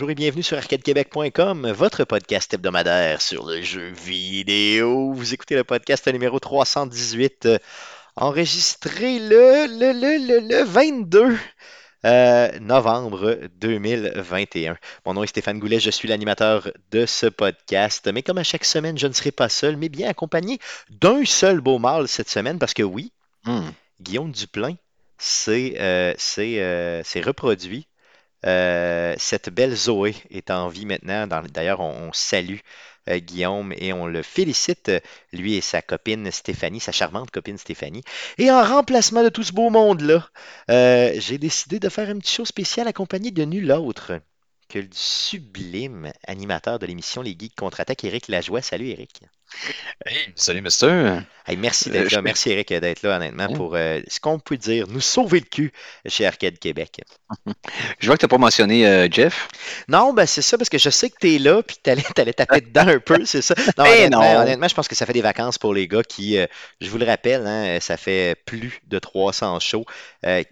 bonjour et bienvenue sur arcadequebec.com, votre podcast hebdomadaire sur le jeu vidéo. Vous écoutez le podcast numéro 318, euh, enregistré le, le, le, le, 22 euh, novembre 2021. Mon nom est Stéphane Goulet, je suis l'animateur de ce podcast. Mais comme à chaque semaine, je ne serai pas seul, mais bien accompagné d'un seul beau mâle cette semaine, parce que oui, Hmm. Guillaume Duplain s'est euh, euh, reproduit. Euh, cette belle Zoé est en vie maintenant. D'ailleurs, on, salue euh, Guillaume et on le félicite, euh, lui et sa copine Stéphanie, sa charmante copine Stéphanie. Et en remplacement de tout ce beau monde-là, j'ai décidé de faire un petit show spécial accompagné de nul autre que du sublime animateur de l'émission Les Geeks contre-attaque, Éric Lajoie. Salut Éric. Hey, salut, mister. Hey, merci Euh, d'être je- là. Merci Eric d'être là, honnêtement, Ouais. pour euh, ce qu'on peut dire, nous sauver le cul chez Arcade Québec. Je vois que tu n'as pas mentionné euh, Jeff. Non, ben c'est ça, parce que je sais que tu es là, puis tu allais, taper dedans un peu, c'est ça. Non, Eh honnêtement, non. honnêtement, je pense que ça fait des vacances pour les gars qui, je vous le rappelle, hein, ça fait plus de 300 shows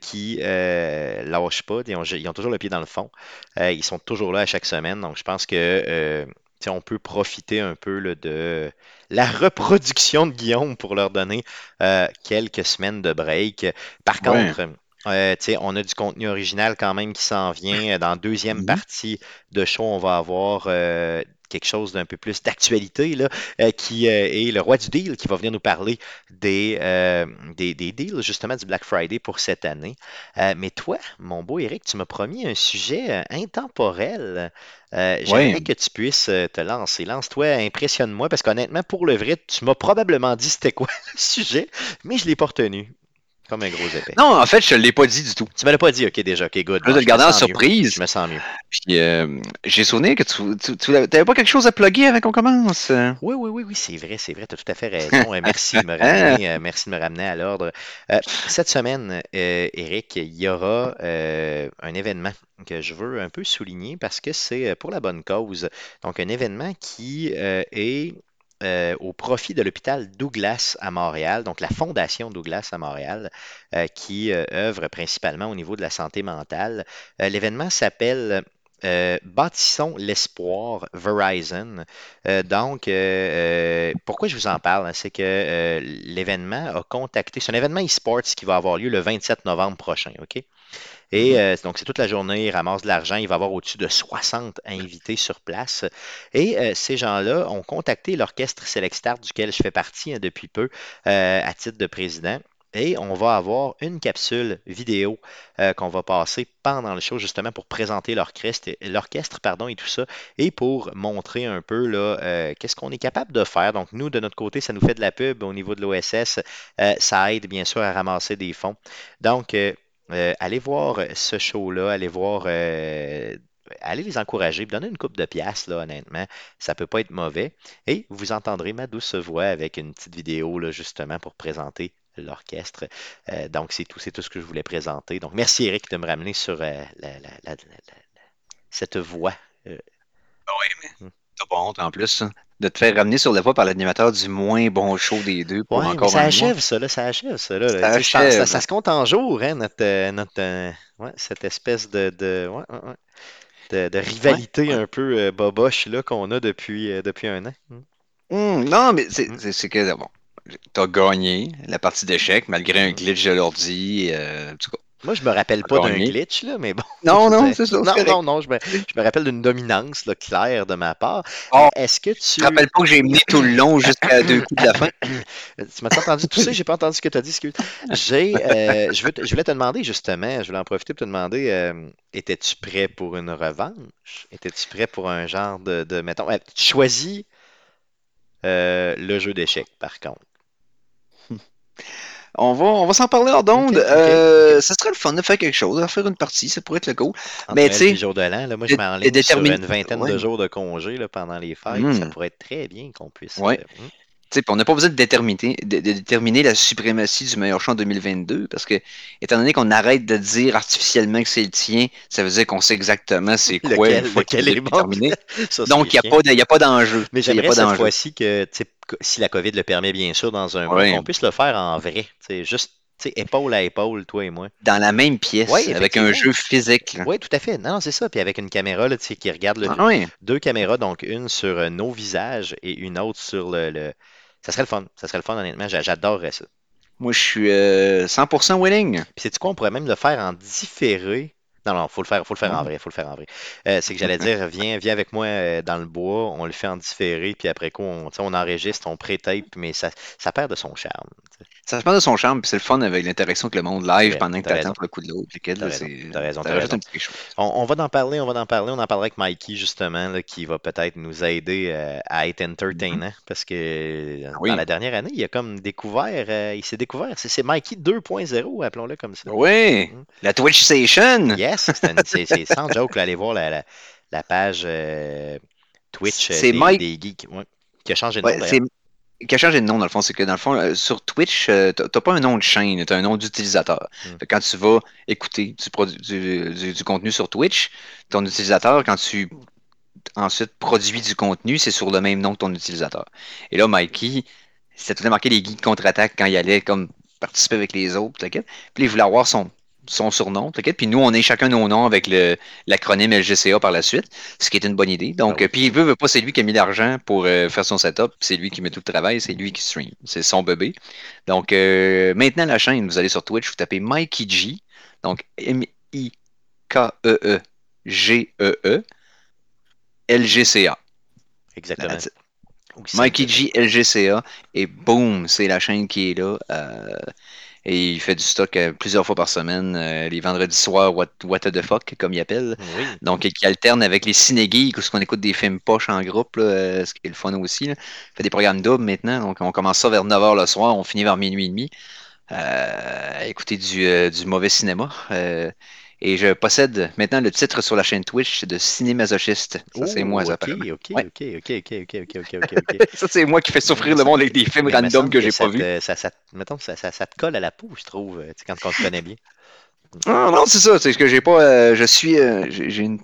qui euh, lâchent pas, ils ont, ils ont toujours le pied dans le fond. Ils sont toujours là à chaque semaine, donc je pense que on peut profiter un peu là, de la reproduction de Guillaume pour leur donner euh, quelques semaines de break. Par Ouais. contre, euh, on a du contenu original quand même qui s'en vient. Dans la deuxième Mhm. partie de show, on va avoir euh, quelque chose d'un peu plus d'actualité, euh, qui euh, est le roi du deal qui va venir nous parler des, euh, des, des deals, justement, du Black Friday pour cette année. Euh, mais toi, mon beau Eric, tu m'as promis un sujet euh, intemporel. Euh, J'aimerais que tu puisses euh, te lancer. Lance-toi, impressionne-moi, parce qu'honnêtement, pour le vrai, tu m'as probablement dit c'était quoi le sujet, mais je ne l'ai pas retenu. Comme un gros épais. Non, en fait, je ne l'ai pas dit du tout. Tu me l'as pas dit, ok, déjà, ok, good. Je vais te le garder en mieux. surprise. Je me sens mieux. Puis, euh, j'ai sonné que tu, tu, tu n'avais pas quelque chose à plugger avant qu'on commence? Oui, oui, oui, oui, c'est vrai, c'est vrai, tu as tout à fait raison. Euh, merci de me ramener, euh, merci de me ramener à l'ordre. Euh, cette semaine, euh, Eric, il y aura un événement que je veux un peu souligner parce que c'est pour la bonne cause. Donc, un événement qui est euh, au profit de l'hôpital Douglas à Montréal, donc la Fondation Douglas à Montréal, euh, qui euh, œuvre principalement au niveau de la santé mentale. L'événement s'appelle Bâtissons l'espoir Verizon. Donc, pourquoi je vous en parle? hein, C'est que l'événement a contacté, c'est un événement e-sports qui va avoir lieu le 27 novembre prochain, OK? Et euh, donc, c'est toute la journée, il ramasse de l'argent. Il va avoir au-dessus de 60 invités sur place. Et euh, ces gens-là ont contacté l'orchestre Selectstar, duquel je fais partie hein, depuis peu, euh, à titre de président. Et on va avoir une capsule vidéo euh, qu'on va passer pendant le show, justement pour présenter l'orchestre, l'orchestre pardon, et tout ça, et pour montrer un peu là, euh, qu'est-ce qu'on est capable de faire. Donc, nous, de notre côté, ça nous fait de la pub au niveau de l'OSS. Euh, ça aide bien sûr à ramasser des fonds. Donc, euh, euh, allez voir ce show-là, allez voir, euh, allez les encourager, donner une coupe de pièces, là, honnêtement, ça peut pas être mauvais. Et vous entendrez ma douce voix avec une petite vidéo, là, justement, pour présenter l'orchestre. Euh, donc, c'est tout, c'est tout ce que je voulais présenter. Donc, merci Eric de me ramener sur euh, la- la- la- la- la- cette voix. Ben oui, mais t'as pas honte en plus, hein, de te faire ramener sur la voie par l'animateur du moins bon show des deux pour Ouais, encore ça un mois. achève ça, là, ça achève ça. Là, Ça pense- achève. ça, ça se compte en jours, hein, notre, euh, notre, euh, ouais, cette espèce de, de, ouais, ouais, ouais, de, de rivalité un peu euh, boboche là, qu'on a depuis, euh, depuis un an. Hum, non, mais c'est Mm. c'est- que, bon, t'as gagné la partie d'échecs malgré un Mm. glitch de l'ordi. euh, en tout cas. Moi, je me rappelle pas d'un glitch, là, mais bon. Non, non, c'est ça. Non, correct. non, non, je me, je me rappelle d'une dominance là, claire de ma part. Oh. Est-ce que tu. Je te rappelle pas que j'ai mené tout le long jusqu'à deux coups de la fin. Tu m'as entendu tousser? J'ai pas entendu ce que tu as dit. J'ai, euh, je, veux te- je voulais te demander justement, je voulais en profiter pour te demander, euh, étais-tu prêt pour une revanche? Étais-tu prêt pour un genre de, de mettons, euh, tu choisis euh, le jeu d'échecs, par contre? On va, on va s'en parler hors d'onde. Ok, ok, Euh, Ça serait le fun de faire quelque chose, de faire une partie, ça pourrait être le go. Entre Mais tu sais, et le jour de l'an, là, moi, je dé- sur une vingtaine ouais. de jours de congé là, pendant les fêtes. Mm. Ça pourrait être très bien qu'on puisse. Ouais. euh, hmm. On n'a pas besoin de déterminer, de, de déterminer la suprématie du meilleur champ 2022 parce que, étant donné qu'on arrête de dire artificiellement que c'est le tien, ça veut dire qu'on sait exactement c'est quoi Lequel- une fois qu'il lequel est est déterminé. Ça, Donc, il n'y a, pas d'enjeu. Mais j'aimerais cette fois-ci que, si la COVID le permet, bien sûr, dans un Ouais. qu'on puisse le faire en vrai. Juste épaule à épaule, toi et moi. Dans la même pièce, Oui, avec un jeu physique. Oui, tout à fait. Non, c'est ça. Puis avec une caméra là, qui regarde le, Ah oui. deux caméras, donc une sur nos visages et une autre sur le, le- Ça serait le fun. Ça serait le fun, honnêtement. J'a- J'adorerais ça. Moi, je suis euh, 100% willing. Puis sais-tu quoi, on pourrait même le faire en différé? Non, non, faut le faire, faut le faire en vrai, faut le faire en vrai. Euh, c'est que j'allais dire, viens, viens avec moi euh, dans le bois, on le fait en différé, puis après quoi, on, tu enregistre, on pré-tape, mais ça, ça perd de son charme. tu. Ça se passe de son charme, puis c'est le fun avec l'interaction avec le monde live Ouais, pendant que tu attends raison. pour le coup de que, T'as raison, t'as raison. On, on va en parler, on va en parler, on en parlera avec Mikey justement, là, qui va peut-être nous aider euh, à être entertainant, parce que euh, Oui. dans la dernière année, il a comme découvert, euh, il s'est découvert, c'est Mikey 2.0, appelons-le comme ça. Oui, Mhm. la Twitch Station. Yes, c'est sans joke, là, allez voir la, la, la page euh, Twitch des, Mike- des geeks, ouais, qui a changé de Ouais, nom. Qui a changé de nom dans le fond, c'est que dans le fond, euh, sur Twitch, euh, t'as pas un nom de chaîne, t'as un nom d'utilisateur. Mm. Que Quand tu vas écouter du, produ- du- du- du contenu sur Twitch, ton utilisateur, quand tu ensuite produis du contenu, c'est sur le même nom que ton utilisateur. Et là, Mikey, c'était tout temps marqué les geeks contre-attaque quand il allait comme participer avec les autres, t'inquiète. Puis il voulait avoir son, son surnom, t'inquiète. Puis nous, on est chacun nos noms avec le- l'acronyme LGCA par la suite, ce qui est une bonne idée. Donc, Ah puis il veut, veut pas, c'est lui qui a mis l'argent pour euh, faire son setup, c'est lui qui met tout le travail, c'est lui qui stream. C'est son bébé. Donc, euh, maintenant, la chaîne, vous allez sur Twitch, vous tapez Mikey G, donc M-I-K-E-E-G-E-E, LGCA. Exactement. Mikey G, LGCA, et boum, c'est la chaîne qui est là. euh, et il fait du stock euh, plusieurs fois par semaine, euh, les vendredis soirs, what, what the fuck, comme il appelle. Oui, Donc, qui alterne avec les ciné-geeks, où on écoute des films poches en groupe, là, euh, ce qui est le fun aussi. Là. Il fait des programmes doubles maintenant. Donc, on commence ça vers 9h le soir, on finit vers minuit et demi. À écouter du, du mauvais cinéma. Et je possède maintenant le titre sur la chaîne Twitch de cinémasochiste. Ça, c'est moi, ça, ok, ok, ok, ok, ok, ok, ok, ok. Ça, c'est moi qui fais souffrir le monde avec des films random que j'ai pas vus. Ça, ça, te colle à la peau, je trouve, euh, quand on te connaît bien. Non, non, c'est ça. C'est que j'ai pas. euh, je suis. euh, j'ai une.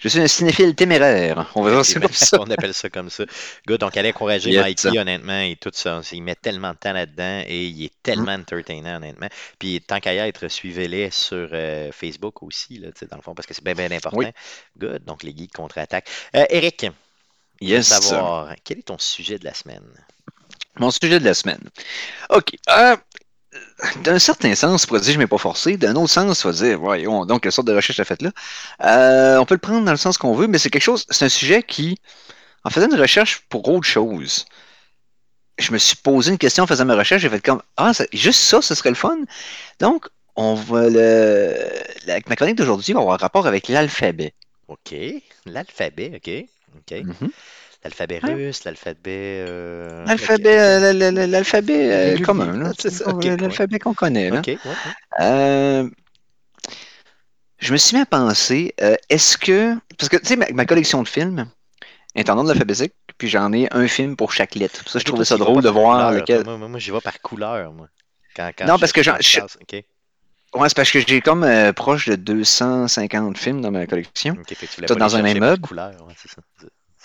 Je suis un cinéphile téméraire. On va dire ça comme ça. On appelle ça comme ça. Good, donc allez encourager Yes. Mikey, honnêtement, et tout ça. Il met tellement de temps là-dedans et il est tellement Mm. entertainant, honnêtement. Puis tant qu'à y être, suivez-les sur euh, Facebook aussi, là, dans le fond, parce que c'est bien, bien important. Oui. Good, donc les geeks contre-attaque. Euh, Eric, je veux Yes. savoir, quel est ton sujet de la semaine? Mon sujet de la semaine. OK. Euh, d'un certain sens, on pourrait dire je ne m'ai pas forcé. D'un autre sens, on va dire, voyons, donc, quelle sorte de recherche t'as faite là? Euh, on peut le prendre dans le sens qu'on veut, mais c'est quelque chose, c'est un sujet qui, en faisant une recherche pour autre chose, je me suis posé une question en faisant ma recherche, j'ai fait comme, ah, ça- juste ça, ce serait le fun. Donc, on va le, la, ma chronique d'aujourd'hui va avoir rapport avec l'alphabet. OK, l'alphabet, OK. OK. Mhm. L'alphabet Ouais. russe, l'alphabet... euh, L'alphabet, euh, l'alphabet euh, commun, ouais. l'alphabet qu'on connaît. Là. Ouais. Euh, je me suis mis à penser, est-ce que. Parce que, tu sais, ma, ma collection de films est en ordre alphabétique, puis j'en ai un film pour chaque lettre. Ça, je trouvais ça drôle de voir couleur. lequel. Moi, moi, moi, j'y vais par couleur, moi. Quand, quand Non, parce que j'en-. Ouais, c'est parce que j'ai comme euh, proche de 250 films dans ma collection. OK, fait que tu voulais Tout pas dans un même par meuble. couleur, ouais, c'est ça.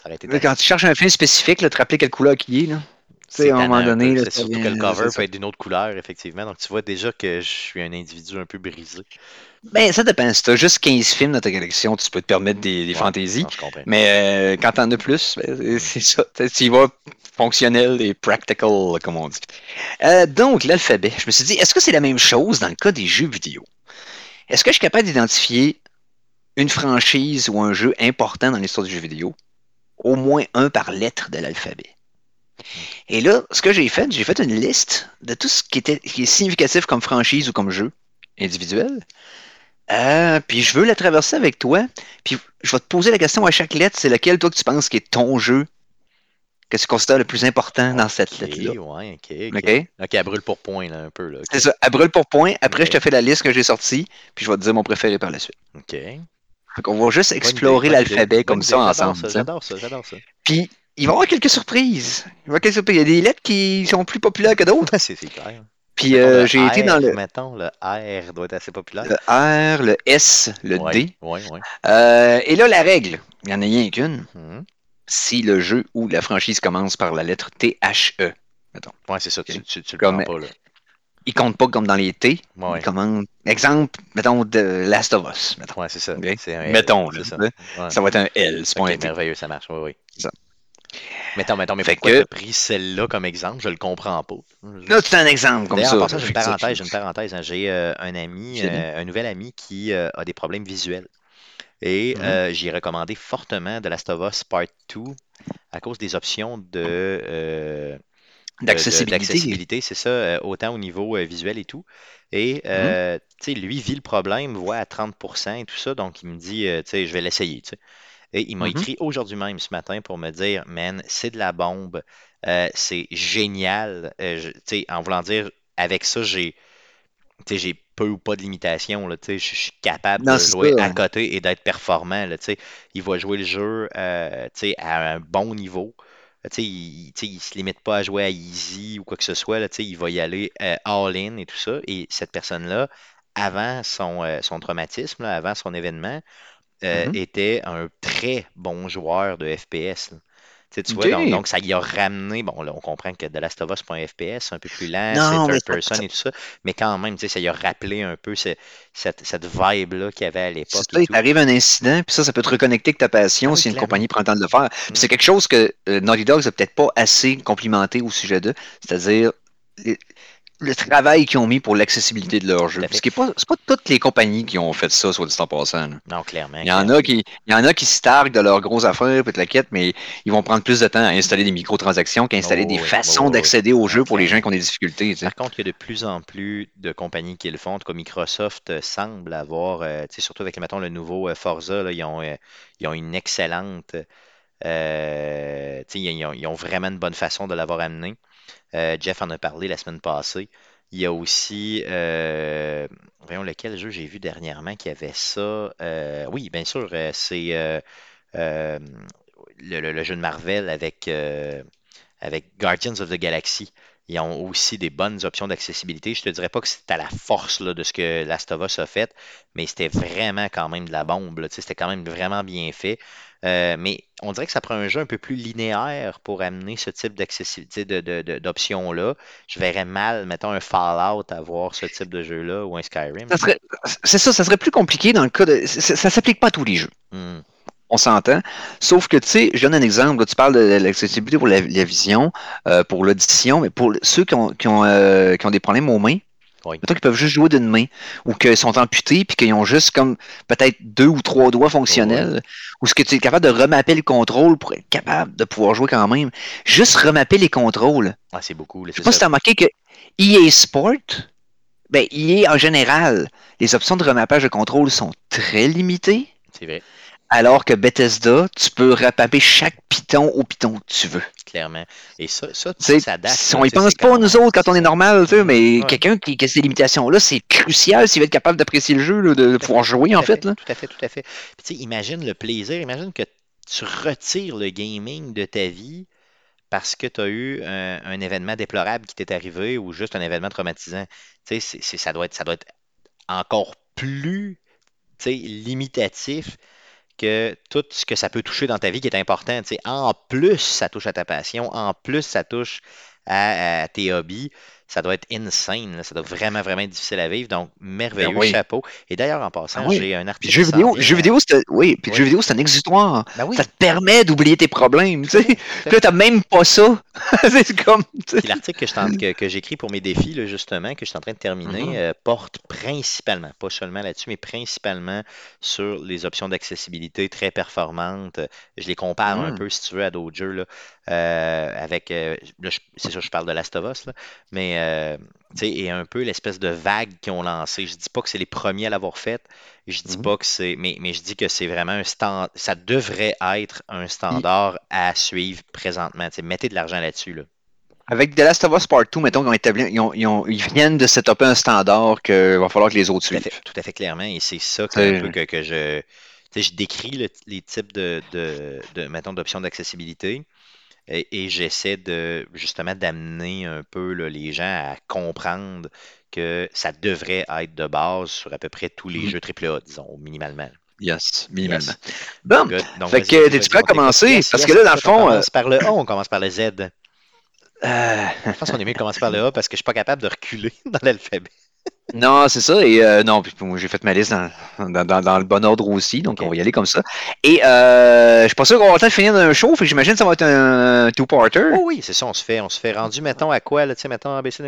Ça ça aurait été Là, Quand tu cherches un film spécifique, là, te rappeler quelle couleur qui est, là. C'est à un moment donné, là, surtout que vient- le cover peut être d'une autre couleur, effectivement. Donc, tu vois déjà que je suis un individu un peu brisé. Ben, ça dépend. Si t'as juste 15 films dans ta collection, tu peux te permettre des, des Ouais, fantaisies. non, je comprends. Mais euh, quand t'en as plus, ben, c'est ça. Tu y vas fonctionnel et practical, comme on dit. Euh, donc, l'alphabet. Je me suis dit, est-ce que c'est la même chose dans le cas des jeux vidéo? Est-ce que je suis capable d'identifier une franchise ou un jeu important dans l'histoire du jeu vidéo? Au moins un par lettre de l'alphabet. Et là, ce que j'ai fait, j'ai fait une liste de tout ce qui, était, qui est significatif comme franchise ou comme jeu individuel. Euh, puis je veux la traverser avec toi. Puis je vais te poser la question à chaque lettre, c'est lequel toi que tu penses qui est ton jeu que tu considères le plus important dans cette lettre-là. ouais, ok, ok. OK? Ok, elle brûle pour point, là, un peu, là. C'est ça. À brûle pour point. Après, je te fais la liste que j'ai sortie, puis je vais te dire mon préféré par la suite. Ok. Fait qu'on va juste explorer l'alphabet comme ça ensemble. J'adore ça, j'adore ça. Puis il va y avoir quelques surprises. Il va y avoir quelques surprises. Il y a des lettres qui sont plus populaires que d'autres. C'est clair. Puis Mettons, euh, j'ai été dans le, Mettons, le R doit être assez populaire. le R, le S, le ouais, D. Ouais, ouais. Euh, et là, la règle, il n'y en a rien qu'une. Mhm. Si le jeu ou la franchise commence par la lettre T-H-E. Ouais, c'est ça, tu, tu, tu le Comme- prends pas, là. Il compte pas comme dans les T. Ouais. Il commande, exemple, mettons, de Last of Us. Mettons, Ouais, c'est ça. C'est un Mettons, là, ça. Ouais. ça va être un L, c'est pas Ok, un T. merveilleux, ça marche. Oui, oui. Ça. Mettons, mettons, mais Fait pourquoi que- tu as pris celle-là comme exemple? Je le comprends pas. Là, c'est un exemple comme ça. passant, j'ai une ça, parenthèse, j'ai une parenthèse. hein. J'ai euh, un ami, euh, un nouvel ami qui euh, a des problèmes visuels. Et Mhm. euh, j'ai recommandé fortement The Last of Us Part 2 à cause des options de- D'accessibilité. c'est ça, euh, autant au niveau euh, visuel et tout. Et euh, tu sais, lui vit le problème, voit à 30% et tout ça, donc il me dit, euh, sais, je vais l'essayer. Et il m'a Mhm. écrit aujourd'hui même, ce matin, pour me dire, man, c'est de la bombe, euh, c'est génial. Euh, je- en voulant dire, avec ça, j'ai j'ai peu ou pas de limitations. Je suis capable Non, de jouer ça. à côté et d'être performant. là. Il va jouer le jeu euh, à un bon niveau. Euh, Il il se limite pas à jouer à easy ou quoi que ce soit. Là, il va y aller euh, all-in et tout ça. Et cette personne-là, avant son, euh, son traumatisme, là, avant son événement, euh, Mhm. était un très bon joueur de FPS. Tu vois, donc, donc ça y a ramené. Bon, là, on comprend que The Last of Us, c'est un FPS, c'est un peu plus lent, c'est third person ça- et tout ça. Mais quand même, tu sais, ça y a rappelé un peu ce- cette, cette vibe-là qu'il y avait à l'époque. Il t'arrive un incident, puis ça, ça peut te reconnecter avec ta passion Ah si une compagnie prend le temps de le faire. Puis c'est quelque chose que euh, Naughty Dog n'a peut-être pas assez complimenté au sujet d'eux, c'est-à-dire les- le travail qu'ils ont mis pour l'accessibilité de leur jeu. Parce que c'est pas, c'est pas toutes les compagnies qui ont fait ça, soit dit en passant. là. Non, clairement. Il y en a qui, il y en a qui se targuent de leurs grosses affaires, de la quête, mais ils vont prendre plus de temps à installer des microtransactions qu'à installer Oh, des oui, façons oui, oui. d'accéder au jeu pour les gens qui ont des difficultés. Par contre, il y a de plus en plus de compagnies qui le font. En tout cas, Microsoft euh, semble avoir, euh, surtout avec, mettons, le nouveau euh, Forza, là, ils ont, euh, ils ont une excellente, ils ont, ils ont vraiment une bonne façon de l'avoir amené. Euh, Jeff en a parlé la semaine passée. Il y a aussi, euh, voyons lequel jeu j'ai vu dernièrement qui avait ça. Euh, oui, bien sûr, c'est le, jeu de Marvel avec, Guardians of the Galaxy. Ils ont aussi des bonnes options d'accessibilité. Je te dirais pas que c'était à la force de ce que Last of Us a fait, mais c'était vraiment quand même de la bombe. C'était quand même vraiment bien fait. Euh, mais on dirait que ça prend un jeu un peu plus linéaire pour amener ce type d'accessibilité de, de- de- d'options-là. Je verrais mal, mettons, un Fallout avoir ce type de jeu-là ou un Skyrim. C'est ça, ça serait plus compliqué dans le cas de. Ça, ça s'applique pas à tous les jeux. Hmm. On s'entend. Sauf que, tu sais, je donne un exemple. là, tu parles de l'accessibilité pour la, la vision, euh, pour l'audition, mais pour ceux qui ont, qui ont, euh, qui ont des problèmes aux mains, Oui. mettons qu'ils peuvent juste jouer d'une main, ou qu'ils sont amputés, puis qu'ils ont juste comme peut-être deux ou trois doigts fonctionnels, ou ce que tu es capable de remapper le contrôle pour être capable de pouvoir jouer quand même. Juste remapper les contrôles. Ah, c'est beaucoup. Je sais pas si tu as remarqué que EA Sport, ben, EA en général, les options de remappage de contrôle sont très limitées. C'est vrai, Alors que Bethesda, tu peux repaper chaque piton au piton que tu veux. clairement. Et ça, ça, Tu sais, ça date. si on y pense pas, nous autres, quand on est normal, tu sais, mais Ouais. quelqu'un qui, qui a ces limitations-là, c'est crucial s'il veut être capable d'apprécier le jeu, là, de, de pouvoir jouer, en fait. Là. Tout à fait, tout à fait. Puis, tu sais, imagine le plaisir, imagine que tu retires le gaming de ta vie parce que tu as eu un, un événement déplorable qui t'est arrivé ou juste un événement traumatisant. Tu sais, ça, doit être, ça doit être encore plus tu sais, limitatif tout ce que ça peut toucher dans ta vie qui est important. En plus, ça touche à ta passion. En plus, ça touche à tes hobbies. Ça doit être insane. là. Ça doit vraiment, vraiment être difficile à vivre. Donc, merveilleux Ben oui. chapeau. Et d'ailleurs, en passant, Ah oui. j'ai un article. jeu qui s'en vidéo, jeu vidéo, c'est oui, puis jeu vidéo, c'est un exutoire. Ben. Ça te permet d'oublier tes problèmes, tu sais. Puis là, t'as même pas ça. c'est comme. l'article que j'écris pour mes défis, là, justement, que je suis en train de terminer, Mhm. euh, porte principalement, pas seulement là-dessus, mais principalement sur les options d'accessibilité très performantes. Je les compare un Mhm. peu, si tu veux, à d'autres jeux. Là, euh, avec, euh, c'est sûr, je parle de Last of Us, là, mais euh, et un peu l'espèce de vague qu'ils ont lancé. Je dis pas que c'est les premiers à l'avoir fait. Je dis Mhm. pas que c'est. Mais, mais je dis que c'est vraiment un stand. Ça devrait être un standard à suivre présentement. Mettez de l'argent là-dessus. Là. Avec The Last of Us Part 2, mettons, ils, ont établi- ils, ont- ils ont- ils viennent de setuper un standard qu'il va falloir que les autres Tout à suivent. fait, tout à fait clairement. Et c'est ça que, C'est- un peu que, que je. je décris le- les types de, de, de mettons, d'options d'accessibilité et, et j'essaie de justement d'amener un peu là, les gens à comprendre que ça devrait être de base sur à peu près tous les Mhm. jeux AAA, disons, minimalement. Yes, minimalement. Yes. Bon. Donc, Fait que, t'es-tu prêt à commencer? Yes, Parce yes, que là, dans le écoute, on fond, commence par le A, on commence par le Z. Euh, Je pense qu'on est mieux de commencer par le A parce que je suis pas capable de reculer dans l'alphabet. Non, c'est ça. Et euh, non, puis moi j'ai fait ma liste dans, dans- dans- dans le bon ordre aussi, donc on va y aller comme ça. Et euh, je suis pas sûr qu'on va le temps de finir d'un show, fait que j'imagine que ça va être un two-parter. Oh oui, c'est ça, on se fait, on se fait rendu, mettons, à quoi, là, tu sais, mettons, ABC,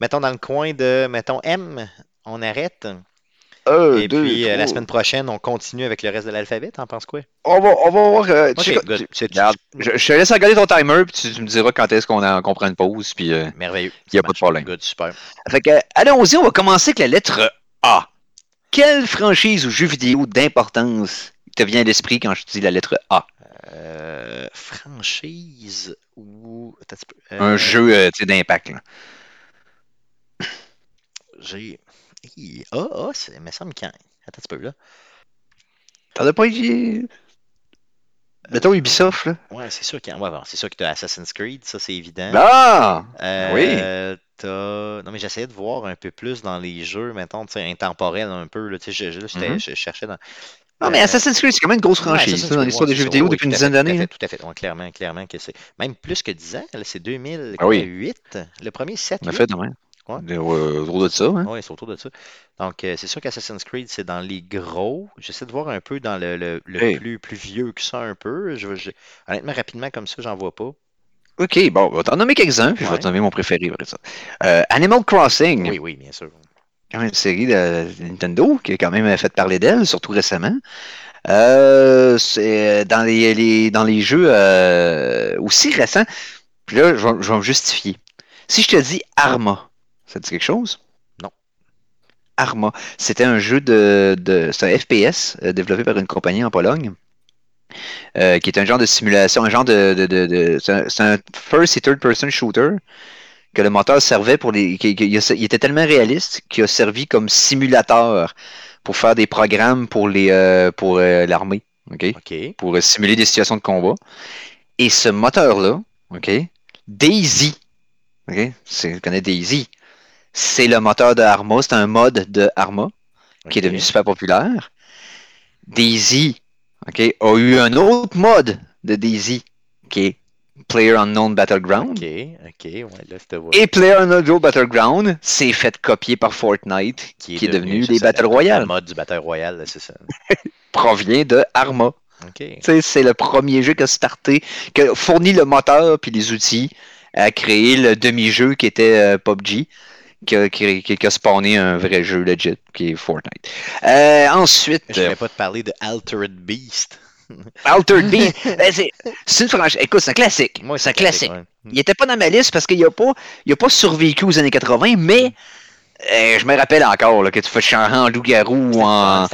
mettons dans le coin de, mettons, M, on arrête. Un, Et deux, puis, euh, la semaine prochaine, on continue avec le reste de l'alphabet, t'en penses quoi? On va, on va voir. euh, tu tu- regarde, je, je te laisse regarder ton timer, puis tu, tu me diras quand est-ce qu'on a- prend une pause. Puis, euh, Merveilleux. Y a Ça pas de problème. Good, super. Fait que, allons-y, on va commencer avec la lettre A. Quelle franchise ou jeu vidéo d'importance te vient à l'esprit quand je dis la lettre A? Euh, franchise ou. Attends un jeu d'impact. J'ai. Hi, Ah, ah, c'est- il me semble qu'il y a- Attends un petit peu, là. T'en as pas eu. Mettons Ubisoft, là. Ouais, c'est sûr qu'il y a. Ouais, bon, c'est sûr que t'as Assassin's Creed, ça, c'est évident. Ah! Euh, t'as- Non, mais j'essayais de voir un peu plus dans les jeux, mettons, tu sais, intemporels un peu. Là, tu sais, je, Mhm. je cherchais dans. Non, mais Euh, Assassin's Creed, c'est quand même une grosse franchise ça, dans l'histoire des jeux ça. vidéo Oui, depuis une dizaine d'années. Tout à fait, tout à fait. Ouais, clairement, clairement que c'est. Même plus que 10 ans, là, c'est 2008. Ah oui. Le premier, 7, On a 8. fait, ouais. Ouais. Autour de ça, hein. Oui, c'est autour de ça. Donc, euh, c'est sûr qu'Assassin's Creed, c'est dans les gros. J'essaie de voir un peu dans le, le- le Hey. plus, plus vieux que ça, un peu. Je, je- honnêtement, rapidement, comme ça, j'en vois pas. Ok, bon, on va t'en nommer quelques-uns, puis je vais te nommer mon préféré après ça. Euh, Animal Crossing, Oui, oui, bien sûr. quand même une série de Nintendo qui a quand même fait parler d'elle, surtout récemment. Euh, c'est dans les, les- dans les jeux aussi récents. Puis là, je vais, je vais me justifier. Si je te dis Arma, ça te dit quelque chose? Non. Arma, c'était un jeu de, de c'est un FPS euh, développé par une compagnie en Pologne. euh, qui est un genre de simulation, un genre de, de, de- de- c'est un, first et third person shooter que le moteur servait pour les, qui- qui- il, était tellement réaliste qu'il a servi comme simulateur pour faire des programmes pour les, euh, pour euh, l'armée, pour simuler des situations de combat. Et ce moteur-là, ok, Daisy, ok, tu connais Daisy, c'est le moteur de Arma, c'est un mode de Arma qui est devenu super populaire. Daisy, a eu un autre mode de Daisy qui est Player Unknown Battleground. Ouais, là, Et Player Unknown Battleground s'est fait copier par Fortnite, qui est, devenu, ça, Battle le- Royale. Le mode du Battle Royale, c'est ça. Provient de Arma. C'est le premier jeu qui a starté, qui a fourni le moteur puis les outils à créer le demi-jeu qui était euh, PUBG, qui a, qui, qui- qui a spawné un vrai jeu legit, qui est Fortnite. Euh, ensuite, Je ne vais pas te parler de Altered Beast. Altered Beast, euh, c'est une franchise. Écoute, c'est un classique. Moi, c'est un classique. ouais. Il était pas dans ma liste parce qu'il n'a pas, il a pas survécu aux années 80, mais euh, je me rappelle encore là, que tu fais changer en loup-garou ou en.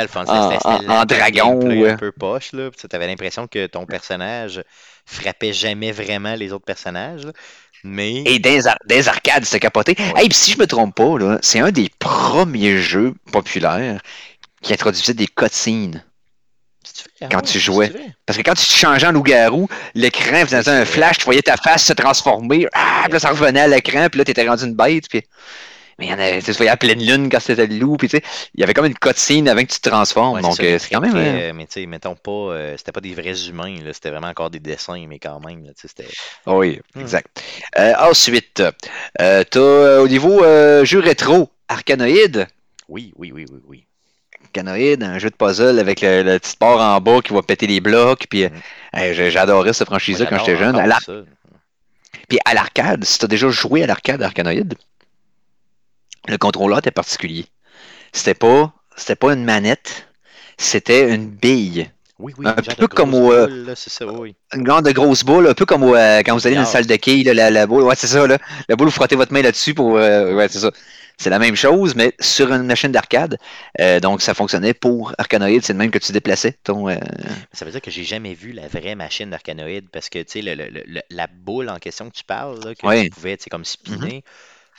Dragon, ouais. un peu poche. là. Tu avais l'impression que ton personnage frappait jamais vraiment les autres personnages. là. Mais Et des, ar- des arcades, c'était capoté. Ouais. Hey, si je me trompe pas, là, c'est un des premiers jeux populaires qui introduisait des cutscenes. Vrai? quand Ah, tu jouais. Parce que quand tu te changeais en loup-garou, l'écran faisait c'est un flash, tu voyais ta face se transformer, ah, puis là, ça revenait à l'écran, puis là, t'étais rendu une bête, puis... Mais il y en avait, tu voyais à pleine lune quand c'était le loup, puis tu sais, il y avait comme une cutscene avant que tu te transformes, Ouais, donc euh, c'est quand même... euh, euh, Mais tu sais, mettons pas, euh, c'était pas des vrais humains, là, c'était vraiment encore des dessins, mais quand même, là, tu sais, c'était. Oui, Hmm. exact. Euh, ensuite, euh, t'as au niveau jeu rétro, Arcanoïde. Oui, oui, oui, oui, oui. Arcanoïde, un jeu de puzzle avec le, le petit bord en bas qui va péter les blocs. Puis, euh, Mm. j'ai- j'adorais cette franchise-là quand j'étais jeune. À. Puis à l'arcade, si tu as déjà joué à l'arcade Arcanoïde, le contrôleur était particulier. C'était pas, c'était pas une manette, c'était une bille. Oui, oui, Un peu comme au, euh, boule, là, c'est ça, oui. Une grande de grosse boule, un peu comme au, euh, quand vous allez dans une Billard. salle de quilles, là, la, la boule. Ouais, c'est ça, là. La boule, vous frottez votre main là-dessus pour. euh, ouais, c'est ça. C'est la même chose, mais sur une machine d'arcade. Euh, donc, ça fonctionnait pour Arcanoïde. C'est le même que tu déplaçais ton. Ça veut dire que j'ai jamais vu la vraie machine d'Arcanoïde parce que, tu sais, la boule en question que tu parles, là, que Ouais. tu pouvais, tu sais, comme spinner,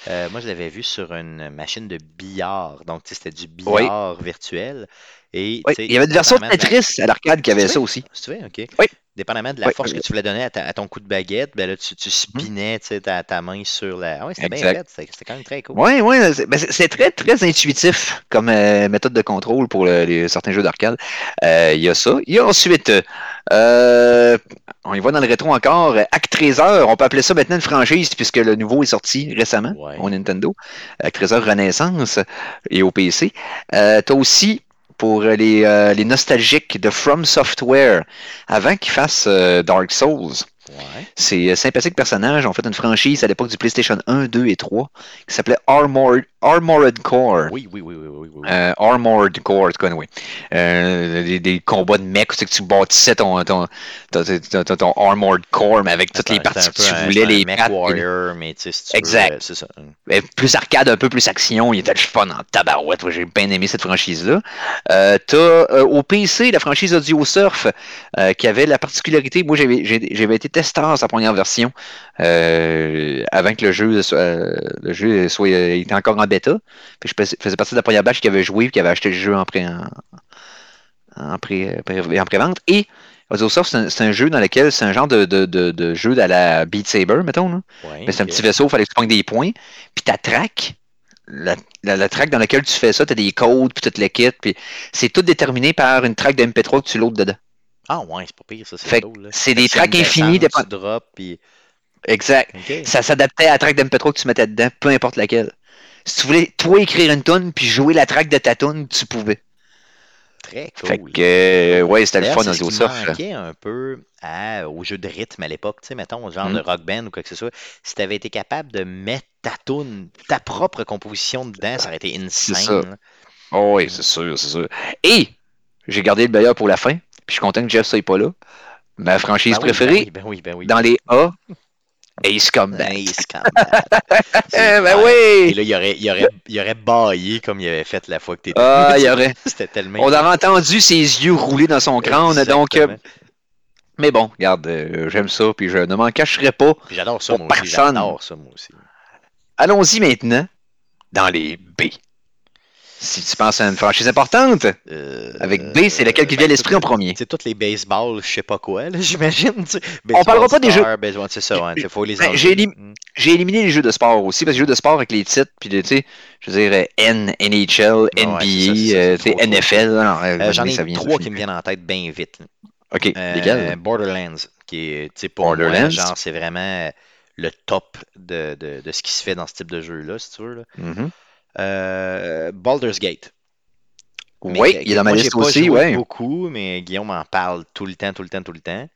euh, moi, je l'avais vu sur une machine de billard. Donc, tu sais, c'était du billard virtuel. Et, tu Il y avait une version de la- Tetris à l'arcade qui avait ça aussi. Si tu veux, OK. Oui. Dépendamment de la Oui, force oui. que tu voulais donner à, ta- à ton coup de baguette, ben là, tu, tu spinais tu sais, ta, ta main sur la. Ah ouais, c'était bien fait. C'était quand même très cool. Oui, oui, c'est ben, c'est- très, très intuitif comme euh, méthode de contrôle pour le- les, certains jeux d'arcade. Euh, Il y a ça. Il y a ensuite, euh, on y va dans le rétro encore. Actraiser, on peut appeler ça maintenant une franchise puisque le nouveau est sorti récemment Ouais. au Nintendo. Actraiser Renaissance et au PC. Euh, T'as aussi pour les, euh, les nostalgiques de From Software, avant qu'ils fassent euh, Dark Souls. Ouais. Ces euh, sympathiques personnages ont fait une franchise à l'époque du PlayStation 1, 2 et 3 qui s'appelait Armored, Armored Core. Oui, oui, oui, oui, oui, oui. oui. Euh, Armored Core, cas, oui. Euh, des, des combats de mecs, c'est que tu bâtissais ton, ton, ton, ton- Armored Core, mais avec toutes les parties que tu un- voulais, les les- warrior, mais tu sais, si tu veux, Exact. c'est ça. plus arcade, un peu plus action. Il était le fun en tabarouette. J'ai bien aimé cette franchise-là. Euh, T'as au PC la franchise Audio Surf qui avait la particularité. Moi, j'avais été sa première version euh, avant que le jeu soit, euh, le jeu soit euh, était encore en bêta. Puis je fais- faisais partie de la première batch qui avait joué et qui avait acheté le jeu en pré en, en pré- pré- en pré-vente. Et Audio Surf, c'est un, jeu dans lequel c'est un genre de, de, de, de jeu à la Beat Saber, mettons. Là. Ouais, Mais c'est un petit vaisseau, il fallait que tu pognes des points. Puis ta track, la, la, la track dans laquelle tu fais ça, tu as des codes, puis tout le kit. Puis c'est tout déterminé par une track de MP3 que tu loads dedans. Ah ouais, c'est pas pire, ça, c'est c'est des tracks infinis. Tu drops, puis... Exact. Ça s'adaptait à la track de MP3 que tu mettais dedans, peu importe laquelle. Si tu voulais, toi, écrire une tune puis jouer la track de ta tune, tu pouvais. Très cool. Fait que, euh, ouais, c'était le fun manquait un peu à- au jeu de rythme à l'époque, tu sais, mettons, genre de rock band ou quoi que ce soit. Si tu avais été capable de mettre ta tune, ta propre composition dedans, ça aurait été ça. insane. Oh, oui, c'est sûr, c'est sûr. Et, j'ai gardé le meilleur pour la fin, puis je suis content que Jeff soit pas là. Ma franchise Ben oui, préférée, Ben oui, ben oui. Ben oui. dans les A, Ace Combat. Nice combat. Eh C'est ben clair. Et oui! là, il aurait, il aurait, il aurait baillé comme il avait fait la fois que t'étais. Ah, il aurait. C'était tellement. On aurait entendu ses yeux rouler dans son crâne, donc. euh, mais bon, regarde, euh, j'aime ça, puis je ne m'en cacherai pas. J'adore ça, moi aussi. J'adore ça, moi aussi. Allons-y maintenant dans les B. Si tu penses à une franchise importante, Euh, avec B, c'est laquelle qui vient à ben, l'esprit en premier? C'est tous les baseballs, je sais pas quoi, j'imagine. On parlera pas des c'est ça, faut les Ben, j'ai élim-. J'ai éliminé les jeux de sport aussi, parce que les jeux de sport avec les titres, puis tu sais, je veux dire, N, NHL, NBA, NFL. J'en ai trois qui me viennent en tête bien vite. Ok, Euh? Borderlands, qui est, tu sais, pour moi, Borderlands? genre, c'est vraiment le top de, de, de ce qui se fait dans ce type de jeu-là, si tu veux. là. Mhm. Euh, Baldur's Gate. Mais, Oui, il est dans ma liste aussi, joué ouais. beaucoup, mais Guillaume en parle tout le temps, tout le temps, tout le temps.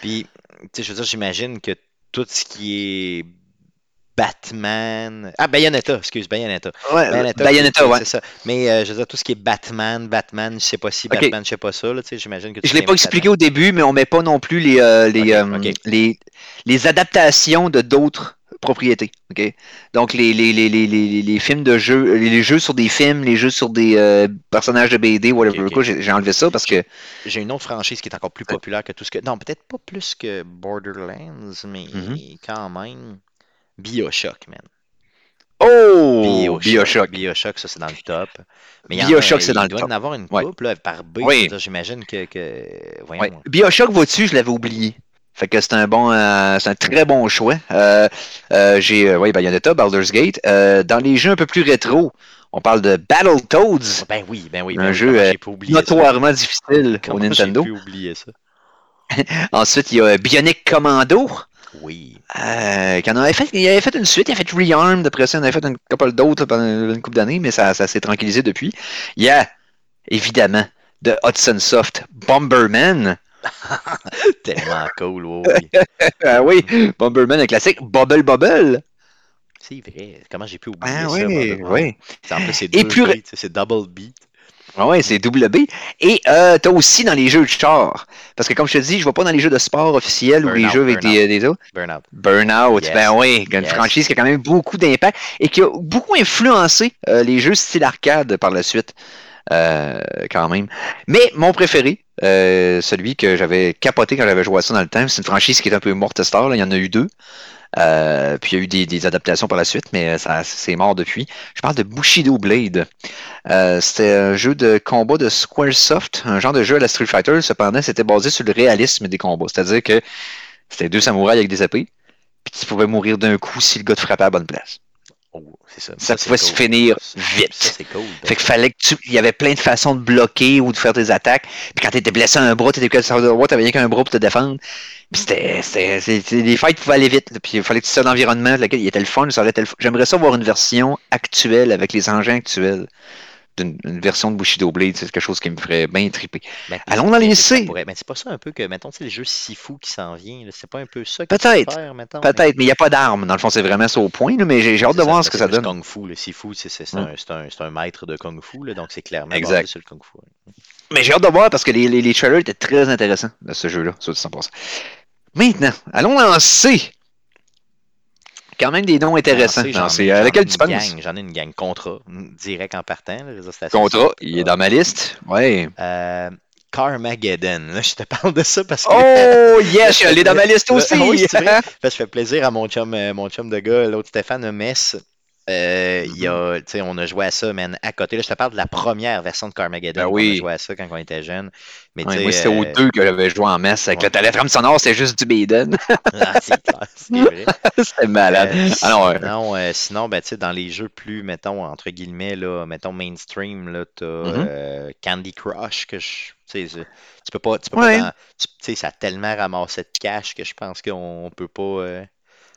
Puis, tu sais, je veux dire, j'imagine que tout ce qui est Batman. Ah, Bayonetta, excuse, Bayonetta. Ouais, Bayonetta, Bayonetta, ouais. c'est ça. Mais euh, je veux dire, tout ce qui est Batman, Batman, je sais pas si. Batman, je sais pas ça, là, tu sais, j'imagine que tu Je l'ai pas expliqué au début, mais on met pas non plus les, euh, euh, les, les adaptations de d'autres propriétés. ok? Donc les, les, les, les, films de jeux, les, les jeux sur des films, les jeux sur des euh, personnages de BD, whatever. J'ai enlevé ça parce que J'ai une autre franchise qui est encore plus populaire que tout ce que. Non, peut-être pas plus que Borderlands, mais Mhm. quand même. Bioshock, man. Oh Bioshock. Bioshock, ça, c'est dans le top. Mais il Bioshock, c'est dans il le doit top. en avoir une Ouais. couple là, par B. Oui. J'imagine que, que- Voyons. Ouais. Bioshock, vois-tu, je l'avais oublié. Fait que c'est un bon, euh, c'est un très bon choix. Euh, euh, j'ai, euh, ouais, Bayonetta, Baldur's Gate. Euh, dans les jeux un peu plus rétro, on parle de Battletoads, Ben oui, ben oui. Un ben oui, jeu, oublié ça? notoirement difficile Comment au Nintendo. J'ai pu oublier ça? Ensuite, il y a Bionic Commando. Oui. En avait fait, il avait fait une suite, il a fait Rearmed, après ça, il en avait fait une couple d'autres pendant une couple d'années, mais ça, ça s'est tranquillisé depuis. Il y a, évidemment, de Hudson Soft, Bomberman. Tellement cool, oui. Ah oui, Bomberman, un classique. Bubble Bubble. C'est vrai. Comment j'ai pu oublier Ah ça? oui, Borderlands? oui. En plus, c'est deux plus- c'est double beat. Ah ouais, c'est double B. Et euh, t'as aussi dans les jeux de char. Parce que comme je te dis, je vais pas dans les jeux de sport officiels ou les jeux avec des, des autres. Burnout. Burnout, Yes. ben oui, une Yes. franchise qui a quand même beaucoup d'impact et qui a beaucoup influencé euh, les jeux style arcade par la suite. Euh, quand même. Mais mon préféré, euh, celui que j'avais capoté quand j'avais joué à ça dans le temps, c'est une franchise qui est un peu morte star, là. il y en a eu deux. Euh, puis il y a eu des, adaptations par la suite, mais ça c'est mort depuis. Je parle de Bushido Blade. Euh, c'était un jeu de combat de Squaresoft, un genre de jeu à la Street Fighter. Cependant, c'était basé sur le réalisme des combats. C'est-à-dire que c'était deux samouraïs avec des épées, puis tu pouvais mourir d'un coup si le gars te frappait à bonne place. Oh, ça. Pouvait se finir vite. Ça, c'est cool. Fait qu'il fallait que tu. Il y avait plein de façons de bloquer ou de faire des attaques. Puis quand t'étais blessé à un bras, t'étais que sur le droit, t'avais rien qu'un bras pour te défendre. Puis c'était. c'était- c'était- Les fights pouvaient aller vite. là. Puis il fallait que tu sois dans l'environnement dans lequel il était le fun. J'aimerais ça voir une version actuelle avec les engins actuels. D'une une version de Bushido Blade, c'est quelque chose qui me ferait bien triper. Ben, Allons dans mais les C. pourrait- Mais c'est pas ça un peu que, mettons, sais, le jeu Sifu qui s'en vient, c'est pas un peu ça que Peut-être, Peut-être, mais il n'y a pas d'armes. Dans le fond, c'est vraiment ça au point. là, mais j'ai hâte de C'est voir ce que c'est ça donne. Kung Fu, le Sifu, c'est c'est- c'est un, c'est un- c'est un maître de Kung Fu, là, donc c'est clairement Exact. sur le Kung Fu. Mais j'ai hâte de voir parce que les, les, les trailers étaient très intéressants de ce jeu-là, sur 100%. Maintenant, allons dans C. Quand même des noms intéressants. Dans c'est- laquelle tu penses? gang, J'en ai une gang. Contrat, mm, direct en partant, là, réseau station. Contrat, il est dans ma liste. Ouais. Euh, Carmageddon, là, je te parle de ça parce que. Oh yes, il est dans ma liste aussi. Ah. Parce que ça fait plaisir à mon chum, euh, mon chum de gars, l'autre Stéphane Metz. Euh, y a, sais, on a joué à ça, man, à côté. Là, je te parle de la première version de Carmageddon. Ben On a joué à ça quand on était jeune. Mais Ouais, moi, c'était aux euh, deux que j'avais joué en messe. Avec ouais. le téléphone sonore, c'était juste du Baden. ah, c'est clair, c'est vrai. c'était malade. Euh, Ah sinon, sinon, ben, dans les jeux plus, mettons, entre guillemets, là, mettons, mainstream, là, t'as Mhm. euh, Candy Crush, que je, tu peux pas, tu peux Ouais. pas, tu ça a tellement ramassé de cash que je pense qu'on peut pas, euh,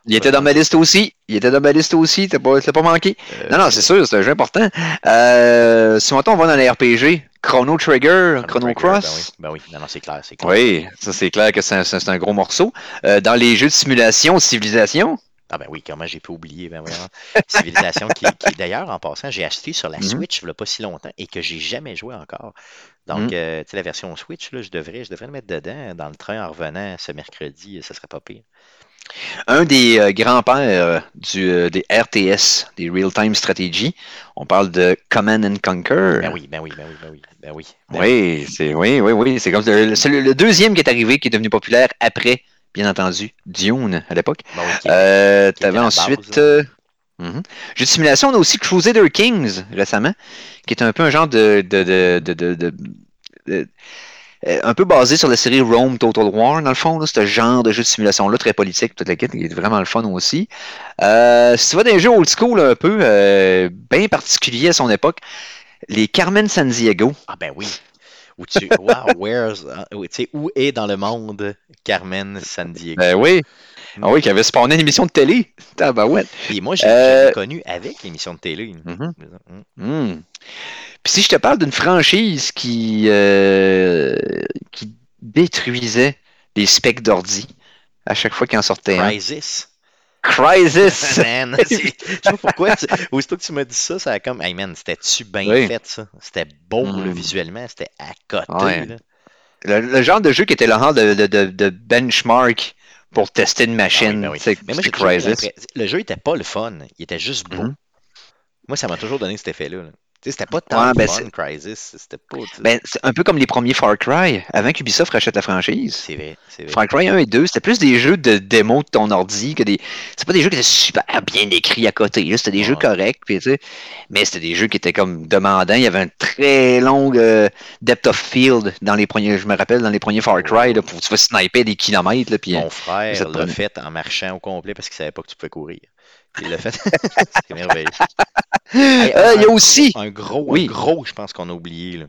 Il était dans ma liste aussi. Il était dans ma liste aussi. T'as pas, t'as pas manqué. euh, Non, non, c'est sûr, c'est un jeu important. Euh, si maintenant on va dans les RPG, Chrono Trigger, Chrono Trigger, Cross. Ben oui, ben oui, non, non, c'est clair, c'est clair. Oui, ça c'est clair que c'est un, c'est un gros morceau. Euh, dans les jeux de simulation, Civilisation. Ah ben oui, comment j'ai pu oublier, ben vraiment. Civilisation qui, qui d'ailleurs, en passant, j'ai acheté sur la Mhm. Switch il n'y a pas si longtemps et que j'ai jamais joué encore. Donc, Mhm. euh, tu sais, la version Switch, là, je devrais, je devrais le mettre dedans dans le train en revenant ce mercredi, ça serait pas pire. Un des euh, grands-pères euh, du, euh, des RTS, des Real-Time Strategy. On parle de Command and Conquer. Ben oui, ben oui, ben oui, ben oui, ben oui. ben oui. Oui, c'est oui, oui, oui. C'est comme le, c'est le- le deuxième qui est arrivé, qui est devenu populaire après, bien entendu, Dune à l'époque. Ben oui, Euh, T'avais ensuite. base, mhm. Jeu de simulation, on a aussi Crusader Kings récemment, qui est un peu un genre de, de- de- de- euh, un peu basé sur la série Rome Total War, dans le fond, là, ce genre de jeu de simulation-là, très politique, toute la kit, qui est vraiment le fun aussi. Euh, si tu vas dans des jeux old school un peu, euh, bien particuliers à son époque, les Carmen San Diego. Ah ben oui. Où tu, wow, where's, où est dans le monde Carmen San Diego? Ben oui. Ah oui, qui avait spawné une émission de télé. Tabarouette. Puis moi, j'ai Euh, connu avec l'émission de télé. Mhm. Mm. Hmm. Puis si je te parle d'une franchise qui, euh, qui détruisait les specs d'ordi à chaque fois qu'il en sortait un. Crisis. Crisis! Man, je sais pas pourquoi. tu- aussitôt que tu m'as dit ça, ça a comme. Hey man, c'était-tu bien Oui. fait ça? C'était beau là, Mm. visuellement, c'était à côté. Ouais. là. Le, le genre de jeu qui était le genre de, de, de, de benchmark pour tester une Ah machine. oui, ben oui. Mais moi, toujours l'impression- Le jeu était pas le fun, il était juste beau. Mhm. Moi, ça m'a toujours donné cet effet-là. là. C'était pas tant Ouais, ben, fun, Crisis. C'était pas. Ben, c'est un peu comme les premiers Far Cry, avant qu'Ubisoft rachète la franchise. c'est vrai, c'est vrai. Far Cry 1 et 2, c'était plus des jeux de démo de ton ordi que des. C'est pas des jeux qui étaient super bien écrits à côté. là, C'était des jeux corrects, puis, tu sais, mais c'était des jeux qui étaient comme demandants. Il y avait un très long euh, depth of field dans les premiers. Je me rappelle dans les premiers Far Cry, là, pour tu vas sniper des kilomètres. Là, puis, Mon ça frère l'a fait en marchant au complet parce qu'il savait pas que tu pouvais courir. Il l'a fait. c'est merveilleux. Hey, Euh, il y a aussi. Un gros, Oui. un gros, je pense qu'on a oublié. Là.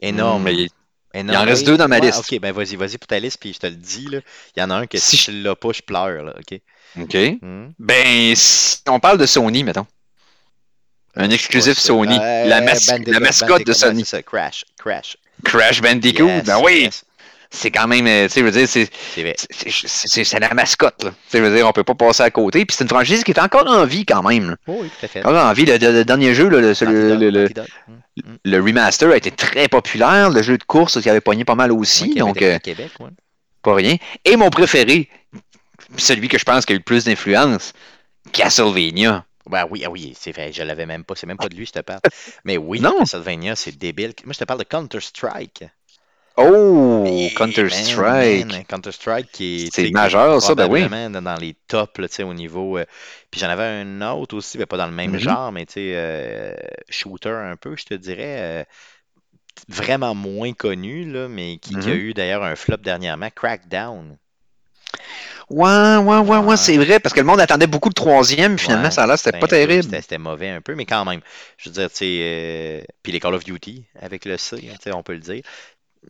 Énorme. Hmm, mais il- énorme. en reste deux dans ma Ouais, liste. Ok, ben vas-y, vas-y pour ta liste, puis je te le dis. Là. Il y en a un que Si si, je- l'as pas, je pleure. Là, ok? OK. Hmm? Ben, si on parle de Sony, mettons. Un exclusif Ouais. Sony. Euh, la, mas- Bandicoot, la mascotte de Sony. ça, Crash, Crash. Crash Bandicoot. Yes, ben oui. yes, C'est quand même. euh, Tu sais, je veux dire, c'est. la mascotte, là. Tu sais, je veux dire, on peut pas passer à côté. Puis c'est une franchise qui est encore en vie quand même. Oh, oui, tout à fait. Encore en vie. Le, le- le dernier jeu, là, le, le. Hmm, hmm. le remaster a été très populaire. Le jeu de course qui avait pogné pas mal aussi. Donc, euh, Québec, ouais. pas rien. Et mon préféré, celui que je pense qui a eu le plus d'influence, Castlevania. Ben oui, ah oui, c'est vrai, je l'avais même pas, c'est même pas de lui que je te parle. Mais oui, Non. Castlevania, c'est débile. Moi, je te parle de Counter-Strike. Oh, Counter-Strike. Counter-Strike qui est C'est majeur, ça, ben oui. dans- dans les tops là, tu sais, au niveau. euh, puis j'en avais un autre aussi, mais pas dans le même Mhm. genre, mais tu sais, euh, shooter un peu, je te dirais. euh, vraiment moins connu, là, mais qui, qui a Mhm. eu d'ailleurs un flop dernièrement, Crackdown. Ouais, ouais, ouais, ouais, c'est vrai, parce que le monde attendait beaucoup le troisième, finalement, Ouais, ça l'air, c'était pas terrible. C'était mauvais un peu, mais quand même. Je veux dire, tu sais, euh, puis les Call of Duty avec le C, tu sais, on peut le dire.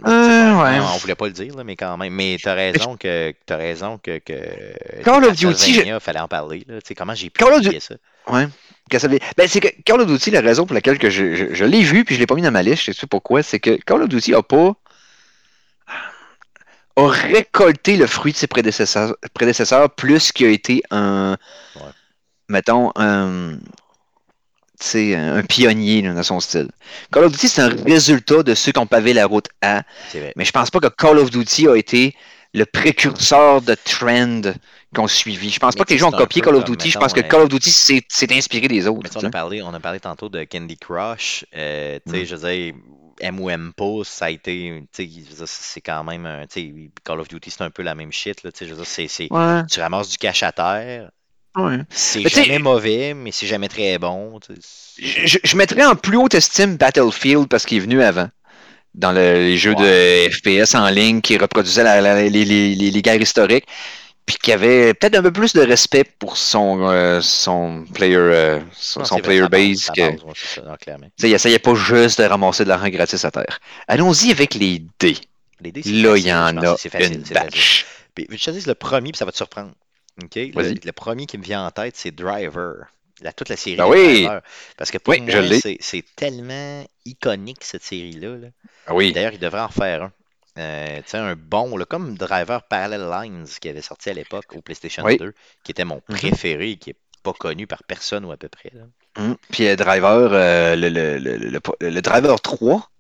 Euh, ouais. On voulait pas le dire, là, mais quand même. Mais t'as raison que t'as raison que, que Call of Castlevania, fallait en parler. Là. Tu sais, comment j'ai pu Call ça? Ouais. Ben, c'est que Call of Duty, la raison pour laquelle que je, je, je l'ai vu, puis je l'ai pas mis dans ma liste, je sais pourquoi, c'est que Call of Duty a pas a récolté le fruit de ses prédécesseurs, prédécesseurs plus qu'il a été un, Ouais. mettons, un, un pionnier là, dans son style. Call of Duty, c'est un résultat de ceux qui ont pavé la route à, mais je pense pas que Call of Duty a été le précurseur de trend qu'on suivi. Je pense Mais pas que les gens ont copié peu Call of Duty. Je pense que euh, Call of Duty s'est inspiré des autres. Mais on, a sais. parlé, on a parlé tantôt de Candy Crush. euh, tu sais, Mm. je veux dire, M ou M pas, ça a été. C'est quand même. un- Call of Duty, c'est un peu la même shit. Là, tu sais, je veux dire, c'est- c'est- Ouais, tu ramasses du cash à terre. Ouais. C'est jamais mauvais, mais c'est jamais très bon. Je, je- je mettrais en plus haute estime Battlefield parce qu'il est venu avant. Dans le- les jeux de FPS en ligne qui reproduisaient la- la- les, les- les- les guerres historiques. Puis qui avait peut-être un peu plus de respect pour son, euh, son player, euh, son, Non, son c'est vrai, player ça base, que- base, ouais, non, il essayait pas juste de ramasser de l'argent gratis à terre. Allons-y avec les dés. Les dés, Là, il y en a que c'est facile, une batch. Puis, je te dis le premier, puis ça va te surprendre? OK? Le, premier qui me vient en tête, c'est Driver. La, toute la série Ben oui. Driver. Parce que pour Oui, moi, c'est tellement iconique, cette série-là. là. Ah oui. D'ailleurs, il devrait en faire un. Euh, tu sais, un bon, là, comme Driver Parallel Lines qui avait sorti à l'époque au PlayStation Oui. 2, qui était mon Mhm. préféré, qui est pas connu par personne ou à peu près. là. Hum. Puis euh, Driver, euh, le, le, le, le- le Driver 3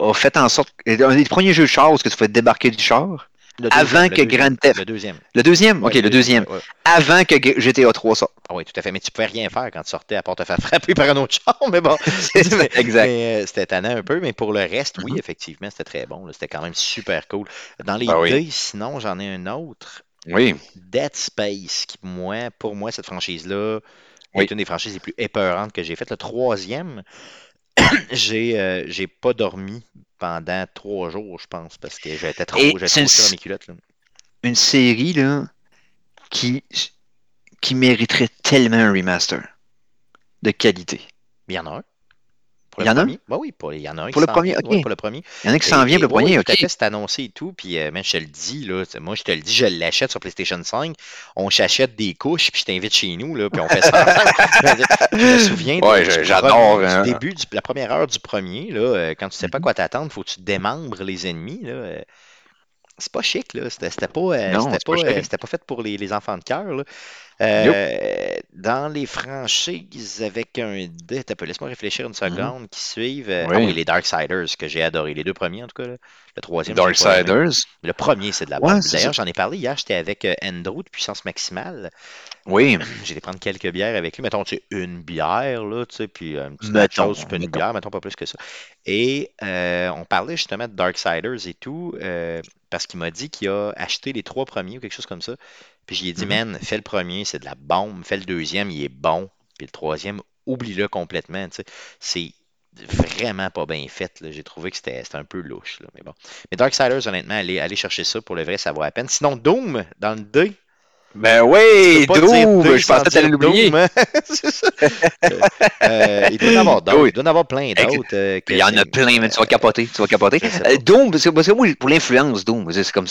a fait en sorte. Un des premiers jeux de char où tu fais débarquer du char. Le Avant que Grand Theft- Le deuxième. Le deuxième? Ok, Ouais, le deuxième. ouais, ouais. Avant que GTA 3 sorte. Ah oui, tout à fait. Mais tu pouvais rien faire quand tu sortais à part te faire frapper par un autre char, mais bon. exact. Euh, c'était tannant un peu, mais pour le reste, oui, Mhm. effectivement, c'était très bon. C'était quand même super cool. Dans les Ben oui. dés, sinon, j'en ai un autre. Oui. Dead Space, qui, moi, pour moi, cette franchise-là Oui. est une des franchises les plus épeurantes que j'ai faites. Le troisième, j'ai euh, j'ai pas dormi pendant trois jours, je pense, parce que j'étais trop, j'étais trop dans mes culottes. là. Une série, là, qui, qui mériterait tellement un remaster de qualité. Il y en a un. Pour Il y en a un? Ben oui, pour- il y en a un Pour qui le s'en premier, ok. pour le premier. Il y en a qui s'en vient le premier, ok. c'est annoncé et tout. Puis, euh, man, je te le dis, là, moi, je te le dis, je l'achète sur PlayStation 5. On s'achète des couches, puis je t'invite chez nous, là, puis on fait ça ensemble. je me souviens j'adore, du hein. début, la première heure du premier, là, euh, quand tu sais pas Mhm. quoi t'attendre, faut que tu démembres les ennemis. Là, euh, c'est pas chic, là. C'était pas, euh, c'était pas euh, fait pour les, les enfants de cœur. Euh, dans les franchises avec un peu, laisse-moi réfléchir une seconde, qui suivent. euh, ah Oui. oui, les Darksiders, que j'ai adoré. Les deux premiers, en tout cas. là. Le troisième, j'ai. Darksiders. Le premier, c'est de la bombe. D'ailleurs, j'en ai parlé hier, j'étais avec euh, Andrew de Puissance Maximale. Oui. J'ai été prendre quelques bières avec lui. Mettons, tu sais, une bière, là, tu sais, puis euh, une petite Mettons, chose, puis une mettons. bière, mettons pas plus que ça. Et euh, on parlait justement de Darksiders et tout, euh, parce qu'il m'a dit qu'il a acheté les trois premiers ou quelque chose comme ça. Puis j'y ai dit, Mhm. man, fais le premier, c'est de la bombe. Fais le deuxième, il est bon. Puis le troisième, oublie-le complètement, tu sais. C'est vraiment pas bien fait. là. J'ai trouvé que c'était un peu louche. Là, mais bon. Mais Darksiders, honnêtement, allez, allez chercher ça pour le vrai, ça vaut la peine. Sinon, Doom, dans le 2, Ben oui, Doom, je pensais que t'allais l'oublier. Hein? Euh, il doit y en avoir d'autres. Il doit y en avoir plein d'autres. euh, Il y en a plein, mais tu vas capoter, tu vas capoter. Euh, Doom, parce que, parce que moi, pour l'influence Doom, c'est comme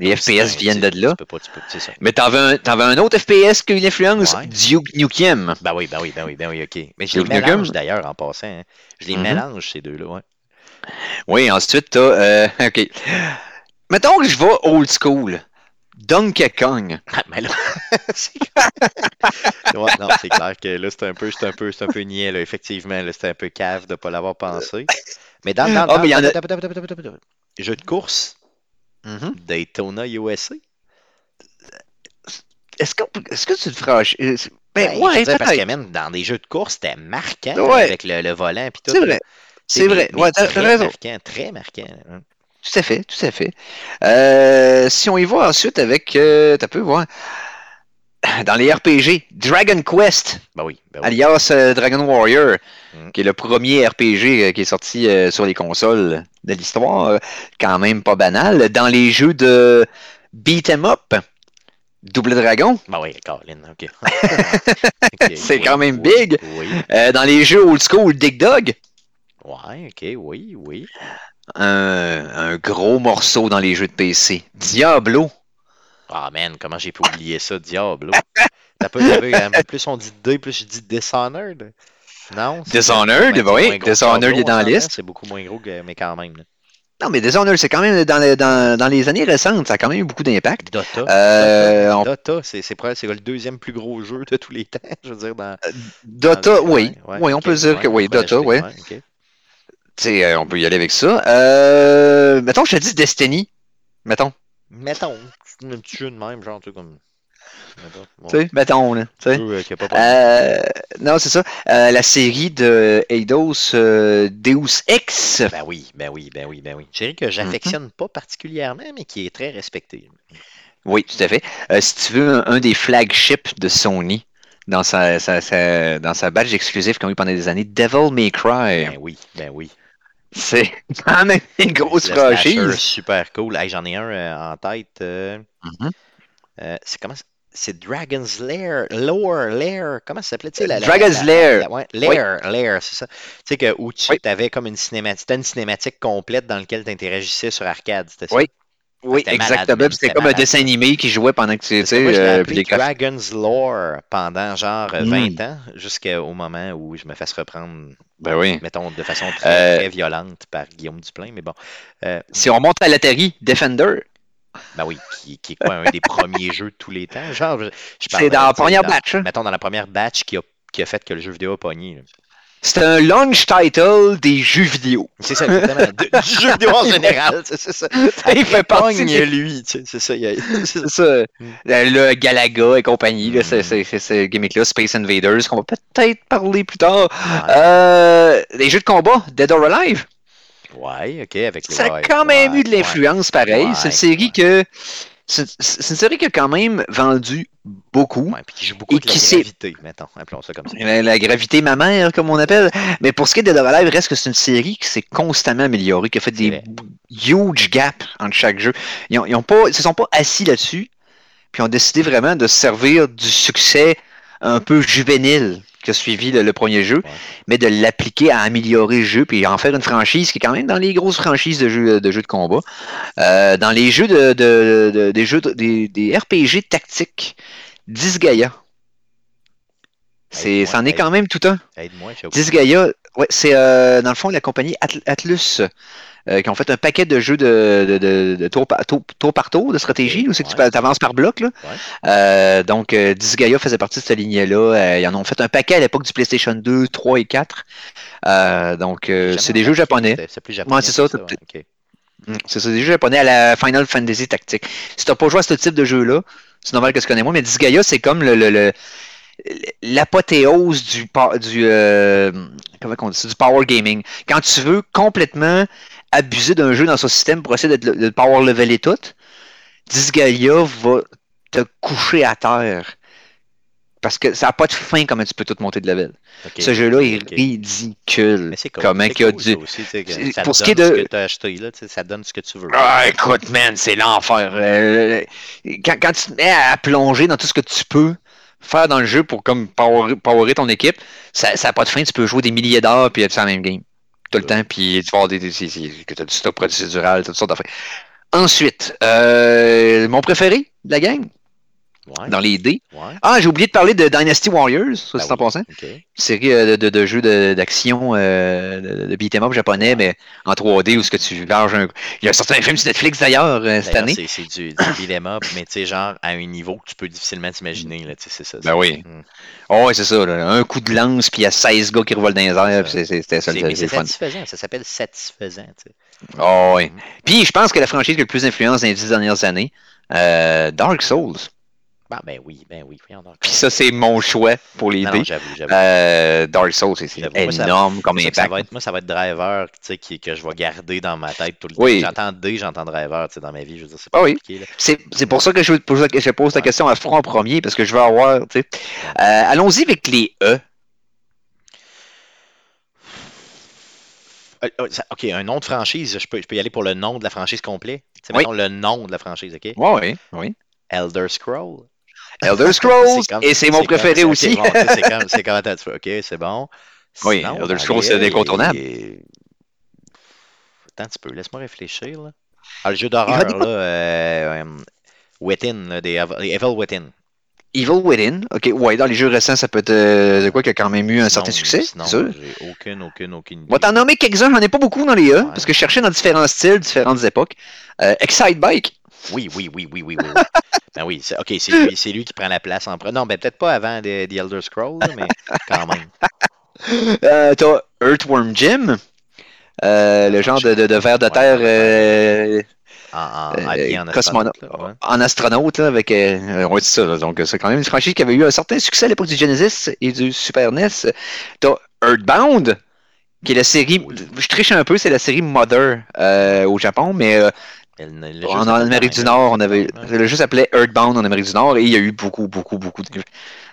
les FPS viennent de là. Tu peux pas, tu peux, c'est ça. Mais t'en veux, un, autre FPS qui a? Ouais. Duke Nukem. Ben oui, ben oui, ben oui, ben oui, ok. Mais je les mélange d'ailleurs en passant. hein. Je les Mhm. mélange ces deux-là, ouais. Oui, ensuite, t'as. Euh, ok. Mettons que je vais old school. Donkey Kong. Ah, mais là, c'est ouais, non, c'est clair que là, c'est un peu, c'est un peu, c'est un peu niais, là, effectivement. Là, c'était un peu cave de ne pas l'avoir pensé. Mais dans, dans, mais y en a- attends. jeu de course, Mhm. Daytona USA. Est-ce que, est-ce que tu te franchis? euh, Ben, Ben, ouais, dire, parce que même dans des jeux de course, c'était marquant Ouais. avec le, le volant tout. C'est vrai. C'est vrai. Ouais, t'as raison. marquant, très marquant. hein. Tout à fait, tout à fait. Euh, si on y va ensuite avec. Euh, T'as pu voir. Dans les RPG, Dragon Quest. Ben oui, ben oui. alias euh, Dragon Warrior, Mm. qui est le premier RPG euh, qui est sorti sur les consoles de l'histoire, quand même pas banal. Dans les jeux de beat 'em up, Double Dragon. Ben oui, Colin, ok. C'est oui, quand même big. Oui. Dans les jeux old school, Dig Dog. Ouais, ok, oui, oui. Un, un gros morceau dans les jeux de PC. Diablo. Ah, man, comment j'ai pu oublier ça, Diablo? T'as pas, peu, hein, plus on dit D, plus je dis Dishonored. Non? Dishonored, ben oui, Dishonored est dans la liste. C'est beaucoup moins gros, que, mais quand même. là. Non, mais Dishonored, c'est quand même dans, les- dans, dans les années récentes, ça a quand même eu beaucoup d'impact. Dota. Euh, on- Dota, c'est le deuxième plus gros jeu de tous les temps, je veux dire. Dans, Dota, oui. ouais, Oui, on peut dire que oui, Dota, oui. Sais, euh, on peut y aller avec ça. Euh, mettons, je te dis Destiny. Mettons. Mettons, un petit jeu de même, genre, tu comme. Tu sais, mettons, là. Tu euh, Euh, non, c'est ça. Euh, la série de Eidos Deus Ex. Ben oui, ben oui, ben oui, ben oui. Je dirais que j'affectionne pas particulièrement, mais qui est très respecté. Oui, tout à fait. Si tu veux, un, un des flagships de Sony dans sa, sa- sa- dans sa badge exclusif qu'on a eu pendant des années, Devil May Cry. Ben oui, ben oui. C'est quand même une grosse franchise. super cool. Hey, J'en ai un euh, en tête. euh, Mhm. euh, c'est comment C'est Dragon's Lair, Lore, Lair, comment ça s'appelait? tu sais, la- Dragon's la- Lair. la- ouais, Lair, Lair, c'est ça. Tu sais, que, où tu Oui. avais comme une cinématique, une cinématique complète dans laquelle tu interagissais sur arcade, c'était ça? Oui, Oui, exactement. C'était comme un dessin animé qui jouait pendant que tu moi, l'ai euh, appelé? Dragon's Lore pendant genre euh, Mm. 20 ans, jusqu'au moment où je me fasse reprendre, Ben oui. mettons, de façon très, Euh, très violente par Guillaume Duplain. Mais bon, euh, Si on remonte à l'Atari, Defender, ben oui, qui, qui est quoi, un des premiers jeux de tous les temps? Genre, je, je c'est dans la première batch. hein. Mettons, dans la première batch qui a, qui a fait que le jeu vidéo a pogné. là. C'est un launch title des jeux vidéo. C'est ça, exactement. de- du jeu vidéo en général, c'est ça. il fait partie Pogne, des- lui, tu sais, c'est ça. a- c'est ça. Mm. Le, le Galaga et compagnie, c'est- Mm. ce gimmick-là, Space Invaders, qu'on va peut-être parler plus tard. Ouais, Euh, les jeux de combat, Dead or Alive, ouais, ok, avec les ça a quand même ouais, eu de l'influence pareil. Ouais, c'est une série que. C'est une série qui a quand même vendu beaucoup. Ouais, puis qui joue beaucoup Et avec la qui gravité, mettons, appelons ça comme ça. La, la gravité mammaire, comme on appelle. Mais pour ce qui est de Dead or Alive, reste que c'est une série qui s'est constamment améliorée, qui a fait des huge gaps entre chaque jeu. Ils, ils ont ils se sont pas assis là-dessus, puis ont décidé vraiment de se servir du succès un peu juvénile qui a suivi le, le premier jeu, Ouais. mais de l'appliquer à améliorer le jeu, puis en faire une franchise qui est quand même dans les grosses franchises de jeux de, jeux de combat. Euh, dans les jeux de, de- de- des jeux de- des, des RPG tactiques, Disgaea. C'est, c'en est quand même tout un. Aide-moi. Disgaea, ouais, c'est euh, dans le fond la compagnie Atl- Atlus euh, qui ont fait un paquet de jeux de, de, de- de tour, par, tour, tour par tour, de stratégie, où c'est que tu avances par bloc. Là. Ouais. Euh, donc, euh, Disgaea faisait partie de cette lignée-là. Euh, ils en ont fait un paquet à l'époque du PlayStation 2, 3 et 4. Euh, donc, euh, c'est des jeux japonais. C'est plus japonais. Ouais, c'est ça. Mm, C'est ça, des jeux japonais à la Final Fantasy Tactique. Si t'as pas joué à ce type de jeu-là, c'est normal que tu connais moi, mais Disgaea, c'est comme le, le- le- l'apothéose du, du, euh, comment on dit ça, du power gaming. Quand tu veux complètement abuser d'un jeu dans son système pour essayer de, le power leveler tout, Disgaea va te coucher à terre. Parce que ça n'a pas de fin comment tu peux tout monter de level. Ce jeu-là est ridicule. Mais c'est cool. Comment c'est qu'il y a du- aussi, ça pour ce qui est de- ce que tu as acheté, là, tu sais, ça donne ce que tu veux. Ah, écoute, man, c'est l'enfer. Euh, quand, quand tu te mets à plonger dans tout ce que tu peux faire dans le jeu pour comme power- powerer ton équipe, ça n'a pas de fin. Tu peux jouer des milliers d'heures puis être sur la même game. Tout le Ouais. temps, puis tu vas avoir des, des, des- du stop procédural, toutes sortes d'affaires. Ensuite, euh, mon préféré de la gang, Ouais, dans les dés. ouais. Ah, j'ai oublié de parler de Dynasty Warriors, ça Ben c'est en oui, passant. ok. Série euh, de, de, de jeux de- d'action, euh, de, de beat'em up japonais, mais en 3D où ce que tu larges un. Il y a un certain film sur Netflix d'ailleurs euh, cette année. C'est du, du beat'em up, mais tu sais, genre à un niveau que tu peux difficilement t'imaginer, c'est ça. Ben oui. Mm. Oh, ouais, c'est ça. là. Un coup de lance, puis il y a 16 gars qui revolent dans les airs, puis c'est- c'est- c'était ça, C'est- le fun. satisfaisant, ça s'appelle satisfaisant, tu sais. Oh, ouais. Mm. Puis je pense que la franchise qui a le plus d'influence dans les 10 dernières années, euh, Dark Souls. Ah, ben oui, ben oui. Puis ça, c'est mon choix pour les Non, dés. j'avoue, j'avoue. Euh, Dark Souls, c'est c'est J'avoue, moi, ça- énorme comme C'est ça impact. va être, moi, ça va être Driver qui, que je vais garder dans ma tête tout le temps. Oui. J'entends D, j'entends Driver dans ma vie. Je veux dire, c'est pas Ah oui. C'est c'est pour ça que je, pose la- je pose la question à front en premier, parce que je veux avoir. Euh, Allons-y avec les E. Euh, ok, un nom de franchise, je peux, je peux y aller pour le nom de la franchise complet? Sais, Oui. le nom de la franchise, ok? Oui, oui. Elder Scroll. Elder Scrolls, et c'est mon préféré aussi. c'est comme, c'est comme, attends, ok, c'est bon. oui, Elder Scrolls, c'est incontournable. Attends un petit peu, laisse-moi réfléchir. Là. Ah, le jeu d'horreur, là, euh, Within, des Evil Within. Evil Within, ok, ouais, dans les jeux récents, ça peut être euh, quoi qui a quand même eu un certain succès. Non, j'ai aucune, aucune, aucune. Va t'en nommer quelques-uns, j'en ai pas beaucoup dans les E, parce que je cherchais dans différents styles, différentes époques. Euh, Excite Bike. Oui, oui, oui, oui, oui, oui. ben oui, ok, c'est lui, c'est lui qui prend la place en premier. Non, ben peut-être pas avant The, Elder Scrolls, mais quand même. Euh, T'as Earthworm Jim, euh, le genre de, de, de ver de terre. Euh, en, en, astronaute, en astronaute là, avec euh, ouais, ça. donc c'est quand même une franchise qui avait eu un certain succès à l'époque du Genesis et du Super NES. T'as Earthbound, qui est la série. Je triche un peu, c'est la série Mother euh, au Japon, mais euh, en, Amérique du Nord, on avait le jeu s'appelait Earthbound en Amérique du Nord et il y a eu beaucoup, beaucoup, beaucoup de,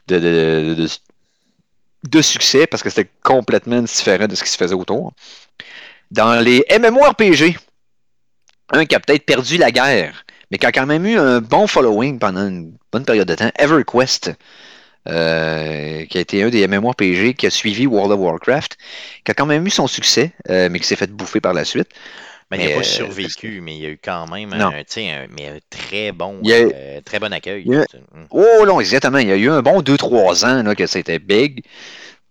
de, de, de succès parce que c'était complètement différent de ce qui se faisait autour. Dans les MMORPG, un qui a peut-être perdu la guerre, mais qui a quand même eu un bon following pendant une bonne période de temps, EverQuest, euh, qui a été un des MMORPG qui a suivi World of Warcraft, qui a quand même eu son succès, euh, mais qui s'est fait bouffer par la suite. Mais, il n'a pas euh, survécu, mais il y a eu quand même un, un, mais un très bon, très bon accueil. Oh non, exactement. Il y a eu un bon 2-3 ans là, que c'était big.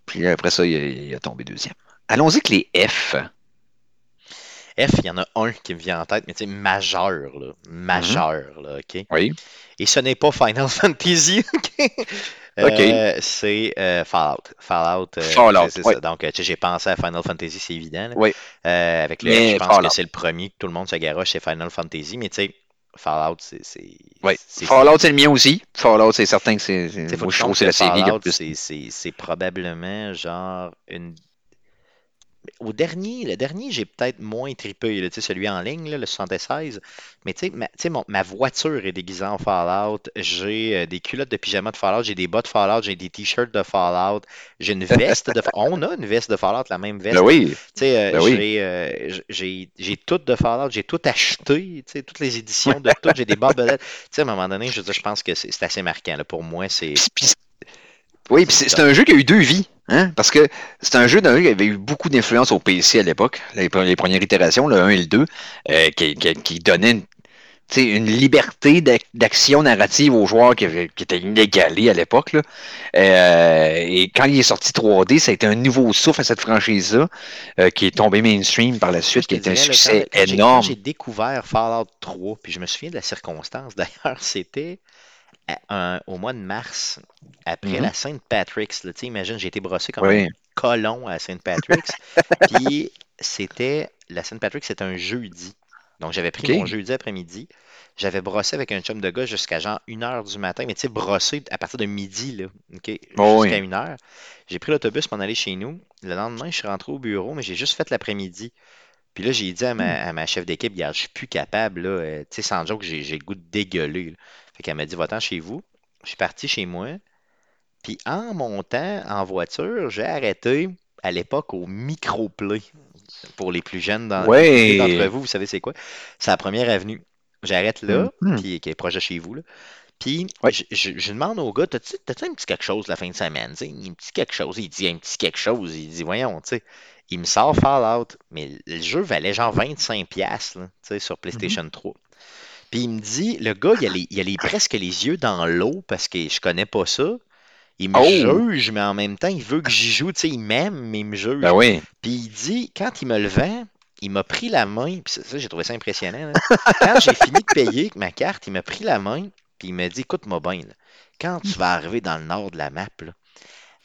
Puis après ça, il a, a tombé deuxième. Allons-y avec les F. F, il y en a un qui me vient en tête, mais tu sais, majeur, là. Majeur, là, OK? Oui. Et ce n'est pas Final Fantasy, OK? Euh, c'est euh, Fallout. Fallout. Euh, Fallout oui. ça. Donc, j'ai pensé à Final Fantasy, c'est évident. Là. Oui. avec le je pense que c'est le premier que tout le monde se garoche, c'est Final Fantasy, mais tu sais, Fallout, c'est. Oui. Fallout, c'est le mien aussi. Fallout, c'est certain que c'est. Moi, je trouve que c'est la série. C'est probablement genre une au dernier, le dernier, j'ai peut-être moins tripé, là, celui en ligne, là, le 76. Mais tu sais, ma, ma, voiture est déguisée en Fallout. J'ai euh, des culottes de pyjama de Fallout, j'ai des bas de Fallout, j'ai des t-shirts de Fallout, j'ai une veste de On a une veste de Fallout, la même veste. Ben oui. Euh, ben euh, j'ai tout de Fallout, j'ai tout acheté, toutes les éditions de tout, j'ai des barbelettes. à un moment donné, je, je pense que c'est assez marquant. Là. Pour moi, c'est. Oui, c'est un jeu qui a eu deux vies. Hein? Parce que c'est un jeu d'un qui avait eu beaucoup d'influence au PC à l'époque, les, premières itérations, le 1 et le 2, euh, qui, qui, qui, donnaient une, une liberté d'action narrative aux joueurs qui, était inégalée à l'époque. Euh, et quand il est sorti 3D, ça a été un nouveau souffle à cette franchise-là, euh, qui est tombé mainstream par la suite, qui a été un succès énorme. J'ai découvert Fallout 3, puis je me souviens de la circonstance d'ailleurs, c'était au mois de mars, après la mhm. Saint-Patrick's, imagine, j'ai été brossé comme un colon à Saint-Patrick's. puis c'était, la Saint-Patrick, c'était un jeudi. Donc j'avais pris mon jeudi après-midi. J'avais brossé avec un chum de gars jusqu'à genre 1h du matin, mais tu sais, brossé à partir de midi, là, oh jusqu'à 1h. J'ai pris l'autobus pour aller chez nous. Le lendemain, je suis rentré au bureau, mais j'ai juste fait l'après-midi. Puis là, j'ai dit à ma, hmm. chef d'équipe, regarde, je suis plus capable, là, euh, tu sais, sans joke, j'ai le goût de dégueuler. Fait qu'elle m'a dit, va-t'en chez vous. Je suis parti chez moi. Puis en montant en voiture, j'ai arrêté à l'époque au micro-play. Pour les plus jeunes d'entre vous, vous savez c'est quoi? C'est la première avenue. J'arrête là, mm-hmm. puis qui est proche de chez vous. Là. Puis je, demande au gars, t'as-tu un petit quelque chose la fin de semaine? un petit quelque chose. Il dit un petit quelque chose. Il dit, voyons, tu sais. Il me sort Fallout, mais le jeu valait genre 25$ là, sur PlayStation 3. Puis il me dit, le gars, il a, les, il a presque les yeux dans l'eau parce que je connais pas ça. Il me oh! juge, mais en même temps, il veut que j'y joue. Tu sais, il m'aime, mais il me juge. Ben oui. Puis il dit, quand il me le vend, il m'a pris la main. Puis ça, j'ai trouvé ça impressionnant. quand j'ai fini de payer avec ma carte, il m'a pris la main. Puis il m'a dit, écoute-moi bien, quand tu vas arriver dans le nord de la map,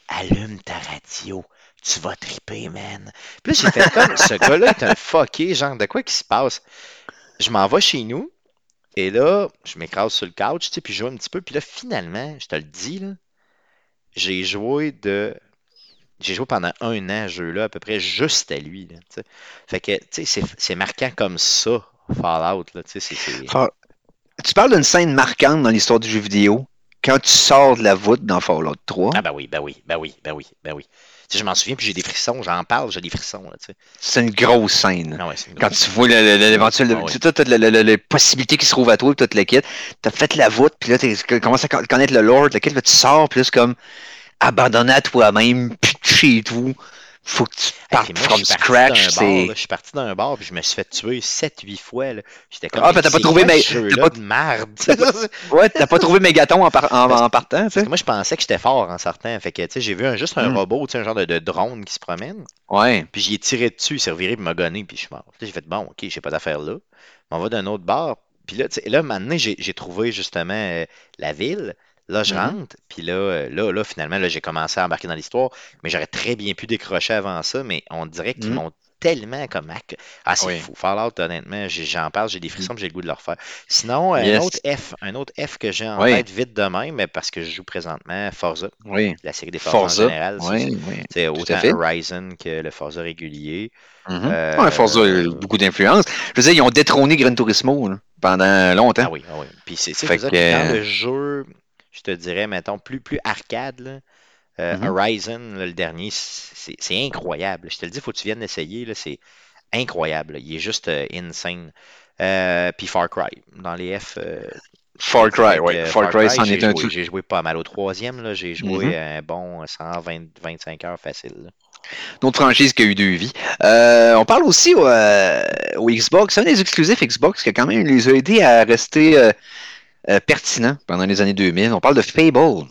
allume ta radio. Tu vas triper, man. Puis là, j'ai fait comme, ce gars-là est un fucké, genre, de quoi qui se passe? Je m'en vais chez nous. Et là, je m'écrase sur le couch, tu sais, puis je joue un petit peu. Puis là, finalement, je te le dis, là, j'ai joué de. J'ai joué pendant un an à ce jeu-là, à peu près juste à lui. Là, sais. fait que, tu sais, c'est marquant comme ça, Fallout. Là, tu sais, Tu parles d'une scène marquante dans l'histoire du jeu vidéo quand tu sors de la voûte dans Fallout 3. Ah, ben oui, ben oui, ben oui, ben oui, ben oui. Je m'en souviens, puis j'ai des frissons, j'en parle, j'ai des frissons. C'est une grosse scène. Ah ouais, Quand tu vois l'éventuel, Ah ouais. tu- toutes les, possibilités qui se trouvent à toi, toute le kit, t'as fait la voûte, puis là, tu commences à con- connaître le Lord, le kit, là, tu sors, puis là, c'est comme abandonné à toi-même, puis chez tout. Faut que tu partes moi, from scratch. bar, là, Je suis parti d'un bar, puis je me suis fait tuer 7-8 fois. J'étais comme. Ah, ben, t'as pas trouvé, ce t'as pas- de merde. Ouais, t'as pas trouvé en, par- en, Parce- en partant, Parce que moi, je pensais que j'étais fort en sortant. Fait que, tu sais, j'ai vu un- juste un Mm. robot, tu sais, un genre de, de drone qui se promène. Ouais. Puis j'y ai tiré dessus, il s'est reviré, puis m'a gonné, puis je suis mort. J'ai fait, bon, ok, j'ai pas d'affaire là. On va d'un autre bar. Puis là, tu sais, là, maintenant, j'ai j'ai trouvé justement euh, la ville. Là, je Mhm. rentre, puis là, euh, là, là, finalement, là, j'ai commencé à embarquer dans l'histoire, mais j'aurais très bien pu décrocher avant ça, mais on dirait qu'ils Mhm. m'ont tellement comme... Ah, c'est Oui. fou. Fallout, honnêtement, j'en parle, j'ai des frissons, j'ai le goût de le refaire. Sinon, un Yes. autre F, un autre F que j'ai en Oui. tête vite de même, mais parce que je joue présentement Forza, Oui. la série des Forza, Forza. en général. ça, Oui, oui. c'est autant. Horizon que le Forza régulier. Euh, Ouais, Forza a eu beaucoup d'influence. Je veux dire, ils ont détrôné Gran Turismo là, pendant longtemps. Ah oui, ah oui. Puis c'est ça, que, dans euh, le jeu, je te dirais, mettons, plus, plus arcade, là, euh, Mhm. Horizon, là, le dernier, c'est c'est incroyable. Je te le dis, il faut que tu viennes l'essayer, là, c'est incroyable. là. Il est juste euh, insane. Euh, puis Far Cry, dans les F. euh, Far Cry, oui. Far Cry, c'en j'ai est un joué- tout. J'ai joué pas mal au troisième, là, j'ai joué Mhm. un bon 120-25 heures facile. autre franchise qui a eu deux vies. Euh, on parle aussi euh, au Xbox. Un des exclusifs Xbox qui a quand même les a aidés à rester euh, euh, pertinents pendant les années 2000. On parle de Fable.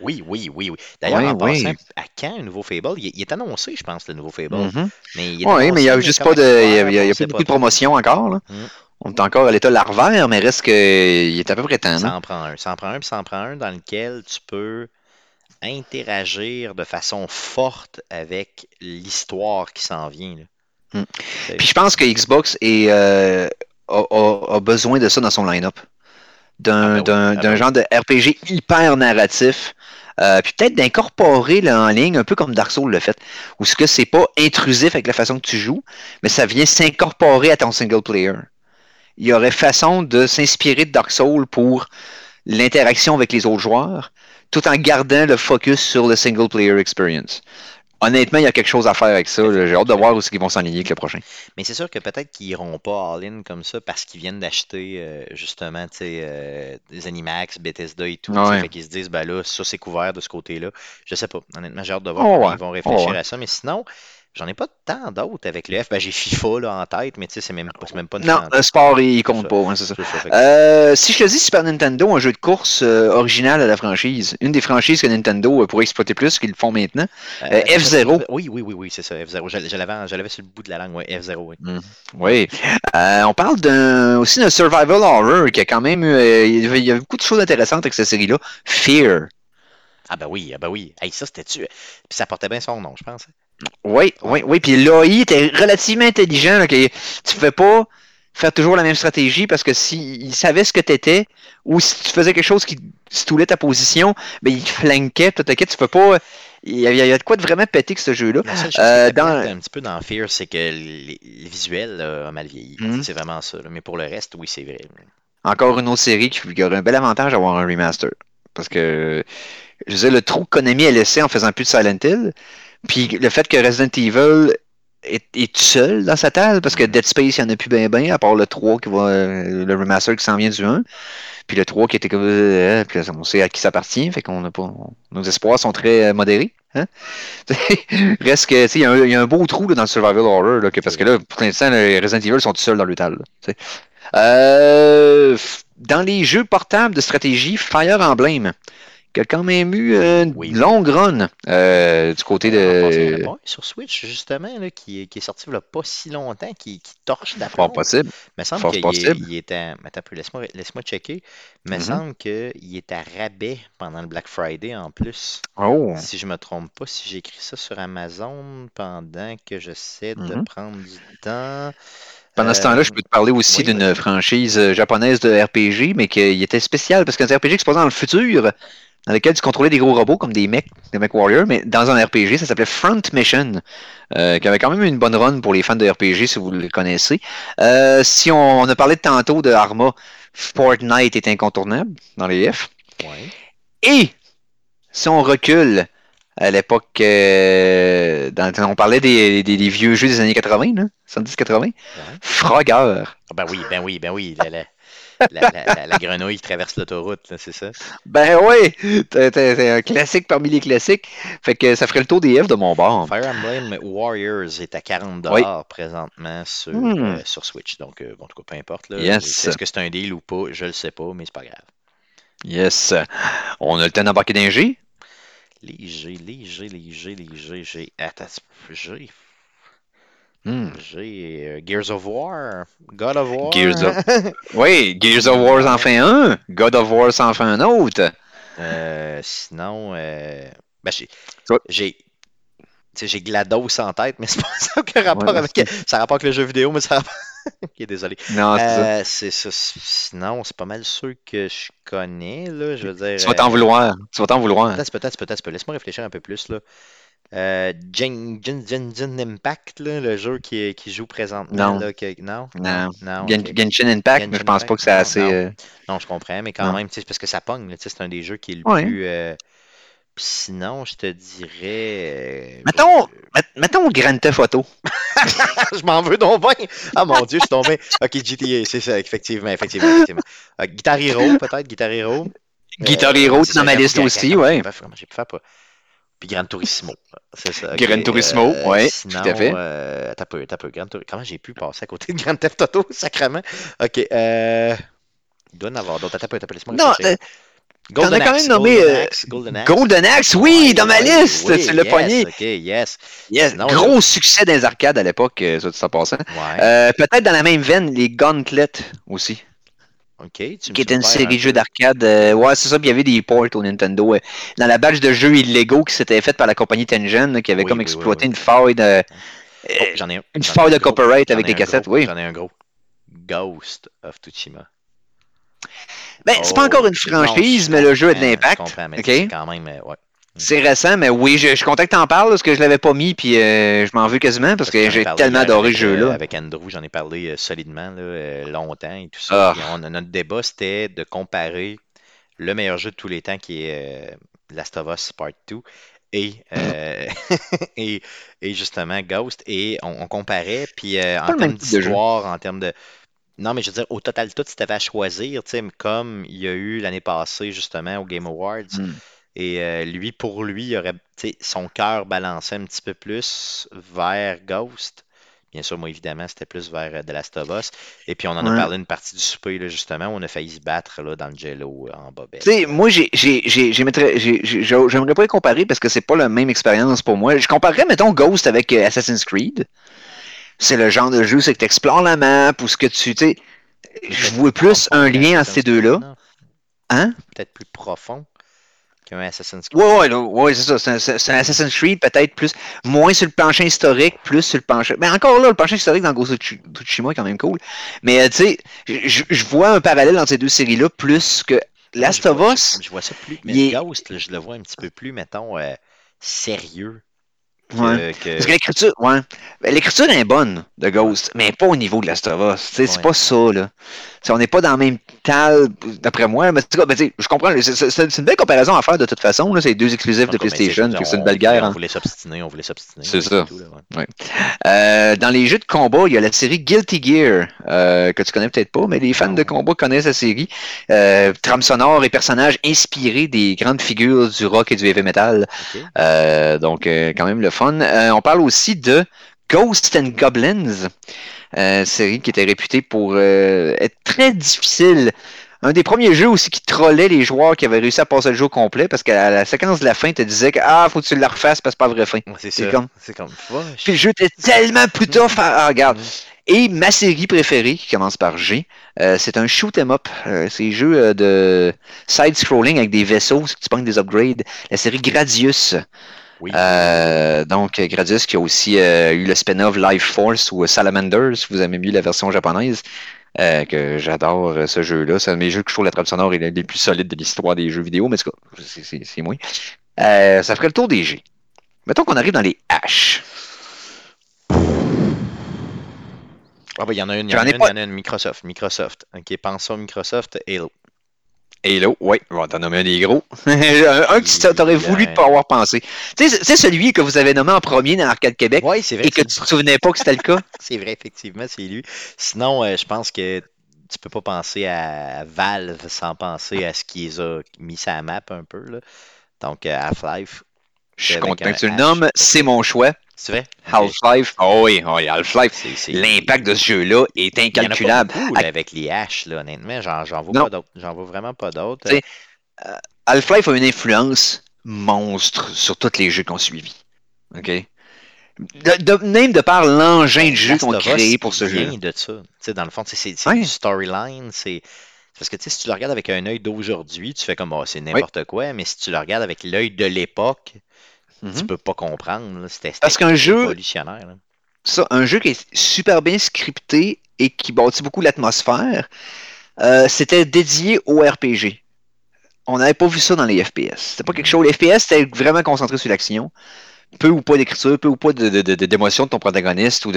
Oui, oui, oui, oui. D'ailleurs, en oui. passant, à quand un nouveau Fable? Il, il est annoncé, je pense, le nouveau Fable. Mhm. Mais il Oui, mais il n'y a juste pas de. Il y a, pas beaucoup de promotion encore. là. Mhm. On est encore à l'état larvaire, mais reste qu'il est à peu près temps. Ça en prend un. Ça en prend un, puis ça en prend un dans lequel tu peux interagir de façon forte avec l'histoire qui s'en vient. là. C'est- Puis je pense que Xbox est, euh, a, a- a besoin de ça dans son line-up. D'un Ah ben oui, d'un- ah d'un ben genre de RPG hyper narratif. Euh, puis peut-être d'incorporer en ligne, un peu comme Dark Souls le fait, où ce que c'est pas intrusif avec la façon que tu joues, mais ça vient s'incorporer à ton single player. Il y aurait façon de s'inspirer de Dark Souls pour l'interaction avec les autres joueurs, tout en gardant le focus sur le single player experience. Honnêtement, il y a quelque chose à faire avec ça. J'ai hâte de voir où ils vont s'enligner avec le prochain. Mais c'est sûr que peut-être qu'ils iront pas all-in comme ça parce qu'ils viennent d'acheter euh, justement euh, des Animax, Bethesda et tout. Ouais. Fait qu'ils se disent, ben là, ça c'est couvert de ce côté-là. Je sais pas. Honnêtement, j'ai hâte de voir Oh comment ouais. ils vont réfléchir Oh ouais. à ça. Mais sinon, j'en ai pas tant d'autres avec le F. Ben, j'ai FIFA là, en tête, mais tu sais, c'est même, pas- c'est même pas une Non, le sport, il compte pas, hein, c'est ça. Euh, si je te dis Super Nintendo, un jeu de course euh, original à la franchise, une des franchises que Nintendo euh, pourrait exploiter plus qu'ils le font maintenant. Euh, Euh, F0. Oui, oui, oui, oui, c'est ça, F0. Je, je l'avais, je l'avais sur le bout de la langue, ouais, F0, oui. Oui. Euh, on parle d'un, aussi d'un survival horror qui a quand même eu, il y avait- il y a beaucoup de choses intéressantes avec cette série-là. Fear. Ah ben oui, ah ben oui. Hey, ça, c'était-tu... Puis ça portait bien son nom, je pense. Oui, oui, oui. Puis l'AI était relativement intelligent. Là, que tu ne pouvais pas faire toujours la même stratégie parce que s'il savait ce que tu étais ou si tu faisais quelque chose qui stoulait ta position, ben, il flanquait. Tout, tu peux pas. Il y, a, il y a de quoi de vraiment péter que ce jeu-là. La seule chose Euh, dans- un petit peu dans Fear, c'est que visuels là, a mal vieilli. Mhm. C'est vraiment ça. là. Mais pour le reste, oui, c'est vrai. Encore une autre série qui, qui aurait un bel avantage d'avoir un remaster. Parce que, je veux dire, le trou que Konami a laissé en faisant plus de Silent Hill, puis le fait que Resident Evil est, tout seul dans sa table, parce que. Dead Space, il n'y en a plus bien bien, à part le 3 qui va, euh, le remaster qui s'en vient du 1. Puis le 3 qui était comme, euh, on sait à qui ça appartient, fait qu'on pas, nos espoirs sont très euh, modérés. Hein? Reste que, il y, a un- beau trou dans le survival horror, là, parce que là, pour l'instant, les Resident Evil sont tout seuls dans le tal. dans les jeux portables de stratégie, Fire Emblem, qui a quand même eu euh, une Oui. longue run euh, du côté de. sur Switch, justement, là, qui, est- qui est sorti il y a pas si longtemps, qui, qui torche la Fort possible. Il me semble qu'il était. Attends laisse-moi laisse-moi checker. Il me Mhm. semble qu'il est à rabais pendant le Black Friday en plus. Oh. Si je me trompe pas, si j'écris ça sur Amazon pendant que j'essaie de Mhm. prendre du temps. Pendant ce Euh, temps-là, je peux te parler aussi oui, d'une franchise euh, japonaise de RPG, mais qui était spéciale parce qu'un RPG qui se passait dans le futur, dans lequel tu contrôlais des gros robots comme des mecs, des mech warriors, mais dans un RPG, ça s'appelait Front Mission, euh, qui avait quand même une bonne run pour les fans de RPG si vous le connaissez. Euh, si on, on a parlé tantôt de Arma, Fortnite est incontournable dans les F. Ouais. Et si on recule à l'époque, euh, on parlait des, des- des vieux jeux des années 80, là, 70-80. Frogger. Ah, ben oui, ben oui, ben oui. La, la, la- la- la- la grenouille qui traverse l'autoroute, c'est ça? Ben oui, t'es un classique parmi les classiques. Fait que ça ferait le tour des F de mon bord. Fire Emblem Warriors est à 40$ Oui. présentement sur, Hmm. euh, sur Switch. Donc, euh, bon, en tout cas, peu importe. Yes. Est-ce que c'est un deal ou pas? Je le sais pas, mais c'est pas grave. Yes. On a le temps d'embarquer d'un G? Léger, léger, léger, léger. J'ai. Attends, j'ai. Hmm. J'ai euh, Gears of War. God of War. Gears of- Oui, Gears of War en fait un. God of War en fait un autre. Euh, sinon, euh, ben, j'ai. J'ai. GLaDOS en tête, mais c'est pas ça qui rapport Ouais, avec. Ça a rapport avec le jeu vidéo, mais ça a rapport. ok, désolé. Non, c'est ça. Euh. Sinon, c'est pas mal ceux que je connais, là. Je veux dire. Tu vas t'en vouloir. Tu vas t'en vouloir. Peut-être, peut-être, peut-être, peut-être. Laisse-moi réfléchir un peu plus, là. Euh, Gen- Gen- Gen- Gen Impact, là, le jeu qui, qui joue présentement. Non. Là, que- non? Non. Non, Gen- ok. Genshin Impact, Genshin mais je pense pas que c'est assez. non. euh, Non, je comprends, mais quand même, parce que ça pogne. C'est un des jeux qui est le Ouais. plus. euh, sinon, je te dirais. euh, Mettons, met- mettons Grand Theft Auto. je m'en veux donc bien. Ah mon dieu, je suis tombé. Ok, GTA, c'est ça, effectivement, effectivement, effectivement. Guitar Hero, peut-être, Guitar Hero. Guitar Hero, c'est dans ma liste aussi, ouais. J'ai pu faire pas. Puis Gran Turismo. C'est ça. ok. Gran Turismo, Euh, ouais, sinon, tout à fait. Euh, t'as peu, t'as peu. Gran Tur- Comment j'ai pu passer à côté de Grand Theft Auto, sacrément? Ok, euh. Il doit en avoir d'autres. T'as peu, t'as peu, laisse-moi Non, réfléchir. euh, t'en as quand même nommé, Golden Axe, Golden Axe. Golden Axe, oui, dans ma liste. oui, tu l'as yes, pogné. Ok, yes. Yes, gros succès dans les arcades à l'époque, ça, ça passant. Ouais. Euh, Peut-être dans la même veine, les Gauntlet aussi, ok. Tu qui était une série de jeux d'arcade. euh, ouais, c'est ça, puis il y avait des ports au Nintendo. euh, dans la badge de jeux illégaux qui s'était faite par la compagnie Tengen, là, qui avait Oui, comme oui, exploité oui. une faille de. Oh, j'en ai un. une faille de copyright avec un cassettes, gros, oui. J'en ai un gros. Ghost of Tsushima. Ben, c'est pas Oh, encore une franchise, mais le jeu a de l'impact. Je comprends, mais quand même. euh, ouais. C'est récent, mais oui, je, je suis content que t'en parles, parce que je l'avais pas mis, puis euh, je m'en veux quasiment, parce que j'ai tellement adoré ce euh, jeu-là. Avec Andrew, j'en ai parlé euh, solidement, là, euh, longtemps et tout ça. Ah. On- notre débat, c'était de comparer le meilleur jeu de tous les temps, qui est euh, Last of Us Part 2, et, euh, et, et justement Ghost, et on, on comparait, puis euh, en termes d'histoire, en termes de... Non, mais je veux dire, au total, tout, si tu avais à choisir, comme il y a eu l'année passée, justement, au Game Awards, Hmm. Et euh, lui, pour lui, il aurait, son cœur balançait un petit peu plus vers Ghost. Bien sûr, moi, évidemment, c'était plus vers euh, The Last of Us. Et puis, on en a parlé une partie du souper, là, justement, où on a failli se battre là, dans le jello euh, en bobette. Tu sais, moi, j'ai- j'ai- j'ai- j'aimerais j'ai- j'ai- j'aimerais pas les comparer parce que c'est pas la même expérience pour moi. Je comparerais, mettons, Ghost avec euh, Assassin's Creed. C'est le genre de jeu, c'est que tu explores la map ou ce que tu. Je vois plus un lien entre ces deux-là. Hein? Peut-être plus profond qu'un Assassin's Creed. Ouais, ouais, c'est ça. C'est un, Assassin's Creed, peut-être plus. Moins sur le plancher historique, plus sur le plancher. Mais encore là, le plancher historique dans Ghost of Tsu- Tsushima est quand même cool. Mais euh, tu sais, je vois un parallèle entre ces deux séries-là plus que Last of Us. Je, vois ça plus. Mais il Ghost, là, je le vois un petit peu plus, mettons, euh, sérieux. Que, Ouais. que- Parce que l'écriture, ouais. Ben, L'écriture est bonne de Ghost, mais pas au niveau de Last of Us. Tu sais, C'est Ouais. pas ça, là. On n'est pas dans le même tal, d'après moi. Mais ben, je comprends. C'est une belle comparaison à faire de toute façon. C'est deux exclusifs de PlayStation. C'est une belle guerre. On hein. voulait s'obstiner, on voulait s'obstiner. C'est ça. tout, là, ouais. Euh, dans les jeux de combat, il y a la série Guilty Gear, euh, que tu connais peut-être pas, mais les fans de combat connaissent la série. Euh, trame sonore et personnages inspirés des grandes figures du rock et du heavy metal. Euh, donc, quand même le fun. Euh, on parle aussi de Ghosts and Goblins, euh, série qui était réputée pour euh, être très difficile. Un des premiers jeux aussi qui trollait les joueurs qui avaient réussi à passer le jeu au complet parce qu'à la séquence de la fin, te disait que ah, faut que tu le refasses parce que c'est pas la vraie fin. C'est ça. comme- C'est comme. Puis le jeu était tellement plus tough à. Mhm. Et ma série préférée, qui commence par G, euh, c'est un shoot 'em up. Euh, c'est un jeu euh, de side-scrolling avec des vaisseaux, que tu pognes des upgrades. La série Gradius. Oui. Euh, donc, Gradius qui a aussi euh, eu le spin-off Life Force ou Salamander, si vous aimez mieux la version japonaise. euh, que j'adore ce jeu-là. C'est un de mes jeux que je trouve la trame sonore est l'un des plus solides de l'histoire des jeux vidéo, mais c'est- moi. Ça ferait le tour des G. Mettons qu'on arrive dans les H. Ah, bah, il y en a une, il y en a une, pas- il y en a une, Microsoft. Microsoft. Ok, pensons Microsoft, Halo. Halo, oui, on va t'en nommer un des gros. un, que tu aurais voulu ne pas avoir pensé. Tu sais, celui que vous avez nommé en premier dans Arcade Québec ouais, vrai et que, tu ne te souvenais pas que c'était le cas? c'est vrai, effectivement, c'est lui. Sinon, euh, je pense que tu peux pas penser à Valve sans penser à ce qu'ils ont mis sa map un peu. Là. Donc, euh, Half-Life. Je suis content que tu le nommes, c'est mon choix. C'est vrai? Half-Life, oh oui, oh oui Half-Life, l'impact de ce jeu-là est incalculable. Il y en a pas beaucoup, avec les haches, là, honnêtement, j'en vois pas d'autres. J'en vois vraiment pas d'autres. Euh, Half-Life a une influence monstre sur tous les jeux qu'on suivi. OK? De, même de par l'engin de jeu qu'on a créé pour ce jeu. de ça. dans le fond, c'est une storyline, c'est. Parce que si tu le regardes avec un œil d'aujourd'hui, tu fais comme oh, c'est n'importe quoi, mais si tu le regardes avec l'œil de l'époque, tu mhm. peux pas comprendre. C'était Parce qu'un jeu. Ça, un jeu qui est super bien scripté et qui bâtit beaucoup l'atmosphère, euh, c'était dédié au RPG. On n'avait pas vu ça dans les FPS. C'était pas quelque mhm. chose. Les FPS, c'était vraiment concentré sur l'action peu ou pas d'écriture, peu ou pas d'émotion de, de, de, ton protagoniste ou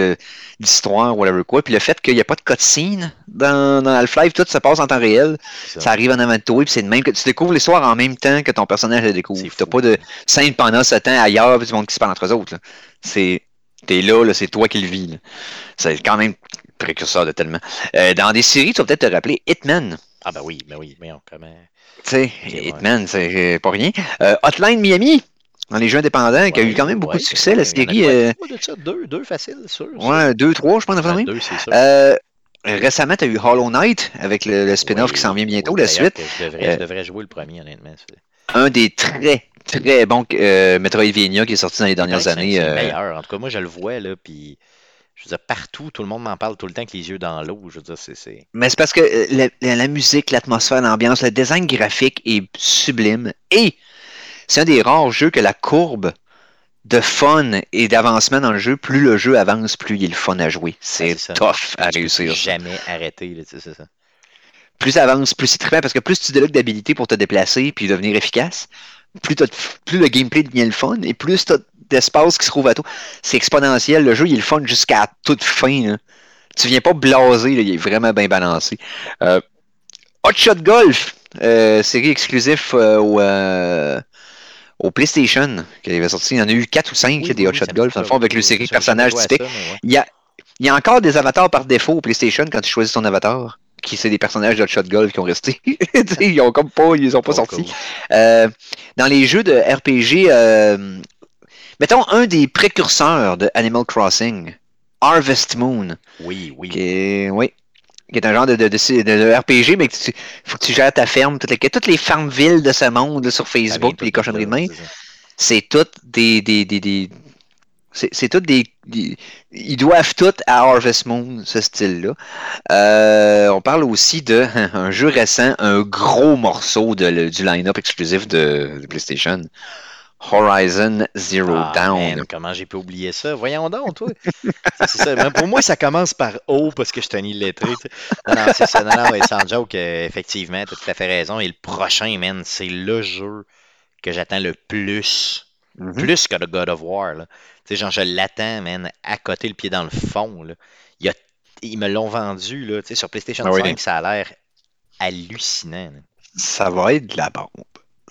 d'histoire, whatever quoi. Puis le fait qu'il n'y a pas de cutscene dans, dans Half-Life, tout se passe en temps réel. Ça, arrive en avant de toi, puis c'est de même que tu découvres l'histoire en même temps que ton personnage le découvre. T'as pas de scène pendant ce temps ailleurs, puis du monde qui se parle entre eux autres. C'est. T'es là, là c'est toi qui le vis. C'est quand même précurseur de tellement. Euh, dans des séries, tu vas peut-être te rappeler Hitman. Ah ben oui, ben oui, mais on comment. Tu sais, Hitman, c'est pas rien. Euh, Hotline Miami, dans les jeux indépendants, qui a eu quand même beaucoup de succès, la série. Euh... deux, deux faciles, sûr. Ouais, deux, trois, je pense, ouais, deux, c'est sûr. Euh, récemment, tu as eu Hollow Knight avec le, spin-off qui s'en vient bientôt, la suite. Je devrais, je devrais, jouer le premier, honnêtement. Un des très, très bons euh, Metroidvania qui est sorti dans les dernières années. C'est le meilleur. En tout cas, moi, je le vois, là, puis je veux dire, partout, tout le monde m'en parle tout le temps avec les yeux dans l'eau. Je veux dire, c'est. Mais c'est parce que la, la musique, l'atmosphère, l'ambiance, le design graphique est sublime et c'est un des rares jeux que la courbe de fun et d'avancement dans le jeu, plus le jeu avance, plus il est le fun à jouer. C'est tough à réussir. Jamais arrêter, c'est ça. Plus ça avance, plus c'est très parce que plus tu débloques d'habilités pour te déplacer puis devenir efficace, plus, plus le gameplay devient le fun et plus tu as d'espace qui se trouve à toi. C'est exponentiel. Le jeu, il est le fun jusqu'à toute fin. Là. Tu viens pas blaser, il est vraiment bien balancé. Euh, Hot Shot Golf, euh, série exclusive euh, au, au PlayStation, qui avait sorti, il y en a eu 4 ou 5 des Hot Shot Golf, dans le fond, avec le série personnage typique. il, y a, il y a encore des avatars par défaut au PlayStation quand tu choisis ton avatar qui c'est des personnages de Shot Golf qui ont resté. ils ont comme pas, ils ont pas sorti. Euh, dans les jeux de RPG, euh, mettons un des précurseurs de Animal Crossing, Harvest Moon. Oui, oui. Qui oui, qui est un genre de, de, de, RPG, mais il faut que tu gères ta ferme, toutes les, toutes les villes de ce monde sur Facebook, les cochonneries de main, c'est toutes des, des, des, des c'est toutes des, Ils doivent tout à Harvest Moon, ce style-là. Euh, on parle aussi d'un jeu récent, un gros morceau de, du line-up exclusif de, de PlayStation. Horizon Zero ah, Down. comment j'ai pu oublier ça? Voyons donc, toi. ça. Pour moi, ça commence par O parce que je suis un illettré. Non, non, c'est ça. Non, non, sans joke, euh, effectivement, tu as tout à fait raison. Et le prochain, man, c'est le jeu que j'attends le plus. Mm-hmm. Plus que le God of War. Là. Tu sais, genre, je l'attends, man, à côté le pied dans le fond. Là. Il y a, ils me l'ont vendu là, tu sais, sur PlayStation 5, ah ça a l'air hallucinant. Ça va être de la bombe.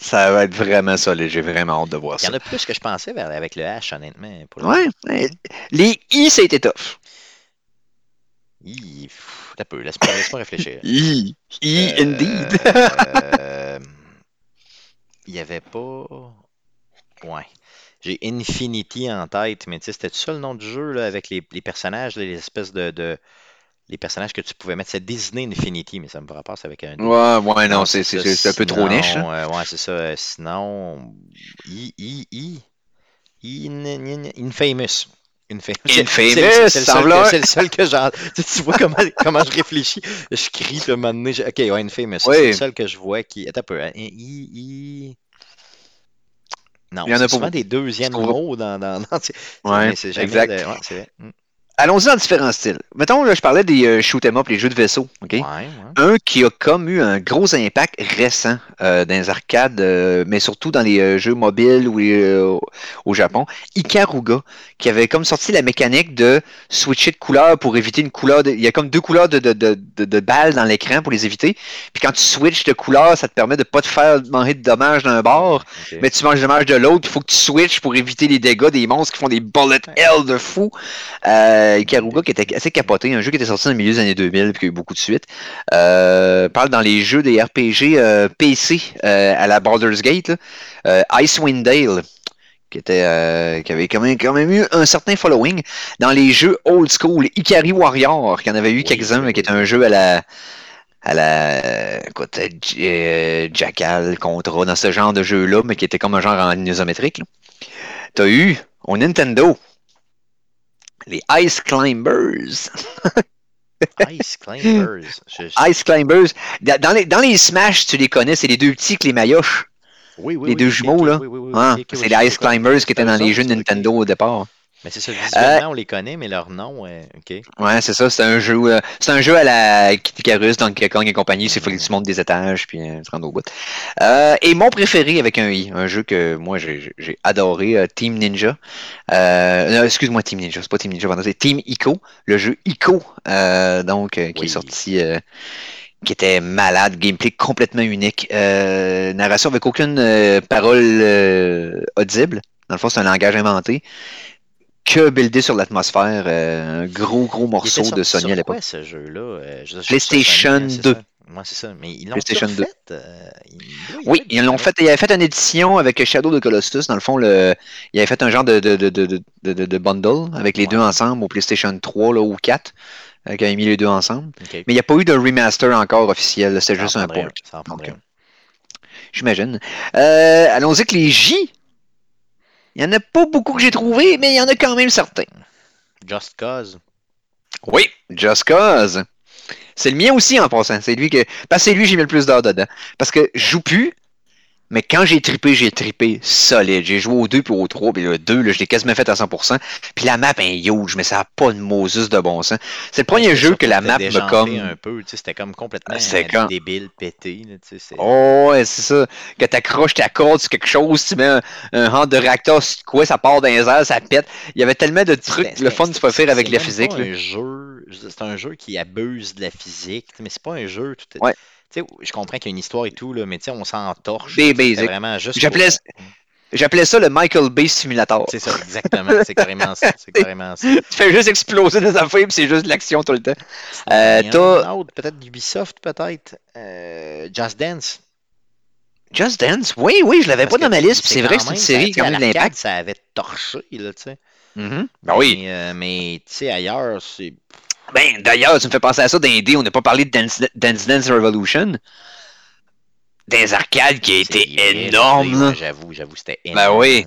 Ça va être vraiment solide. J'ai vraiment hâte de voir ça. Il y en a plus que je pensais avec le H, honnêtement. Pour ouais. Les I, ça a été tough. I. Un peu. Laisse-moi laisse réfléchir. I. I, euh, indeed. euh, il n'y avait pas. Ouais. J'ai Infinity en tête, mais tu sais, c'était ça le nom du jeu là, avec les, les personnages, les espèces de, de les personnages que tu pouvais mettre. C'est Disney Infinity, mais ça me passe avec un. Ouais, ouais, non, c'est un peu trop niche. Euh, ouais, c'est ça. Euh, sinon, I, I, I, Infamous. Infamous, c'est le, seul que j'ai. Tu vois comment, comment je réfléchis. Je crie le moment donné. Ok, ouais, Infamous. C'est le seul que je vois qui. Attends un peu. Hein. I, I... Non, il y en a souvent des deuxièmes mots dans. dans, dans... Ouais, exact. Ouais, c'est vrai. Allons-y dans différents styles. Mettons, là, je parlais des euh, shoot 'em up, les jeux de vaisseau. ok? Ouais, ouais. Un qui a comme eu un gros impact récent euh, dans les arcades, euh, mais surtout dans les euh, jeux mobiles ou euh, au Japon, Ikaruga, qui avait comme sorti la mécanique de switcher de couleur pour éviter une couleur. de- Il y a comme deux couleurs de, de, de, de- de balles dans l'écran pour les éviter. Puis quand tu switches de couleur, ça te permet de pas te faire manger de dommages d'un bord, mais tu manges de dommages de l'autre. Il faut que tu switches pour éviter les dégâts des monstres qui font des bullet hell de fou. Euh, Ikaruga qui était assez capoté, un jeu qui était sorti dans le milieu des années 2000 puis qui a eu beaucoup de suite. Euh, parle dans les jeux des RPG euh, PC euh, à la Baldur's Gate. Euh, Icewind Dale qui était euh, qui avait quand même, quand même eu un certain following dans les jeux old school Ikari Warrior qui en avait eu quelques-uns qui était un jeu à la à la euh, écoute, euh, euh, Jackal Contra dans ce genre de jeu là mais qui était comme un genre en isométrique t'as eu au Nintendo les Ice Climbers Ice Climbers. Je- je- Ice Climbers dans les, dans les Smash tu les connais c'est les deux petits avec les maillotches Oui, oui, les oui, deux jumeaux, là. oui, oui, oui, ok, ok, c'est les Ice. Climbers qui étaient dans les jeux de. Nintendo au départ Mais c'est ça, visuellement, on les connaît, mais leur nom, euh, ok. Ouais, c'est ça. C'est un jeu, euh, c'est un jeu à la Kid Icarus, Donkey Kong et compagnie. C'est faut que tu montes des étages puis euh, tu rentres au bout. Euh, et mon préféré avec un i, un jeu que moi j'ai adoré, euh, Team Ninja. Euh, non, excuse-moi, Team Ninja, c'est pas Team Ninja, pardon, c'est Team Ico, le jeu Ico, euh, donc euh, qui Oui. est sorti. euh, qui était malade, gameplay complètement unique, euh, narration avec aucune euh, parole euh, audible. Dans le fond, c'est un langage inventé que buildé sur l'atmosphère. euh, un gros, gros morceau de Sony à l'époque. ce jeu-là? Euh, je- PlayStation Sony, hein, c'est 2. ça. Ouais, c'est ça. Mais ils l'ont 2. euh, ils- Oui, il ils l'ont fait. Il avait fait une édition avec Shadow de Colossus. Dans le fond, le, il avait fait un genre de, de, de, de, bundle avec les Ouais. deux ensemble au PlayStation 3 là, ou 4. Euh, qui avait mis les deux ensemble. Mais il n'y a pas eu de remaster encore officiel. C'était juste un port. J'imagine. Euh, Allons-y avec les J. Il n'y en a pas beaucoup que j'ai trouvé, mais il y en a quand même certains. Just Cause. Oui, Just Cause. C'est le mien aussi en passant. C'est lui que. Parce que c'est lui que j'ai mis le plus d'heures dedans. Parce que je joue plus. Mais quand j'ai trippé, j'ai trippé solide. J'ai joué au 2 puis au 3, puis le 2, là, je l'ai quasiment fait à 100%. Puis la map est huge, mais ça n'a pas de Moses de bon sens. C'est le premier jeu que la map me comme. un peu, tu sais, c'était comme complètement Ah, euh, quand- débile, pété. Là, tu sais, Oh, ouais, c'est ça. Que t'accroches ta corde sur quelque chose, tu mets un, un hand de réacteur sur quoi, ça part dans les airs, ça pète. Il y avait tellement de trucs, C'était- le fun tu peux faire avec la physique. c'est un jeu qui abuse de la physique, mais c'est pas un jeu. Tout, Ouais. Sais, je comprends qu'il y a une histoire et tout, là, mais on s'en torche. C'était vraiment juste. J'appelais pour- J'appelais ça le Michael Bay Simulator. C'est ça, exactement. C'est carrément ça. C'est carrément ça. Tu fais juste exploser des affaires, puis c'est juste de l'action tout le temps. Euh, peut-être Ubisoft, peut-être. Euh, Just Dance. Just Dance, oui, oui, je l'avais pas dans ma liste, c'est c'est vrai que quand c'est une même, série ça, qui a tu eu sais, de à l'arcade, l'impact. Ça avait torché, là, tu sais. Mhm. Ben oui. Mais, euh, mais tu sais, ailleurs, c'est. Ben, d'ailleurs, tu me fais penser à ça d'un dé, on n'a pas parlé de Dance Dance, Dance Revolution. Des arcades qui a été énorme. J'avoue, j'avoue, c'était Ben énorme. oui.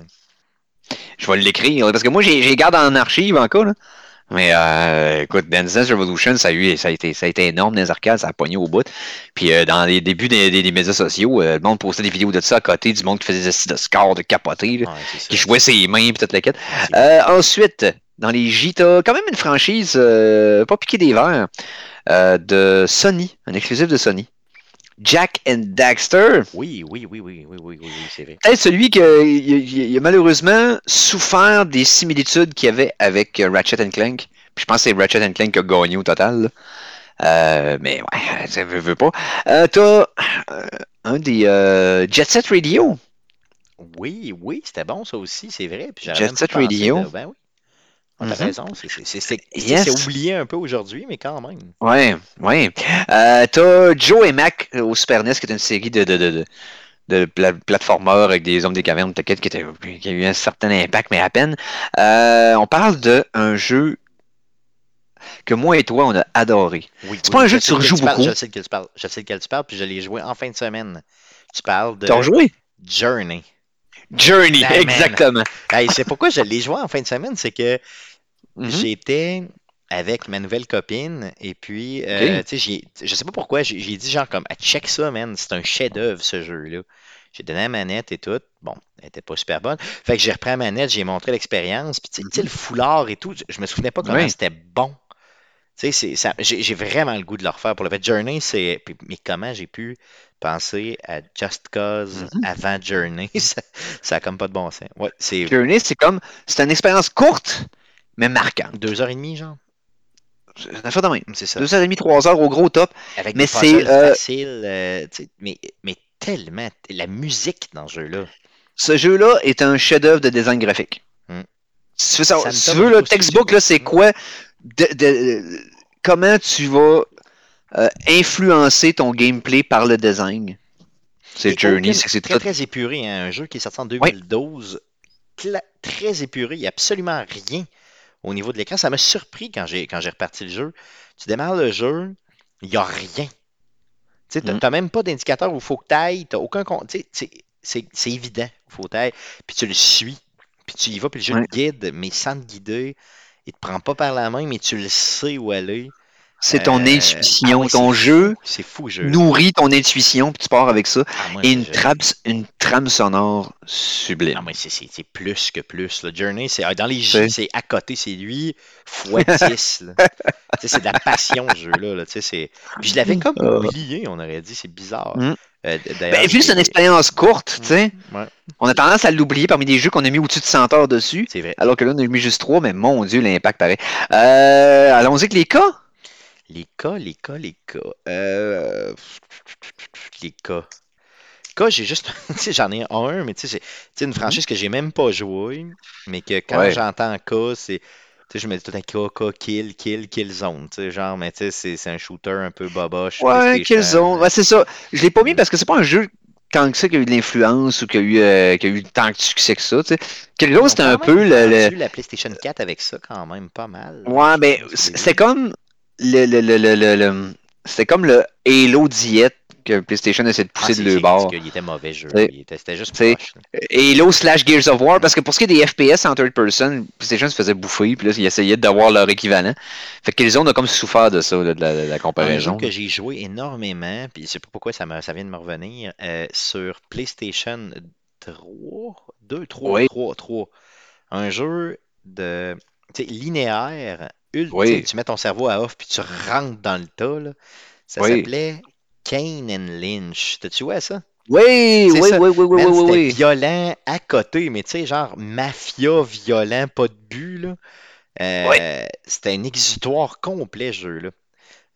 Je vais l'écrire, parce que moi, j'ai j'ai garde en archive encore, là. Mais euh, écoute, Dance Dance Revolution, ça a, eu, ça, a été, ça a été énorme dans les arcades, ça a pogné au bout. Puis euh, dans les débuts des, des- des médias sociaux, euh, le monde postait des vidéos de ça à côté, du monde qui faisait des de score, de capoter, là, Ouais, qui jouait ses mains, toute la quête. Ensuite, dans les J, t'as quand même une franchise euh, pas piqué des verres euh, de Sony, un exclusif de Sony. Jack and Daxter. Oui, oui, oui, oui, oui, oui, oui, oui, c'est vrai. Peut-être celui qui a, malheureusement souffert des similitudes qu'il y avait avec euh, Ratchet Clank. Puis je pense que c'est Ratchet Clank qui a gagné au total. Euh, mais ouais, ça veut, veut pas. Euh, t'as un des euh, Jet Set Radio. Oui, oui, c'était bon ça aussi, c'est vrai. Puis Jet Set Radio. de- Ben oui. T'as Mhm. raison, c'est- Yes. oublié un peu aujourd'hui, mais quand même. Ouais, ouais. Euh, t'as Joe et Mac au Super NES, qui est une série de, de, de, de, avec des hommes des cavernes, t'inquiète, qui, a eu un certain impact, mais à peine. Euh, on parle d'un jeu que moi et toi, on a adoré. Oui, C'est oui, pas un je jeu que tu rejoues parles, beaucoup. Je sais de quel tu parles, je sais de quel tu parles, puis je l'ai joué en fin de semaine. Tu parles de T'as rejoué? Journey. Journey, man. exactement. Hey, c'est pourquoi je l'ai joué en fin de semaine, c'est que Mhm. j'étais avec ma nouvelle copine et puis, euh, tu sais, je sais pas pourquoi, j'ai dit genre comme, Ah, check ça, man, c'est un chef-d'œuvre ce jeu-là. J'ai donné la manette et tout. Bon, elle était pas super bonne. Fait que j'ai repris la manette, j'ai montré l'expérience. Puis, tu sais, le foulard et tout, je me souvenais pas comment Oui. c'était bon. Tu sais, j'ai vraiment le goût de le refaire pour le fait. Journey, c'est. Mais comment j'ai pu penser à Just Cause Mhm. avant Journey? Ça, ça a comme pas de bon sens. Ouais, Journey, c'est comme, c'est une expérience courte, mais marquante. deux heures et demie, genre. C'est une affaire de même. C'est ça. Deux heures et demie, trois heures au gros top. Avec Mais c'est, euh, faciles, euh, mais, mais tellement. La musique dans ce jeu-là. Ce jeu-là est un chef-d'œuvre de design graphique. Hmm. Si tu veux, savoir- Ça me si tu donne veux, le textbook, là, c'est quoi? De- de- comment tu vas euh, influencer ton gameplay par le design? C'est Journey, c'est très, épuré. hein, Un jeu qui est sorti en 2012. cla- Très épuré. Il n'y a absolument rien au niveau de l'écran. Ça m'a surpris quand j'ai quand j'ai reparti le jeu. Tu démarres le jeu, il n'y a rien. Tu Mm. n'as même pas d'indicateur où il faut que tu ailles. Tu aucun. C'est c'est- c'est évident. Il faut que tu ailles. Puis tu le suis. Puis tu y vas. Puis le jeu Ouais. te guide, mais sans te guider. Il te prend pas par la main, mais tu le sais où aller. C'est ton Euh, intuition. ah ouais, ton jeu C'est fou, jeu. nourrit ton intuition, puis tu pars avec ça. Ah, moi, Et une trame, une trame sonore sublime. Ah, c'est- plus que plus. Le Journey, c'est dans les C'est- jeux, c'est à côté, c'est lui fois 10. là. Tu sais, c'est de la passion, ce jeu-là. là, sais, Puis je l'avais comme oublié, on aurait dit, c'est bizarre. Mm. Euh, Ben, vu que c'est une expérience courte, tu sais, Ouais, on a tendance à l'oublier parmi des jeux qu'on a mis au-dessus de 100 heures dessus. c'est vrai. Alors que là, on a mis juste 3, mais mon Dieu, l'impact pareil. Euh, Allons-y avec les cas. Les cas, les cas, les cas. Euh, Les cas. Cas, j'ai juste. tu sais, j'en ai un, mais tu sais, c'est une franchise que j'ai même pas joué, mais que quand Ouais. j'entends cas, c'est. Tu sais, je me dis tout un cas, cas, kill, kill, kill zone. Tu sais, genre, mais tu sais, c'est c'est un shooter un peu boboche. Ouais, PlayStation. Killzone. Ouais, c'est ça. Je l'ai pas mis parce que c'est pas un jeu tant que ça qui a eu de l'influence ou qui a eu, euh, qui a eu tant de succès que ça. tu sais. C'était un peu le. le- la PlayStation 4 avec ça quand même pas mal. Ouais, ben, Je pense que c- oui. c'était comme le, le, le, le, le- c'était comme le Halo diète que PlayStation essaie de Ah, pousser c'est- de le bord. parce qu'il était mauvais jeu. C'était juste proche. Halo slash Gears of War, parce que pour ce qui est des FPS en third person, PlayStation se faisait bouffer, puis là, ils essayaient d'avoir leur équivalent. Fait que Killzone a comme souffert de ça, de la, de la Un jeu comparaison. que j'ai joué énormément, puis je sais pas pourquoi ça, me, ça vient de me revenir, euh, sur PlayStation 3, 2, 3, Oui. 3, 3. Un jeu de linéaire, Oui. Tu mets ton cerveau à off, puis tu rentres dans le tas. là. Ça Oui. s'appelait Kane and Lynch. T'as-tu à ça? Oui, oui, ça. oui, oui, oui, Man, oui, oui. violent à côté, mais tu sais, genre mafia violent, pas de but, là. Euh, C'était un exutoire complet, ce jeu-là.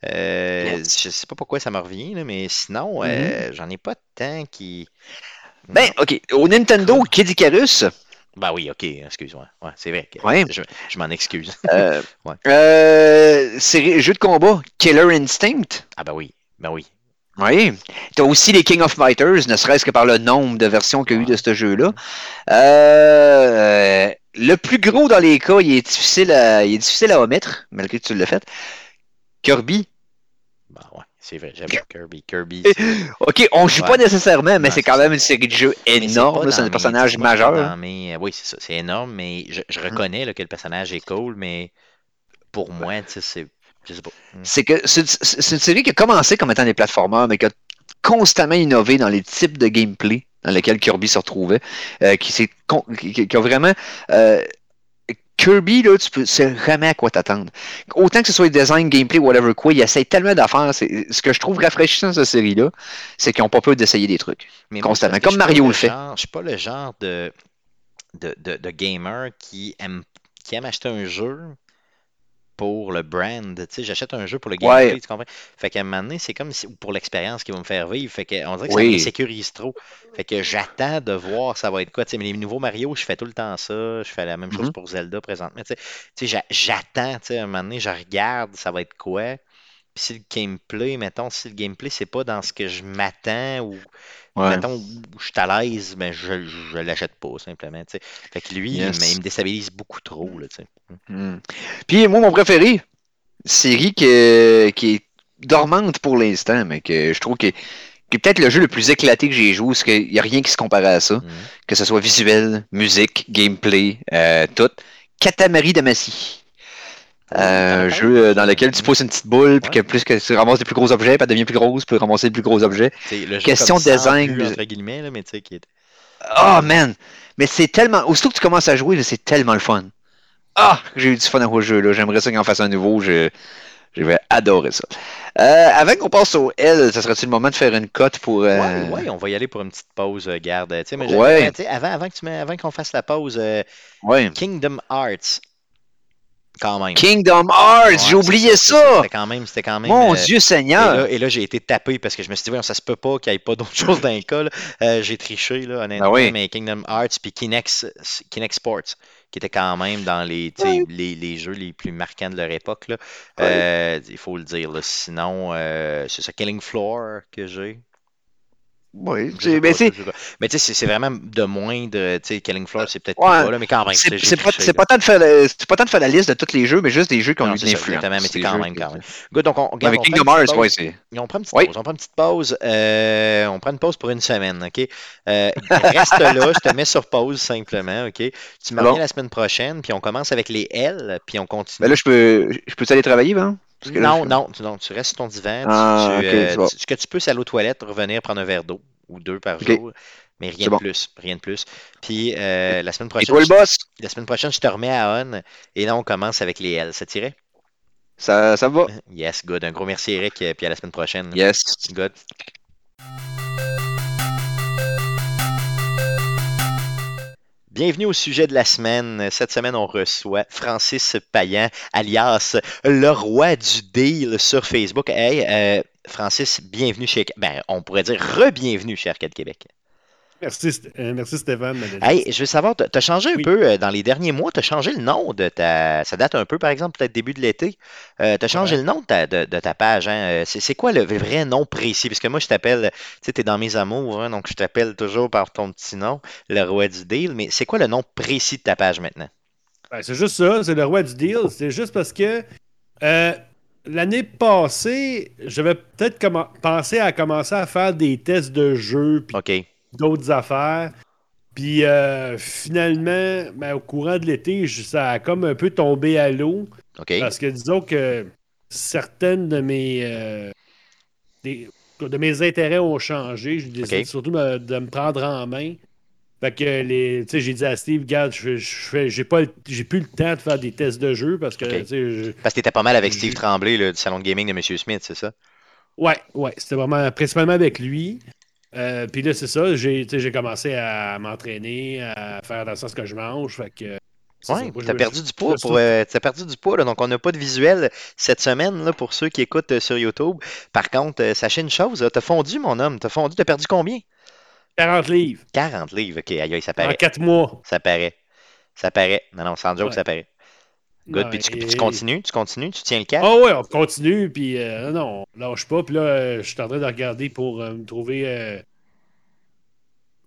Euh. Je sais pas pourquoi ça me revient, là, mais sinon, Mhm. euh, j'en ai pas de temps qui. Ben, ok. Au Nintendo, Kid Icarus, Ben oui, ok, excuse-moi. Ouais, c'est vrai. Ouais. Je, je m'en excuse. euh, Ouais. euh, série- jeu de combat, Killer Instinct. Ah ben oui, ben oui. Oui. T'as aussi les King of Fighters, ne serait-ce que par le nombre de versions qu'il y a eu de ce jeu-là. Euh, le plus gros dans les cas, il est difficile à, il est difficile à omettre, malgré que tu l'as fait. Kirby. Ben ouais, c'est vrai, j'aime Kirby. Kirby. Ok, on joue Ouais. pas nécessairement, mais c'est quand même une série de jeux énorme. C'est un mes- personnage majeur. mes- Oui, c'est ça, c'est énorme, mais je, Mm. je reconnais là, que le personnage est cool, mais pour moi, c'est. Je sais pas. Hmm. c'est que c'est une série qui a commencé comme étant des plateformeurs, mais qui a constamment innové dans les types de gameplay dans lesquels Kirby se retrouvait, euh, qui- qui a vraiment euh, Kirby, là, tu peux, sais jamais à quoi t'attendre. Autant que ce soit design, gameplay, whatever quoi, il essaie tellement d'affaires. C'est- Ce que je trouve rafraîchissant dans cette série-là, c'est qu'ils n'ont pas peur d'essayer des trucs. Mais Constamment, c'est comme Mario le le fait. genre- Je suis pas le genre de, de, de, de gamer qui aime, qui aime acheter un jeu pour le brand. Tu sais, j'achète un jeu pour le gameplay, Ouais. tu comprends? Fait qu'à un moment donné, c'est comme si, ou pour l'expérience qui va me faire vivre. Fait que, on dirait que ça Oui. m'insécurise trop. Fait que j'attends de voir ça va être quoi. Tu sais, mais les nouveaux Mario, je fais tout le temps ça. Je fais la même chose Mhm. pour Zelda présentement. Tu sais, tu sais, j'a- j'attends, tu sais, à un moment donné, je regarde, ça va être quoi? Puis si le gameplay, mettons, si le gameplay, c'est pas dans ce que je m'attends ou Ouais. mettons où je suis à l'aise, ben je, je l'achète pas simplement. Fait que lui, Yes. il, me- il me déstabilise beaucoup trop. Là. Hmm. Puis moi, mon préféré, série que- qui est dormante pour l'instant, mais que je trouve que qui est peut-être le jeu le plus éclaté que j'ai joué, parce qu'il n'y a rien qui se compare à ça, Mhm. que ce soit visuel, musique, gameplay, euh, tout. Katamari Damacy. Euh, un Katamari, jeu euh, dans lequel tu pousses une petite boule, puis que plus que tu ramasses des plus gros objets, puis elle devient plus grosse, puis ramasser de plus gros objets. Le jeu Question de design, entre guillemets, là, mais tu sais, qui est... Oh man! Mais c'est tellement. Aussitôt que tu commences à jouer, c'est tellement le fun. Ah! J'ai eu du fun à jouer jeu, là. J'aimerais ça qu'on en fasse un nouveau. Je, je vais adorer ça. Euh, avant qu'on passe au L, ça serait-tu le moment de faire une cote pour. Euh... Ouais, ouais, on va y aller pour une petite pause, euh, garde. Mais Ouais. avant, avant que tu mets- avant qu'on fasse la pause, euh, Ouais. Kingdom Hearts. Quand même. Kingdom Hearts, Ouais, j'ai oublié ça! C'était quand même, c'était quand même. Mon euh, Dieu Et Seigneur! là, et là, j'ai été tapé parce que je me suis dit, ça se peut pas qu'il n'y ait pas d'autre chose dans le. Euh, j'ai triché, là, honnêtement, Ah oui. mais Kingdom Hearts puis Kinect, Kinect Sports, qui était quand même dans les, les, les jeux les plus marquants de leur époque. Là. Euh, il faut le dire. là. Sinon, euh, c'est ça, Killing Floor que j'ai. Oui, pas, mais c'est. pas. Mais tu sais, c'est- vraiment de moindre. Tu sais, Killing Floor, c'est peut-être Ouais. bas, là, mais quand même. C'est pas, pas tant de faire la- c'est pas tant de faire la liste de tous les jeux, mais juste des jeux qui ont eu de l'influence. exactement, mais c'est quand même, quand même. Good, donc on, regarde, Avec on Kingdom prend une petite Hearts, pause. ouais, c'est. On prend une petite Oui. pause. On prend une petite pause. euh, on prend une pause pour une semaine, OK? Euh, reste là, je te mets sur pause simplement, OK? Tu me Bon. reviens la semaine prochaine, puis on commence avec les L, puis on continue. Mais là, je peux, je peux aller travailler, ben? Là, non, non, tu, non, tu restes sur ton divan. tu- Ah, tu, euh, tu- ce que tu peux, c'est aller aux toilettes, revenir prendre un verre d'eau ou deux par jour. Mais rien de bon. plus. Rien de plus. Puis euh, la semaine prochaine. toi, le je-? La semaine prochaine, je te remets à on. Et là, on commence avec les L. Ça tirait? Ça, ça va? Yes, good. Un gros merci, Eric. Puis à la semaine prochaine. Yes. Good. Bienvenue au sujet de la semaine. Cette semaine, on reçoit Francis Payan, alias le roi du deal sur Facebook. Hey, euh, Francis, bienvenue chez... Ben, on pourrait dire re-bienvenue chez Arcade Québec. Merci, euh, merci Stéphane. Hey, je veux savoir, tu as changé un Oui. peu euh, dans les derniers mois, tu as changé le nom de ta... Ça date un peu, par exemple, peut-être début de l'été. tu as changé Ouais. le nom de ta, de, de ta page. Hein? Euh, C'est quoi le vrai nom précis? Parce que moi, je t'appelle, tu sais, tu es dans mes amours, hein, donc je t'appelle toujours par ton petit nom, le roi du deal. Mais c'est quoi le nom précis de ta page maintenant? Ben, c'est juste ça, c'est le roi du deal. C'est juste parce que euh, l'année passée, j'avais peut-être pensé à commencer à faire des tests de jeux puis OK. D'autres affaires. Puis euh, finalement, ben, au courant de l'été, ça a comme un peu tombé à l'eau. Parce que disons que certaines de mes, euh, des- de mes intérêts ont changé. J'ai décidé surtout de me prendre en main. Fait que les, j'ai dit à Steve, regarde, je, je fais, j'ai pas, j'ai plus le temps de faire des tests de jeu parce que, Ok. tu sais, je- Parce que tu étais pas mal avec Steve Tremblay, là, du salon de gaming de M. Smith, c'est ça? ouais, ouais, c'était vraiment principalement avec lui. Euh, Puis là, c'est ça, j'ai, commencé à m'entraîner, à faire dans le sens que je mange. Fait que. Oui, as je- perdu du poids. Pour, euh, t'as perdu du poids, là, donc on n'a pas de visuel cette semaine là, pour ceux qui écoutent euh, sur YouTube. Par contre, euh, sachez une chose, tu as fondu, mon homme. Tu as fondu, tu as perdu combien? 40 livres 40 livres. OK, aïe, aïe, ça en paraît. 4 mois. Ça paraît. Ça paraît. Non, non, sans joke, Ouais. ça paraît. Good. Puis tu, et- puis tu continues, tu continues, tu tiens le cap. Ah ouais, on continue, puis euh, non, on lâche pas. Puis là, euh, je suis en train de regarder pour euh, me trouver, euh,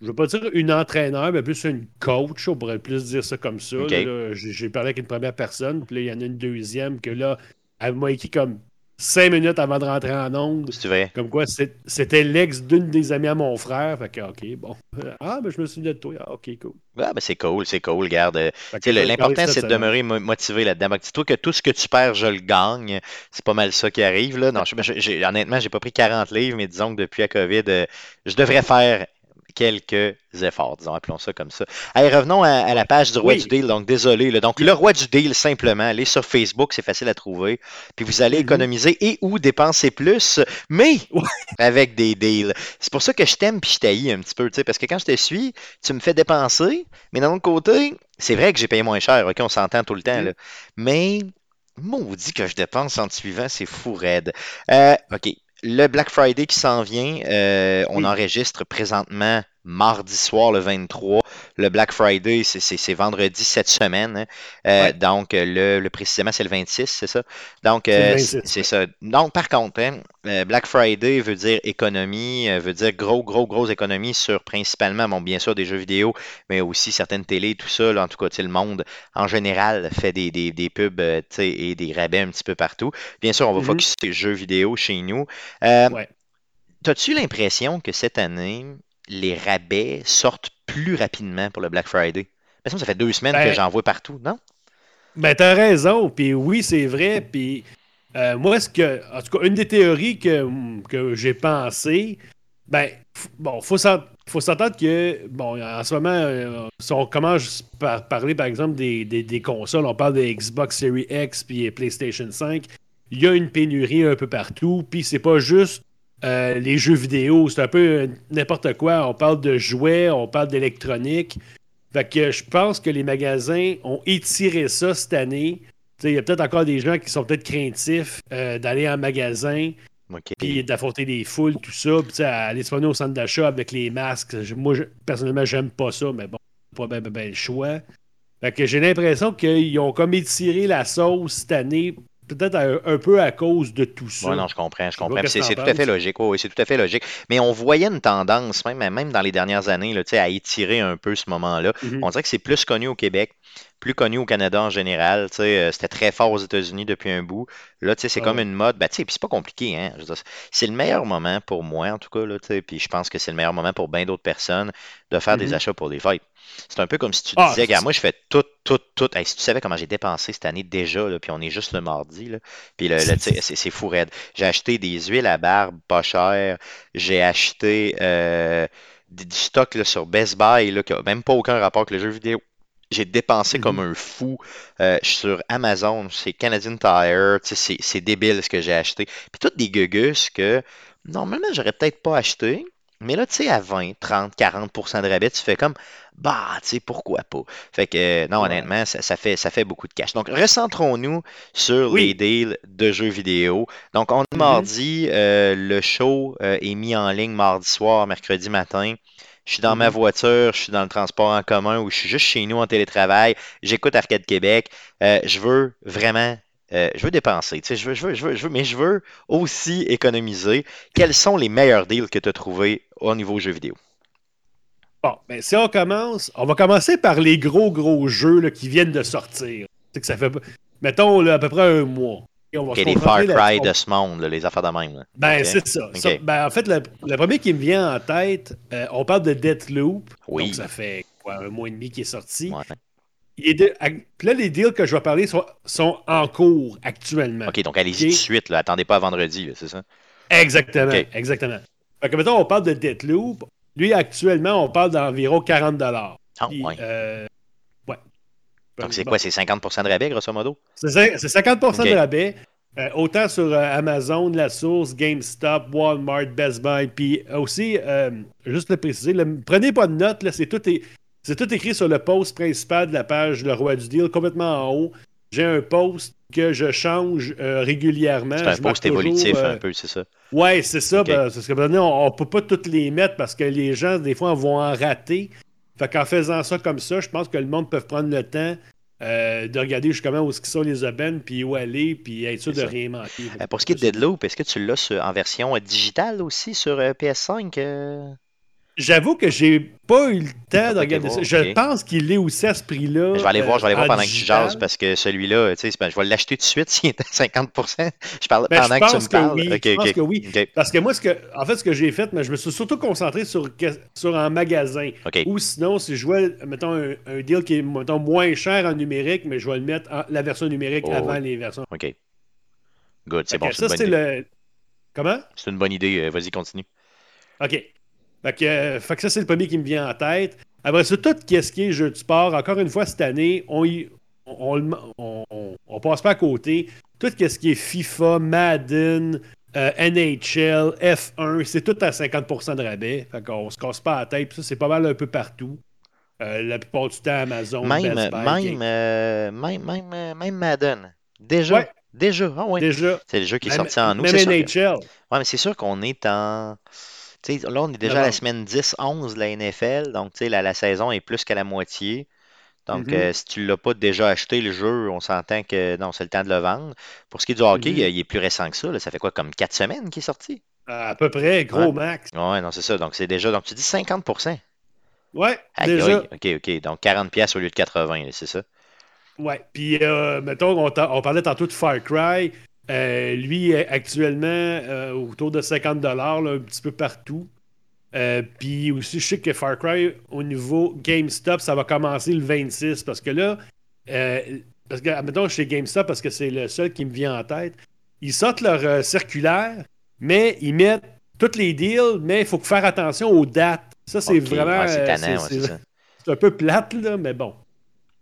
je veux pas dire une entraîneur, mais plus une coach, on pourrait plus dire ça comme ça. J'ai parlé avec une première personne, puis là, il y en a une deuxième que là, elle m'a écrit comme cinq minutes avant de rentrer en onde. C'est vrai. Comme quoi, c'était l'ex d'une des amies à mon frère. Fait que, ok, bon. Ah, ben je me suis dit de toi. Ah, ok, cool. Ah, ben c'est cool, c'est cool. Vais L'important, c'est de demeurer mo- motivé là-dedans. Dis-toi que tout ce que tu perds, je le gagne. C'est pas mal ça qui arrive. Là. Non, je- honnêtement, j'ai pas pris 40 livres, mais disons que depuis la COVID, euh, je devrais faire quelques efforts, disons, appelons ça comme ça. Allez, revenons à, à la page du roi Oui. du deal. Donc, désolé. là. Donc, le roi du deal, simplement, allez sur Facebook, c'est facile à trouver. Puis vous allez Mhm. économiser et ou dépenser plus, mais Ouais. avec des deals. C'est pour ça que je t'aime puis je t'haïs un petit peu, tu sais, parce que quand je te suis, tu me fais dépenser, mais d'un autre côté, c'est vrai que j'ai payé moins cher, ok, on s'entend tout le temps, là. Mais, maudit que je dépense en te suivant, c'est fou raide. Euh, ok, le Black Friday qui s'en vient, euh, on Oui. enregistre présentement mardi soir le 23. Le Black Friday, c'est- c'est c'est vendredi cette semaine. hein. Euh, Ouais. Donc, euh, le, le précisément, c'est le 26, c'est ça? Donc, C'est euh, 26, c'est c'est ouais. ça. Donc, par contre, hein, Black Friday veut dire économie, veut dire gros, gros, gros économie sur principalement, bon, bien sûr, des jeux vidéo, mais aussi certaines télés, tout ça. là. en tout cas, le monde en général fait des, des, des pubs et des rabais un petit peu partout. Bien sûr, on va focusser sur les jeux vidéo chez nous. Euh, Ouais. T'as-tu l'impression que cette année, les rabais sortent plus rapidement pour le Black Friday? Que ça fait deux semaines que Ben- j'en vois partout, non? Ben, t'as raison. Puis oui, c'est vrai. Puis euh, moi, ce que, en tout cas, une des théories que, que j'ai pensé, ben, bon, faut faut s'entendre que, bon, en ce moment, euh, si on commence par parler, par exemple, des, des, consoles, on parle des Xbox Series X puis PlayStation 5, il y a une pénurie un peu partout, puis c'est pas juste euh, les jeux vidéo, c'est un peu n'importe quoi. On parle de jouets, on parle d'électronique. Fait que je pense que les magasins ont étiré ça cette année. Il y a peut-être encore des gens qui sont peut-être craintifs euh, d'aller en magasin, puis d'affronter des foules, tout ça, puis aller se au centre d'achat avec les masques. Moi, personnellement, j'aime pas ça, mais bon, pas bien ben, le choix. Fait que j'ai l'impression qu'ils ont comme étiré la sauce cette année peut-être un, peu à cause de tout ça. Oui, non, je comprends, je comprends. C'est tout à fait logique. oui, c'est tout à fait logique. Mais on voyait une tendance, même, même dans les dernières années, là, à étirer un peu ce moment-là. Mm-hmm. On dirait que c'est plus connu au Québec, plus connu au Canada en général. Euh, c'était très fort aux États-Unis depuis un bout. Là, c'est comme une mode. Ben, puis c'est pas compliqué. Hein? C'est le meilleur moment pour moi, en tout cas. Là, puis je pense que c'est le meilleur moment pour bien d'autres personnes de faire des mm-hmm. achats pour des fêtes. C'est un peu comme si tu ah, disais, regarde, moi, je fais tout, tout, tout. si tu savais comment j'ai dépensé cette année déjà, là, puis on est juste le mardi, là, puis le, c'est fou raide. J'ai acheté des huiles à barbe pas chères. J'ai acheté euh, du stock là, sur Best Buy là, qui n'a même pas aucun rapport avec le jeu vidéo. J'ai dépensé comme mm-hmm. un fou euh, sur Amazon, c'est Canadian Tire, c'est débile ce que j'ai acheté. Puis toutes des gugus que normalement j'aurais peut-être pas acheté, mais là, tu sais, à 20, 30, 40% de rabais, tu fais comme, bah, tu sais, pourquoi pas? Fait que, non, honnêtement, ça, fait, ça fait beaucoup de cash. Donc, recentrons-nous sur les deals de jeux vidéo. Donc, on est mm-hmm. mardi, euh, le show euh, est mis en ligne mardi soir, mercredi matin. Je suis dans ma mm-hmm. voiture, je suis dans le transport en commun ou je suis juste chez nous en télétravail. J'écoute Arcade Québec. Euh, je veux vraiment euh, je veux dépenser, je veux, je, veux, je, veux, je veux, mais je veux aussi économiser. Quels sont les meilleurs deals que tu as trouvés au niveau jeux vidéo? Bon, ben si on commence, on va commencer par les gros, gros jeux là, qui viennent de sortir. Que ça fait, mettons, à peu près un mois. Va les Far Cry de ce monde, les affaires de même. Ben, c'est ça. Ben, en fait, le, premier qui me vient en tête, euh, on parle de Deathloop. Oui. Donc, ça fait quoi, un mois et demi qui est sorti. Ouais là, les deals que je vais parler sont, en cours actuellement. OK, donc allez-y tout de suite. Là. Attendez pas vendredi, c'est ça? Exactement. Exactement. Fait que, mettons, on parle de Deathloop. Lui, actuellement, on parle d'environ 40 Ah, ouais. Euh. Donc, c'est quoi? C'est 50% de rabais, grosso modo? C'est 50% de rabais. Euh, autant sur euh, Amazon, La Source, GameStop, Walmart, Best Buy, puis aussi, juste le préciser, prenez pas de notes, là, c'est tout, tout écrit sur le post principal de la page Le Roi du Deal, complètement en haut. J'ai un post que je change euh, régulièrement. C'est un post évolutif un euh, peu, c'est ça? Oui, c'est ça. parce que on ne peut pas toutes les mettre parce que les gens, des fois, vont en rater. Fait qu'en faisant ça comme ça, je pense que le monde peut prendre le temps euh, de regarder justement où sont les aubaines, puis où aller, puis être sûr de rien manquer. pour ce qui est de Deadloop, est-ce que tu l'as en version digitale aussi sur PS5? J'avoue que j'ai pas eu le temps de regarder ça. Je pense qu'il est aussi à ce prix-là. Je vais aller voir, je vais aller voir pendant que tu jases parce que celui-là, tu sais, je vais l'acheter tout de suite s'il est à 50% Je parle ben, pendant que tu me parles. Oui, je pense que oui. Parce que moi, ce que, en fait, ce que j'ai fait, mais je me suis surtout concentré sur, sur un magasin. Ou sinon, si je vois, mettons, un, deal qui est mettons, moins cher en numérique, mais je vais le mettre en, la version numérique oh, avant les versions. OK. Good, c'est bon. Ça, c'est le. Comment? C'est une bonne idée. Euh, vas-y, continue. OK. Euh, fait que, ça, c'est le premier qui me vient en tête. Après ça, tout ce qui est jeu de sport, encore une fois, cette année, on, on, on, passe pas à côté. Tout ce qui est FIFA, Madden, euh, NHL, F1, c'est tout à 50% de rabais. Fait qu'on se casse pas la tête. Ça, c'est pas mal un peu partout. Euh, la plupart du temps, Amazon, même, Best Buy, même, même, même, Madden. Déjà. Déjà. Ah ouais. Déjà. C'est le jeu qui est sorti en août. Même NHL. Ouais, mais c'est sûr qu'on est en là, on est déjà à la semaine 10-11 de la NFL, donc la, la saison est plus qu'à la moitié. Donc, mm-hmm. euh, si tu ne l'as pas déjà acheté, le jeu, on s'entend que non, c'est le temps de le vendre. Pour ce qui est du hockey, mm-hmm. il est plus récent que ça. Ça fait quoi, comme 4 semaines qu'il est sorti? À peu près, gros max. Oui, non, c'est ça. Donc, c'est déjà. Donc, tu dis 50 Ouais, déjà. OK, OK. Donc, 40 pièces au lieu de 80, c'est ça? Ouais. Puis, euh, mettons, on, on, parlait tantôt de Far Cry. Euh, lui, actuellement, euh, autour de 50 un petit peu partout. Euh, puis aussi, je sais que Far Cry, au niveau GameStop, ça va commencer le 26. Parce que là, parce que, admettons, chez GameStop, parce que c'est le seul qui me vient en tête, ils sortent leur circulaire, mais ils mettent tous les deals, mais il faut faire attention aux dates. Ça, c'est vraiment. ouais, c'est euh, ouais, un peu plate, là, mais bon.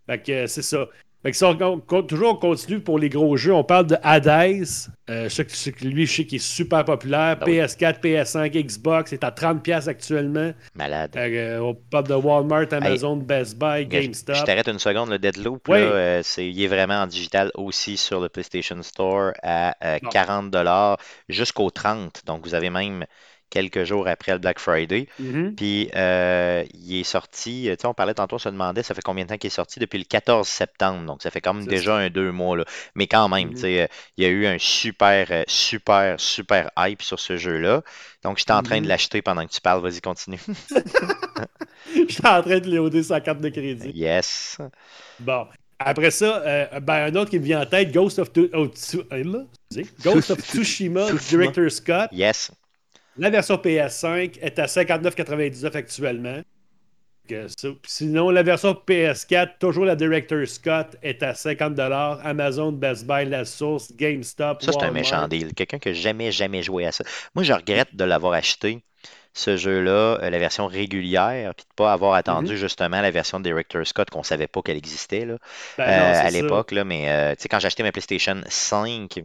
Fait que euh, c'est ça. Fait que si on, con- con- toujours on continue pour les gros jeux, on parle de Hades. Euh, je sais que, lui, je sais qu'il est super populaire. Ah oui. PS4, PS5, Xbox, c'est à 30$ actuellement. Malade. Euh, on parle de Walmart, Amazon, Best Buy, je- GameStop. Je t'arrête une seconde, le Deadloop, Oui. là, euh, c'est, il est vraiment en digital aussi sur le PlayStation Store à euh, Bon. 40$ jusqu'au 30$. Donc, vous avez même quelques jours après le Black Friday. Mhm. Puis, euh, il est sorti, euh, tu sais, on parlait tantôt, on se demandait, ça fait combien de temps qu'il est sorti? Depuis le 14 septembre. Donc, ça fait quand même déjà un deux mois. Là. Mais quand même, Mhm. tu sais, il y a eu un super, euh, super, super hype sur ce jeu-là. Donc, j'étais en train de Mhm. l'acheter pendant que tu parles. Vas-y, continue. Je suis en train de léoder sa carte de crédit. yes. Bon. Après ça, euh, ben, un autre qui me vient en tête, Ghost of, Tu- oh. Ghost of Tsushima. Director Scott. Yes. La version PS5 est à 59,99 actuellement. Sinon, la version PS4, toujours la Director Scott, est à 50 Amazon, Best Buy, La Source, GameStop. Ça, c'est un méchant deal. Quelqu'un qui n'a jamais, jamais joué à ça. Moi, je regrette de l'avoir acheté, ce jeu-là, euh, la version régulière, puis de ne pas avoir attendu justement la version Director Scott qu'on ne savait pas qu'elle existait là, Ben euh, non, à l'époque. Mais euh, tu sais, quand j'ai acheté ma PlayStation 5,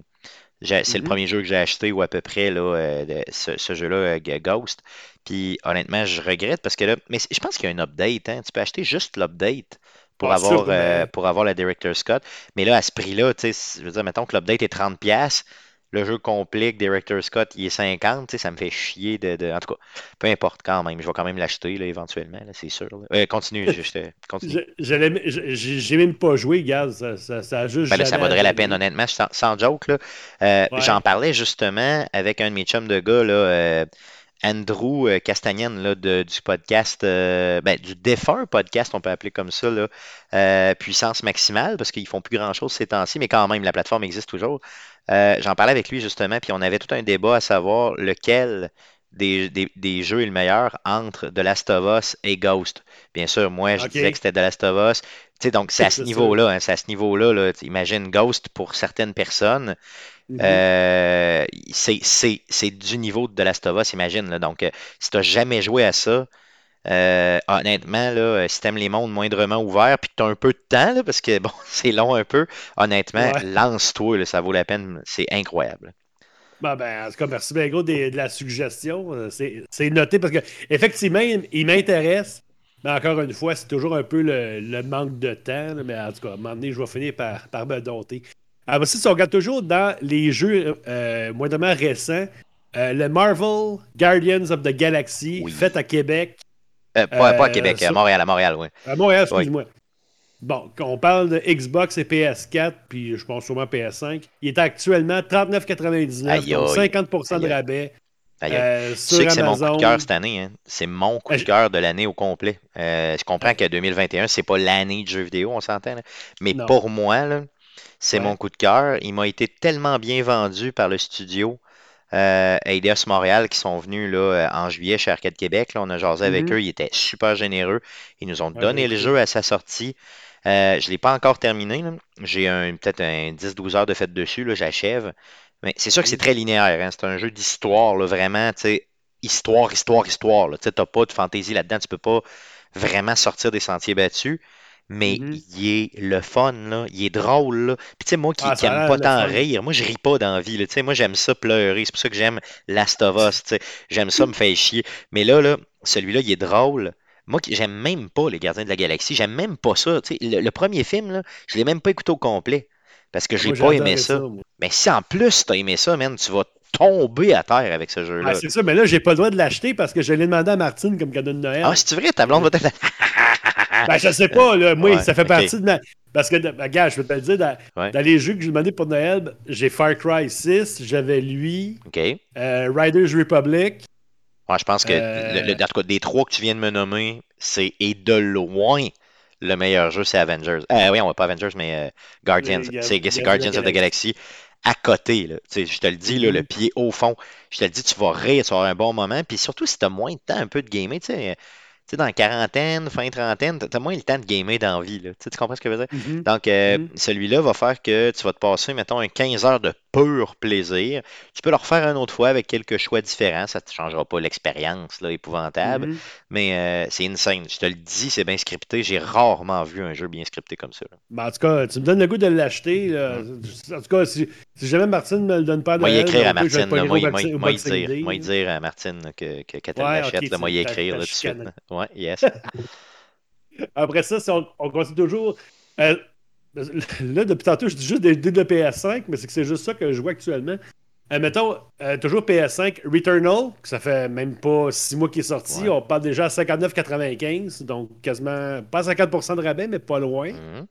c'est le Mhm. premier jeu que j'ai acheté ou à peu près là, euh, de ce, ce jeu-là, euh, Ghost. Puis honnêtement, je regrette parce que là, mais je pense qu'il y a un update. Hein, tu peux acheter juste l'update pour, Ah, avoir, euh, pour avoir la Director Scott. Mais là, à ce prix-là, je veux dire, mettons que l'update est 30$, le jeu complet, que Director Scott, il est 50$, tu sais, ça me fait chier de, de- En tout cas, peu importe quand même. Je vais quand même l'acheter, là, éventuellement, là, c'est sûr. là. Euh, continue, je, je continue. J'ai même pas joué, gars. Ça, ça, ça a juste. Ben là, ça jamais vaudrait la peine, honnêtement, sans, sans joke. Là. Euh, Ouais. J'en parlais justement avec un de mes chums de gars, là, euh, Andrew Castagnan, là, de- du podcast, euh, ben, du défunt podcast, on peut appeler comme ça, là, euh, Puissance Maximale, parce qu'ils font plus grand-chose ces temps-ci, mais quand même, la plateforme existe toujours. Euh, J'en parlais avec lui justement, puis on avait tout un débat à savoir lequel des, des- des jeux est le meilleur entre The Last of Us et Ghost. Bien sûr, moi, je disais que c'était The Last of Us. Tu sais, donc, c'est à ce niveau-là, hein, c'est à ce niveau-là, là, imagines Ghost pour certaines personnes, Mhm. euh, c'est c'est- c'est du niveau de The Last of Us, imagine. Là. Donc, euh, si tu n'as jamais joué à ça, euh, honnêtement, là, euh, si tu aimes les mondes moindrement ouverts, puis que tu as un peu de temps, là, parce que bon, c'est long un peu, honnêtement, Ouais. lance-toi, ça vaut la peine, c'est incroyable. Bon, ben, en tout cas, merci bien gros de la suggestion. Euh, C'est c'est noté parce que effectivement, il, il m'intéresse. Mais encore une fois, c'est toujours un peu le, le manque de temps. là, mais en tout cas, à un moment donné, je vais finir par, par me dompter. Alors, si on regarde toujours dans les jeux euh, moindrement récents, euh, le Marvel Guardians of the Galaxy, Oui. fait à Québec, Euh, pas, pas à Euh, Québec, à Montréal, à Montréal, oui. à Montréal, excuse-moi. Bon, quand on parle de Xbox et PS4, puis je pense sûrement PS5, il est actuellement 39,99, Aïe, donc aïe. 50% de rabais. Euh, Tu sais que c'est mon coup de cœur cette année. Hein. C'est mon coup de je- cœur de l'année au complet. Euh, je comprends que 2021, c'est pas l'année de jeux vidéo, on s'entend. Mais Non. pour moi, c'est Ouais. mon coup de cœur. Il m'a été tellement bien vendu par le studio euh, Eidos Montréal qui sont venus là, euh, en juillet chez Arcade Québec. Là, on a jasé avec Mhm. eux. Ils étaient super généreux. Ils nous ont donné le jeu à sa sortie. Euh, je ne l'ai pas encore terminé. J'ai un- peut-être un 10-12 heures de fait dessus. J'achève. Mais c'est sûr que c'est très linéaire. hein. C'est un jeu d'histoire, vraiment, tu sais, histoire, histoire, histoire. Tu n'as pas de fantaisie là-dedans. Tu peux pas vraiment sortir des sentiers battus. Mais Mhm. il est le fun, là. il est drôle. Là. Puis tu sais, moi qui Ah, n'aime l'air pas tant fun. rire, moi je ris pas dans la vie. là. Tu sais, moi j'aime ça pleurer. C'est pour ça que j'aime Last of Us. tu sais. J'aime ça me faire chier. Mais là, là celui-là, il est drôle. Moi, qui- j'aime même pas Les Gardiens de la Galaxie. J'aime même pas ça. tu sais. Le, le premier film, là, je l'ai même pas écouté au complet. Parce que j'ai pas aimé ça. Mais si en plus t'as aimé ça, man, tu vas tomber à terre avec ce jeu-là. Ah, c'est ça, mais là, j'ai pas le droit de l'acheter parce que je l'ai demandé à Martine comme cadeau de Noël. Ah, c'est vrai, ta blonde va te Ben, je sais pas, là. Moi, Ouais, ça fait partie de ma. Parce que, ben, regarde, je peux te le dire, dans, Ouais. dans les jeux que j'ai demandé pour Noël, j'ai Far Cry 6, j'avais lui. Ouais, euh, Riders Republic. je pense que Euh, le- le- en tout cas, des trois que tu viens de me nommer, c'est et de loin le meilleur jeu, c'est Avengers. Euh, oui, on va pas Avengers, mais euh, Guardians. Gar- C'est Guardians of the Galaxy. À côté, là. Je te le dis, là, le pied au fond. Je te le dis, tu vas rire, tu vas avoir un bon moment. Puis surtout, si tu as moins de temps un peu de gamer, tu sais, euh, sais, dans la quarantaine, fin trentaine, tu as moins le temps de gamer dans la vie. Là. Tu comprends ce que je veux dire? Mhm. Donc, euh, Mhm. celui-là va faire que tu vas te passer, mettons, un 15 heures de pur plaisir. Tu peux le refaire une autre fois avec quelques choix différents. Ça ne te changera pas l'expérience là, épouvantable. Mhm. Mais euh, c'est insane. Je te le dis, c'est bien scripté. J'ai rarement vu un jeu bien scripté comme ça. Ben, en tout cas, tu me donnes le goût de l'acheter. là. En tout cas, si, si jamais Martine me le donne pas à Moi, y écrire à ben, je vais Martine, moi, y dire, à Martine que, que, que t'elle Ouais, l'achète, moi, y écrire tout de suite. Ouais, yes. Après ça, si on, on continue toujours. euh, là, depuis tantôt, je dis juste des, des de PS5, mais c'est que c'est juste ça que je vois actuellement. Euh, mettons, euh, toujours PS5, Returnal, que ça fait même pas six mois qu'il est sorti. Ouais. On parle déjà à 59,95, donc quasiment pas 50% de rabais, mais pas loin. Mhm.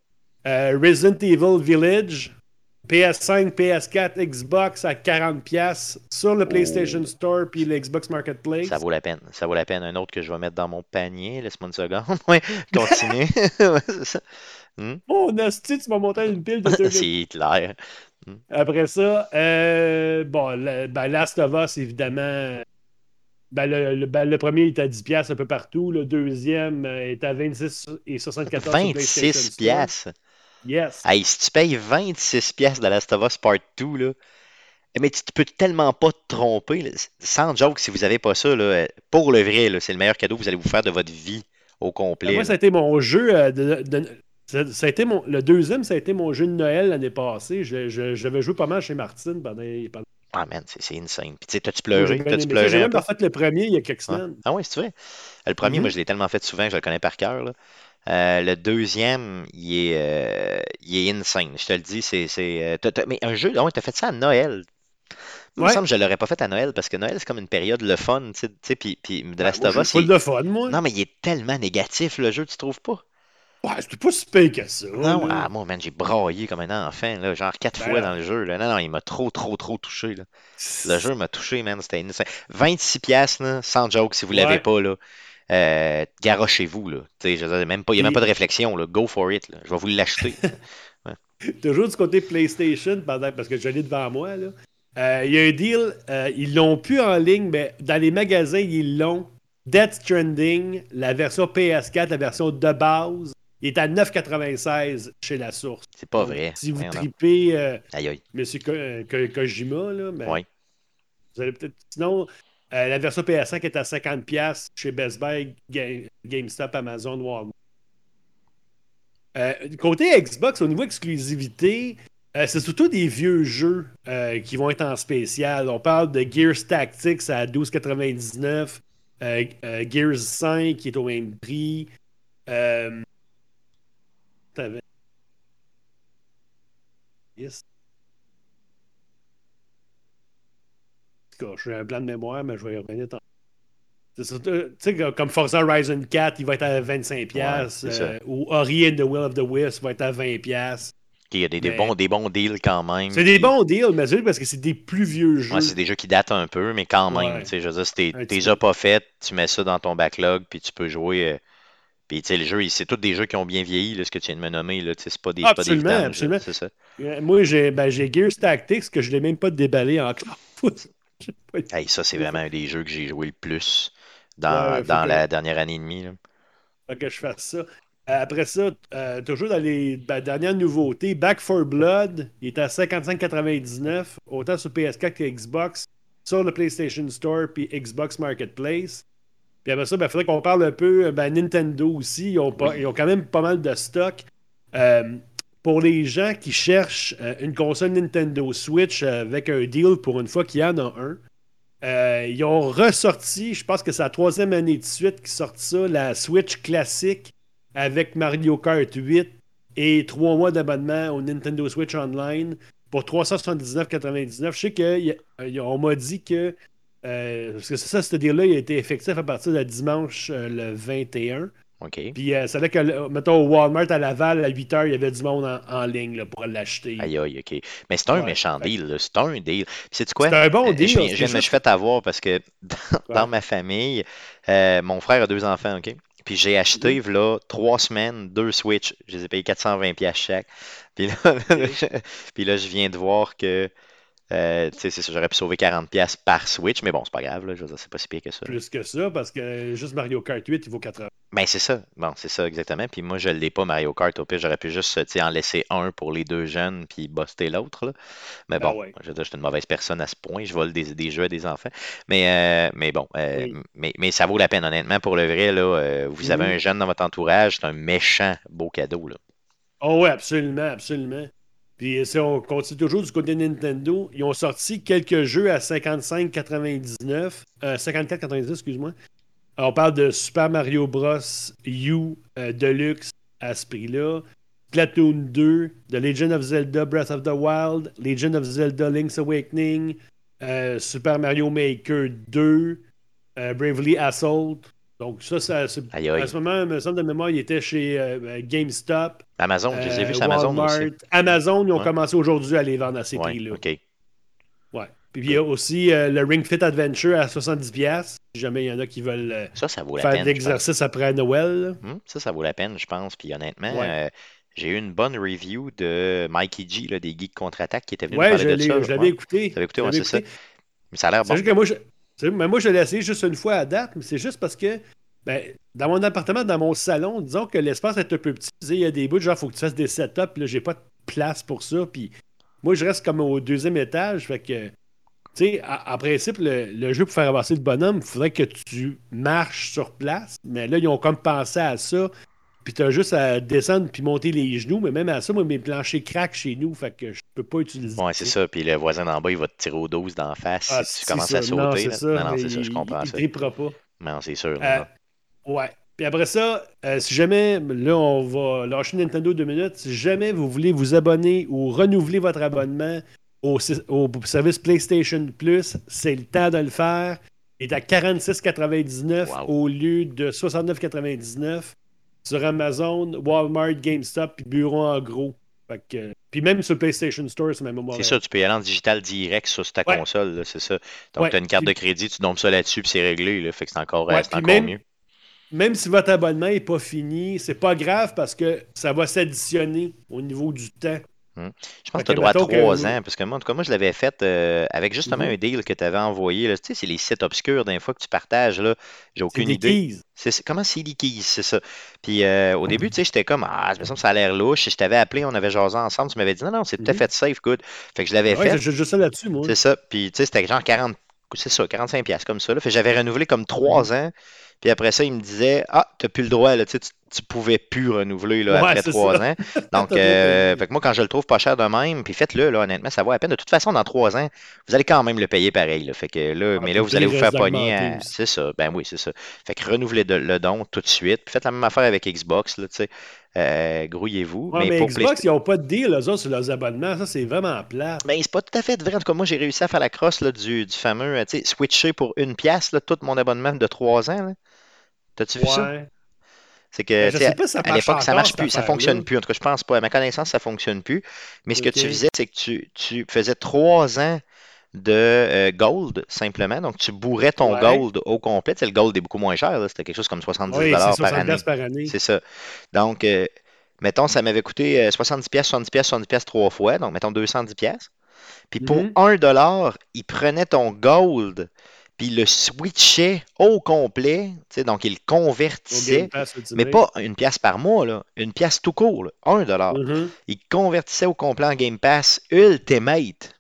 Euh, Resident Evil Village, PS5, PS4, Xbox à 40$ sur le PlayStation Store puis le Xbox Marketplace. Ça vaut la peine. Ça vaut la peine. Un autre que je vais mettre dans mon panier. Laisse-moi une seconde. Ouais, continue. Ça. Oh, Nasty, tu m'as monté une pile de deux C'est Hitler. Après ça, euh, bon, le, ben, Last of Us, évidemment. Ben, le, le- ben, le premier est à 10$ un peu partout. Le deuxième euh, est à 26 et 74 sur PlayStation 26 Store. piastres? Yes. Hey, si tu payes 26 piastres de Last of Us Part 2, là, mais tu peux tellement pas te tromper. là. Sans joke, si vous n'avez pas ça, là, pour le vrai, c'est le meilleur cadeau que vous allez vous faire de votre vie au complet. Moi, ça a été mon jeu euh, de. de- ça, ça a été mon, le deuxième, ça a été mon jeu de Noël l'année passée. Je- je- J'avais joué pas mal chez Martine pendant. pendant Ah, man, c'est insane. Puis, tu sais, t'as-tu pleuré? T'as-tu J'ai même refait le premier il y a quelques Ah, semaines. ah ouais, c'est vrai? Le premier, Mhm. moi, je l'ai tellement fait souvent que je le connais par cœur. là. Euh, le deuxième, il est, euh, il est insane. Je te le dis, c'est. euh, mais un jeu, ah ouais, t'as fait ça à Noël. Il me semble que je l'aurais pas fait à Noël parce que Noël, c'est comme une période le fun, tu sais, puis, puis de Us, full il- de fun, moi. Non, mais il est tellement négatif, le jeu, tu trouves pas? Ouais, c'était pas si pire que ça. Non, ah, moi, man, j'ai braillé comme un enfant, là, genre quatre Ben fois dans le jeu. Là. Non, non, il m'a trop, trop, trop touché. Là. Le jeu m'a touché, man. C'était insane. 26 piastres, là, sans joke, si vous l'avez Ouais. pas, là. Euh, garochez-vous, là. Tu sais, je dire, même pas, il n'y a même pas de réflexion, là. Go for it, là. Je vais vous l'acheter. Toujours du côté PlayStation, parce que je l'ai devant moi. là. Euh, Il y a un deal, euh, ils l'ont plus en ligne, mais dans les magasins, ils l'ont. Death Stranding, la version PS4, la version de base, il est à 9,96 chez la source. C'est pas Donc, vrai. Si vous tripez euh, Aïe, aïe. M. Ko- Ko- Kojima, là, ben, Ouais. vous allez peut-être. Sinon, euh, la version PS5 est à 50$ chez Best Buy, Ga- GameStop, Amazon, Walmart. Euh, côté Xbox, au niveau exclusivité, euh, c'est surtout des vieux jeux euh, qui vont être en spécial. On parle de Gears Tactics à 12,99, euh, euh, Gears 5 qui est au même prix. Euh, t'avais- suis un blanc de mémoire, mais je vais y revenir tantôt. Surtout- Tu sais, comme Forza Horizon 4, il va être à 25$. piastres, Ouais, c'est euh, ou Ori and the Will of the Wisp va être à 20$. piastres. Il y a des, des bons, des bons deals quand même. C'est des bons deals, mais c'est parce que c'est des plus vieux jeux. Ouais, c'est des jeux qui datent un peu, mais quand même. Ouais. tu sais, Je veux dire, si t'es t'es pas fait, tu mets ça dans ton backlog, puis tu peux jouer. Puis, tu sais, le jeu, c'est tous des jeux qui ont bien vieilli, là, ce que tu viens de me nommer. là, C'est pas des, c'est pas des Absolument, là, absolument. C'est ça. Euh, Moi, j'ai ben, j'ai Gears Tactics que je l'ai même pas déballé encore. Hey, ça, c'est vraiment un des jeux que j'ai joué le plus dans, Ouais, dans que- la dernière année et demie. là. Faut que je fasse ça. Après ça, euh, toujours dans les ben, dernières nouveautés, Back for Blood, il est à 55,99, autant sur PS4 que Xbox, sur le PlayStation Store puis Xbox Marketplace. Puis après ça, il faudrait qu'on parle un peu, euh, ben, Nintendo aussi, ils ont, pas- ils ont quand même pas mal de stock. Euh, pour les gens qui cherchent euh, une console Nintendo Switch avec un deal pour une fois qu'il y en a un, euh, ils ont ressorti, je pense que c'est la troisième année de suite qu'ils sortent ça, la Switch classique avec Mario Kart 8 et trois mois d'abonnement au Nintendo Switch Online pour 379,99. Je sais qu'on m'a dit que, euh, parce que c'est ça, ce deal-là, il a été effectif à partir de dimanche euh, le 21. OK. Puis euh, c'est là que, mettons, au Walmart à Laval, à 8 h, il y avait du monde en, en ligne là, pour l'acheter. Aïe, aïe, OK. Mais c'est un Ouais. méchant deal. C'est un deal. Puis, sais-tu quoi? C'est un bon Euh, deal. Je c'est me juste- faire avoir parce que dans, ma famille, mon frère a deux enfants, OK? Puis j'ai acheté, Mhm. là, trois semaines, deux Switch. Je les ai payés 420$ piastres chaque. Puis là, puis là, je viens de voir que Euh, tu sais, c'est ça, j'aurais pu sauver 40$ par Switch, mais bon, c'est pas grave, là, je veux dire, c'est pas si pire que ça. Plus que ça, parce que juste Mario Kart 8, il vaut 80. Ben, c'est ça. Bon, c'est ça, exactement. Puis moi, je l'ai pas, Mario Kart. Au pire, j'aurais pu juste, en laisser un pour les deux jeunes, puis buster l'autre. Mais Ben bon, ouais. je veux dire, je suis une mauvaise personne à ce point. Je vole des, des jeux à des enfants. Mais, euh, mais bon, euh, Oui. mais, mais ça vaut la peine, honnêtement, pour le vrai, là. euh, vous avez un jeune dans votre entourage, c'est un méchant beau cadeau, là. Oh ouais, absolument, absolument. Puis si on continue toujours du côté de Nintendo, ils ont sorti quelques jeux à 55,99. Euh, 54,99, excuse-moi. On parle de Super Mario Bros. U euh, Deluxe à ce prix-là. Splatoon 2, The Legend of Zelda Breath of the Wild, Legend of Zelda Link's Awakening, euh, Super Mario Maker 2, euh, Bravely Assault. Donc ça, ça c'est- Aïe, aïe. à ce moment, me semble de mémoire, il était chez euh, euh, GameStop. Amazon, je les ai Euh, vus sur Amazon Walmart. aussi. Amazon, ils ont Ouais. commencé aujourd'hui à les vendre à ces Ouais, prix-là. OK. Ouais. Puis il y a aussi euh, le Ring Fit Adventure à 70$. Si jamais il y en a qui veulent euh, Ça, ça vaut la faire de l'exercice après Noël. Hum, ça, ça vaut la peine, je pense. Puis honnêtement, Ouais. euh, j'ai eu une bonne review de Mikey G, là, des Geeks Contre-Attaque, qui était venu Ouais, parler je de ça. je l'avais écouté. Tu l'avais écouté, ouais, c'est ça. Mais ça a l'air bon. juste que moi, je, mais moi, je l'ai essayé juste une fois à date, mais c'est juste parce que ben, dans mon appartement, dans mon salon, disons que l'espace est un peu petit. Il y a des bouts, genre, faut que tu fasses des setups, là, j'ai pas de place pour ça. Puis moi, je reste comme au deuxième étage, fait que. En principe, le jeu pour faire avancer le bonhomme, il faudrait que tu marches sur place. Mais là, ils ont comme pensé à ça. Puis t'as juste à descendre puis monter les genoux. Mais même à ça, moi, mes planchers craquent chez nous. Fait que je peux pas utiliser. Ouais, c'est ça. Puis le voisin d'en bas, il va te tirer au 12 d'en face Ah, si tu commences ça. à sauter. Non, c'est ça. non, c'est ça, je il- comprends il ça. tripera pas. Non, c'est sûr. Euh. Ouais. Puis après ça, euh, si jamais, là, on va lâcher Nintendo deux minutes, si jamais vous voulez vous abonner ou renouveler votre abonnement au, au service PlayStation Plus, c'est le temps de le faire. Il est à 46,99 Wow. au lieu de 69,99 sur Amazon, Walmart, GameStop, puis Bureau en gros. Fait que, puis même sur PlayStation Store, c'est ma mémoire. C'est ça, tu peux y aller en digital direct sur ta Ouais. console, c'est ça. Donc, Ouais, tu as une carte de crédit, tu dompes ça là-dessus, puis c'est réglé. Là, fait que c'est encore, euh, Ouais, encore même- mieux. Même si votre abonnement n'est pas fini, c'est pas grave parce que ça va s'additionner au niveau du temps. Je pense que tu as droit à trois ans, parce que moi, en tout cas, moi, je l'avais fait euh, avec justement Mhm. un deal que tu avais envoyé. là. Tu sais, c'est les sites obscurs d'un fois que tu partages. là. J'ai aucune idée. C'est, comment c'est Keys, c'est ça. Puis euh, au début, tu sais, j'étais comme, ah, me semble que ça a l'air louche. Je t'avais appelé, on avait jasé ensemble. Tu m'avais dit, non, non, c'est tout à fait safe, good. Fait que je l'avais Ouais, fait. j'ai j'ai juste ça là-dessus, moi. C'est ça. Puis, tu sais, c'était genre 40, c'est ça, 45 pièces comme ça. Là. Fait que j'avais renouvelé comme 3 Mhm. ans. Puis après ça, il me disait, ah, t'as plus le droit, là, tu tu, pouvais plus renouveler là, Ouais, après c'est 3 ça. ans. Donc, euh, fait que moi, quand je le trouve pas cher de même, puis faites-le, là, honnêtement, ça vaut la peine. De toute façon, dans 3 ans, vous allez quand même le payer pareil. Là. Fait que là, Ah, mais là, vous allez vous faire pogner à. C'est ça. Ben oui, c'est ça. Fait que renouvelez de- le don tout de suite. Puis faites la même affaire avec Xbox, là, tu sais. Euh, grouillez-vous. Ouais, mais pour Xbox, ils n'ont pas de deal, eux autres, sur leurs abonnements. Ça, c'est vraiment plat. Ben, c'est pas tout à fait vrai. En tout cas, moi, j'ai réussi à faire la crosse là, du, du fameux, tu sais, switcher pour une pièce, là, tout mon abonnement de 3 ans. là. T'as-tu vu ça? Ouais. C'est que, Ben, je sais, sais pas si ça à l'époque, ça marche plus, ça fonctionne plus. En tout cas, je pense pas. À ma connaissance, ça fonctionne plus. Mais ce que tu faisais, c'est que tu, tu faisais 3 ans de euh, gold, simplement. Donc, tu bourrais ton Ouais. gold au complet. Tu sais, le gold est beaucoup moins cher. C'était quelque chose comme 70 Oui, c'est par 60 année. piastres par année. C'est ça. Donc, euh, mettons, ça m'avait coûté euh, 70 pièces, 70 pièces, 70 pièces trois fois. Donc, mettons 210 pièces. Puis pour Mhm. 1 dollar, il prenait ton gold, puis il le switchait au complet. Donc, il convertissait. Mais pas une pièce par mois, là. Une pièce tout court, là. 1 dollar. Mhm. Il convertissait au complet en Game Pass Ultimate.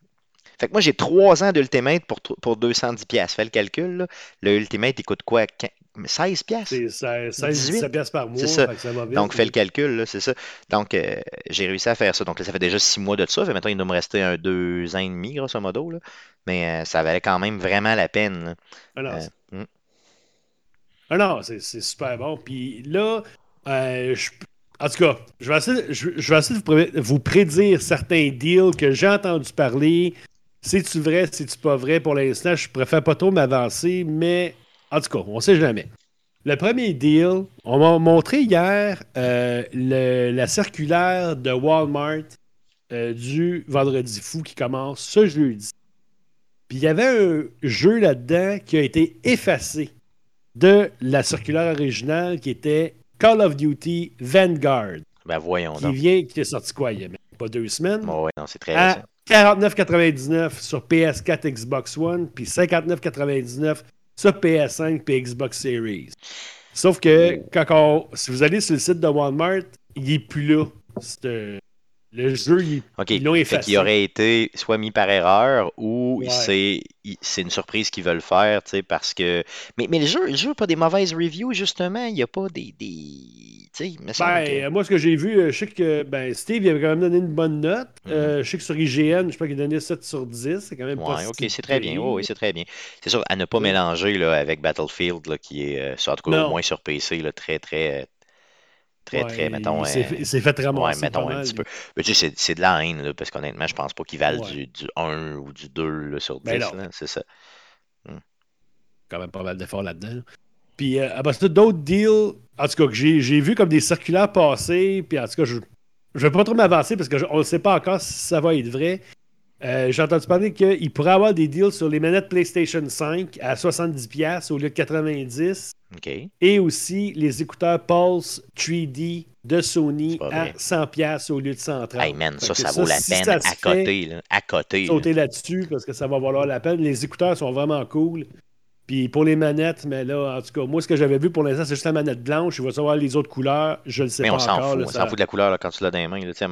Fait que moi, j'ai 3 ans d'Ultimate pour, pour 210 pièces. Fais le calcul, là. Le Ultimate, il coûte quoi? Quin- 16 pièces? C'est 16, 18. 17 piastres par mois. C'est ça. fait que ça va vite. Donc, fais le calcul, c'est ça. Donc, euh, j'ai réussi à faire ça. Donc, là, ça fait déjà six mois de ça. Fait maintenant, il doit me rester un deux ans et demi, grosso modo. Là. Mais euh, ça valait quand même vraiment la peine. Ah non, Euh, c'est- mm. c'est super bon. Puis là, je- en tout cas, je vais essayer, je, je vais essayer de vous prédire certains deals que j'ai entendu parler. C'est-tu vrai, c'est-tu pas vrai? Pour l'instant, je préfère pas trop m'avancer, mais en tout cas, on sait jamais. Le premier deal, on m'a montré hier euh, le- la circulaire de Walmart euh, du Vendredi fou qui commence ce jeudi. Puis il y avait un jeu là-dedans qui a été effacé de la circulaire originale qui était Call of Duty Vanguard, Ben, voyons qui donc. vient, qui est sorti quoi, il y a même pas deux semaines, Bon, ouais, non, c'est très à récent. 49,99 sur PS4, Xbox One, puis 59,99 sur PS5 et Xbox Series. Sauf que quand on, si vous allez sur le site de Walmart, il n'est plus là. Euh, le jeu, il, l'ont Fait effacé. qu'il aurait été soit mis par erreur ou Ouais. c'est il- c'est une surprise qu'ils veulent faire, tu sais, parce que. Mais, mais le jeu, le jeu n'a pas des mauvaises reviews, justement. Il n'y a pas des. des... Tu sais, Ben, euh, moi, ce que j'ai vu, euh, je sais que ben, Steve il avait quand même donné une bonne note. Mhm. Euh, je sais que sur IGN, je pas qu'il donnait 7 sur 10. C'est quand même Ouais, ok, c'est très bien. Oui, c'est très bien. C'est sûr, à ne pas Ouais. mélanger là, avec Battlefield, là, qui est, sur- en tout cas, au moins sur PC, là, très, très, très, Ouais, très, mettons. euh, fait- fait Ouais, ramasser mettons un mal. petit peu. Mais tu sais, c'est- c'est de la haine, là, parce qu'honnêtement, je pense pas qu'ils valent Ouais. du, du 1 ou du 2 là, sur 10. Ben c'est ça. quand même pas mal d'efforts là-dedans. Puis, euh, après ça, d'autres deals, en tout cas, que j'ai vu comme des circulaires passer, puis en tout cas, je ne vais pas trop m'avancer parce qu'on ne sait pas encore si ça va être vrai. Euh, j'ai entendu parler qu'il pourrait avoir des deals sur les manettes PlayStation 5 à 70$ au lieu de 90$, OK. et aussi les écouteurs Pulse 3D de Sony à vrai. 100$ au lieu de 130$. Hey man, ça, ça vaut la si peine à fait, côté, là. À côté. sauter là-dessus parce que ça va valoir la peine. Les écouteurs sont vraiment cool. Puis pour les manettes, mais là, en tout cas, moi, ce que j'avais vu pour l'instant, c'est juste la manette blanche. Il va savoir les autres couleurs. Je ne sais Mais pas on s'en fout, là, on ça- s'en fout de la couleur là, quand tu l'as dans les mains. Là.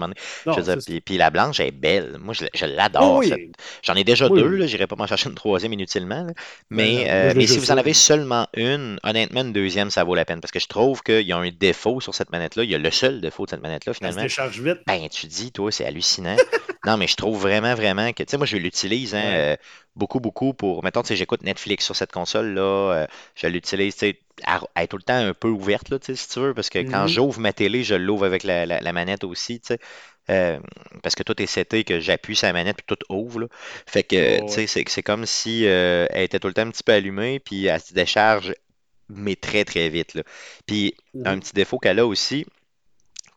Non, Je dire, puis, puis la blanche elle est belle. Moi, je, je l'adore. Oui. cette- J'en ai déjà Oui, deux, oui. J'irai pas m'en chercher une troisième inutilement. Mais, Ben euh, moi, mais si vous en avez seulement une, honnêtement, une deuxième, ça vaut la peine. Parce que je trouve qu'il y a un défaut sur cette manette-là. Il y a le seul défaut de cette manette-là, Ça se finalement. décharge vite. Ben, tu dis, toi, c'est hallucinant. non, mais je trouve vraiment, vraiment que, tu sais, moi, je l'utilise hein, Ouais. euh, beaucoup, beaucoup pour, mettons, tu sais, j'écoute Netflix sur cette console-là, euh, je l'utilise, tu sais, à, à être tout le temps un peu ouverte, là, tu sais, si tu veux, parce que quand Mhm. j'ouvre ma télé, je l'ouvre avec la, la- la manette aussi, tu sais. Euh, parce que tout est seté, que j'appuie sur la manette, puis tout ouvre, là. Fait que, Oh, tu sais, c'est c'est comme si elle était tout le temps un petit peu allumée, puis elle se décharge, mais très, très vite, là. Puis, un Mhm. petit défaut qu'elle a aussi,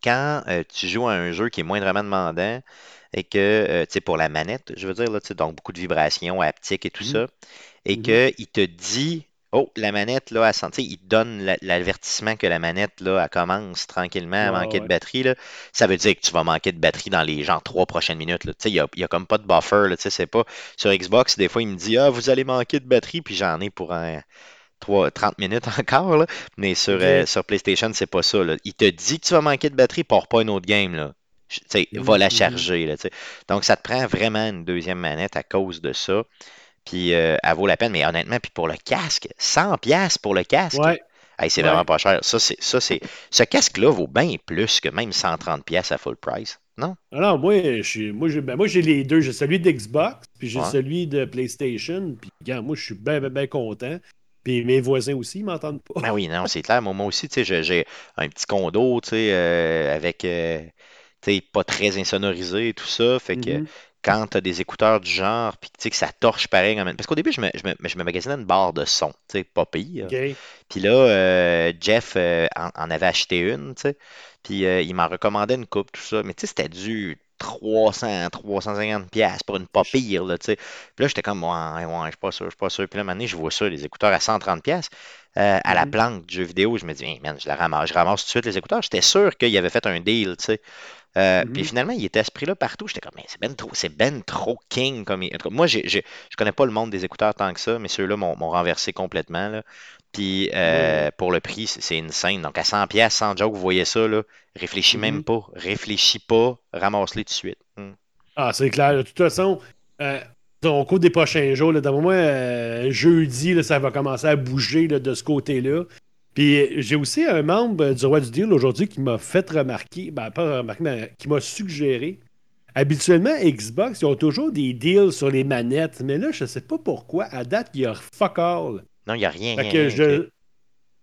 quand euh, tu joues à un jeu qui est moindrement demandant et que, euh, tu sais, pour la manette, je veux dire, là, tu sais, donc beaucoup de vibrations haptiques et tout Mhm. ça, et Mhm. qu'il te dit, oh, la manette, là, elle sent- tu sais, il te donne la- l'avertissement que la manette, là, elle commence tranquillement à manquer de batterie, là. Ça veut dire que tu vas manquer de batterie dans les, genre, trois prochaines minutes, là. Tu sais, il n'y a, y a comme pas de buffer, là, tu sais, c'est pas... Sur Xbox, des fois, il me dit, ah, vous allez manquer de batterie, puis j'en ai pour un... 3, 30 minutes encore, là. mais sur, euh, sur PlayStation, c'est pas ça. là. Il te dit que tu vas manquer de batterie, pars pas une autre game. Là. Sais, va la charger. Là. Donc, ça te prend vraiment une deuxième manette à cause de ça. Puis, euh, elle vaut la peine. Mais honnêtement, puis pour le casque, 100$ piastres pour le casque. Ouais. Hey, c'est Ouais. vraiment pas cher. Ça, c'est, ça, c'est, ce casque-là vaut bien plus que même 130$ piastres à full price. Non? Alors, moi, suis- moi, j'ai ben, moi, j'ai les deux. J'ai celui d'Xbox, puis j'ai Ouais. celui de PlayStation. Puis, moi, je suis bien, bien, bien content. Puis mes voisins aussi, ils m'entendent pas. Ben oui, non, c'est clair. Moi, moi aussi, tu sais, j'ai, un petit condo, tu sais, euh, avec, euh, pas très insonorisé et tout ça. Fait que Mhm. quand tu as des écouteurs du genre, puis que ça torche pareil. quand même. Parce qu'au début, je me, je me, je me magasinais une barre de son, tu sais, pas pire. OK. Puis là, euh, Jeff euh, en, en avait acheté une, tu sais. Puis euh, il m'en recommandait une coupe, tout ça. Mais tu sais, c'était du 300, 350 pièces pour une pas pire, là, tu sais. Puis là, j'étais comme, ouais, ouais, je suis pas sûr, je suis pas sûr. Puis là, maintenant, je vois ça, les écouteurs à 130 pièces à la Mhm. planque du jeu vidéo. Je me dis, hey, man, je la ramasse, je ramasse tout de suite les écouteurs. J'étais sûr qu'il avait fait un deal, tu sais. Euh, Puis Mhm. finalement, il était à ce prix-là partout. J'étais comme, mais c'est ben trop, c'est ben trop king. Comme... il- en tout cas, moi, j'ai, j'ai- je connais pas le monde des écouteurs tant que ça, mais ceux-là m'ont, renversé complètement. Là. Puis euh, pour le prix, c'est, une scène. Donc à 100 pièces, sans joke, vous voyez ça, là, réfléchis même Mhm. pas. Réfléchis pas, ramasse-les tout de suite. Hmm. Ah, c'est clair. De toute façon, euh, au cours des prochains jours, d'après moi, euh, jeudi, là, ça va commencer à bouger là, de ce côté-là. Puis j'ai aussi un membre du Roi du Deal aujourd'hui qui m'a fait remarquer, ben pas remarquer, mais qui m'a suggéré. Habituellement, Xbox, ils ont toujours des deals sur les manettes, mais là, je sais pas pourquoi. À date, il y a fuck all. Non, il n'y a rien. Fait que rien, je.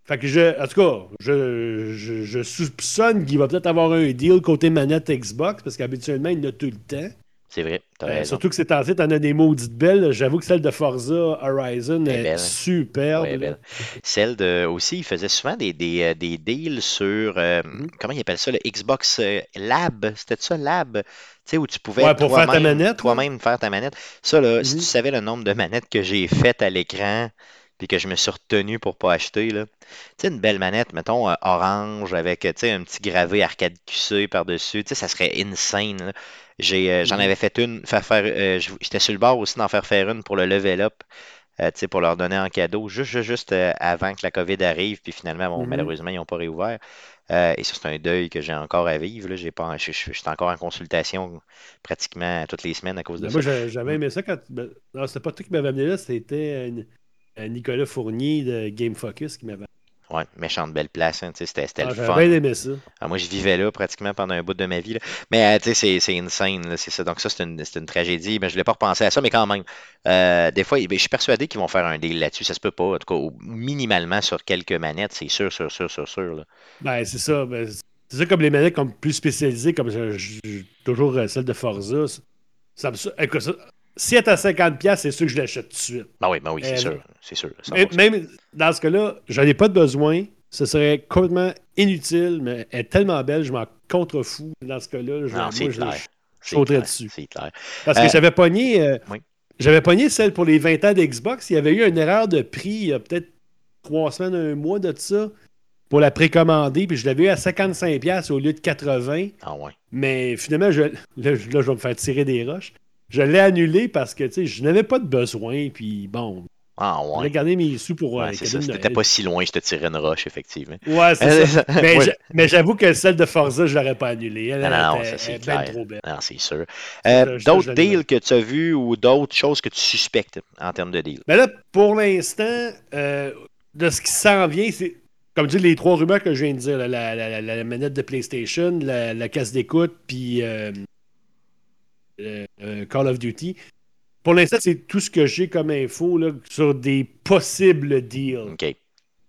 Fait que je. En tout cas, je, je, je soupçonne qu'il va peut-être avoir un deal côté manette Xbox, parce qu'habituellement, il y en a tout le temps. C'est vrai. Euh, surtout que c'est en t'en as des maudites belles. J'avoue que celle de Forza Horizon est est, belle. superbe. Ouais, là. belle. Celle de aussi, il faisait souvent des, des, euh, des deals sur euh, Mhm. comment il appelle ça, le Xbox Lab, c'était ça Lab, tu sais, où tu pouvais Ouais, pour faire ta toi-même manette, toi-même faire ta manette. Ça, là, si tu savais le nombre de manettes que j'ai faites à l'écran, puis que je me suis retenu pour pas acheter, là. Tu sais, une belle manette, mettons, euh, orange, avec, tu sais, un petit gravé arcade QC par-dessus, tu sais, ça serait insane, là. J'ai, euh, j'en avais fait une, faire faire, euh, j'étais sur le bord aussi d'en faire faire une pour le level up, euh, pour leur donner en cadeau, juste, juste, euh, avant que la COVID arrive, puis finalement, bon, Mhm. malheureusement, ils n'ont pas réouvert. Euh, et ça, c'est un deuil que j'ai encore à vivre, là. J'ai pas, je, je- je suis encore en consultation pratiquement toutes les semaines à cause de Ben, ça. moi, j'a- j'avais aimé ça quand. ben, non, c'était pas toi qui m'avais amené là, c'était Nicolas Fournier de Game Focus qui m'avait. Ouais, méchante belle place, hein, c'était Ah, le fun. bien aimé ça. Ah, moi, je vivais là pratiquement pendant un bout de ma vie. là. Mais euh, tu sais, c'est insane, c'est ça. Donc ça, c'est une, une tragédie. Ben, je voulais pas repenser à ça, mais quand même. euh, des fois, ben, je suis persuadé qu'ils vont faire un deal là-dessus. Ça se peut pas. En tout cas, minimalement sur quelques manettes, c'est sûr, sûr, sûr, sûr, sûr. là. Ben, c'est ça. Ben, c'est ça comme les manettes comme plus spécialisées, comme je- je- toujours euh, celle de Forza. ça- Ça si elle est à 50$, c'est sûr que je l'achète tout de suite. Ben oui, ben oui, c'est Euh, sûr. C'est sûr. Même, 100%. même dans ce cas-là, j'en ai pas de besoin. Ce serait complètement inutile, mais elle est tellement belle, je m'en contrefous. Dans ce cas-là, je, Non, moi, je, clair. je dessus. C'est clair. Parce que Euh, j'avais pogné. euh, oui. J'avais pogné celle pour les 20 ans d'Xbox. Il y avait eu une erreur de prix il y a peut-être trois semaines, un mois de ça, pour la précommander. Puis je l'avais eu à 55$ au lieu de 80$. Ah ouais. Mais finalement, je, là, là, je vais me faire tirer des roches. Je l'ai annulé parce que tu sais, je n'avais pas de besoin. Puis bon, Ah ouais. vais garder mes sous pour euh, Ouais, c'est cadeaux ça. t'étais pas si loin, je te tirais une roche, effectivement. Ouais, c'est ça. Mais Ouais. j'avoue que celle de Forza, je l'aurais pas annulée. Elle, Non, non, était- ça, c'est trop belle. Non, c'est sûr. Euh, d'autres deals que tu as vus ou d'autres choses que tu suspectes en termes de deals? Mais là, pour l'instant, euh, de ce qui s'en vient, c'est comme dit les trois rumeurs que je viens de dire, là, la, la- la- la manette de PlayStation, la, casse d'écoute, puis euh, euh, euh, Call of Duty. Pour l'instant, c'est tout ce que j'ai comme info là, sur des possibles deals. OK.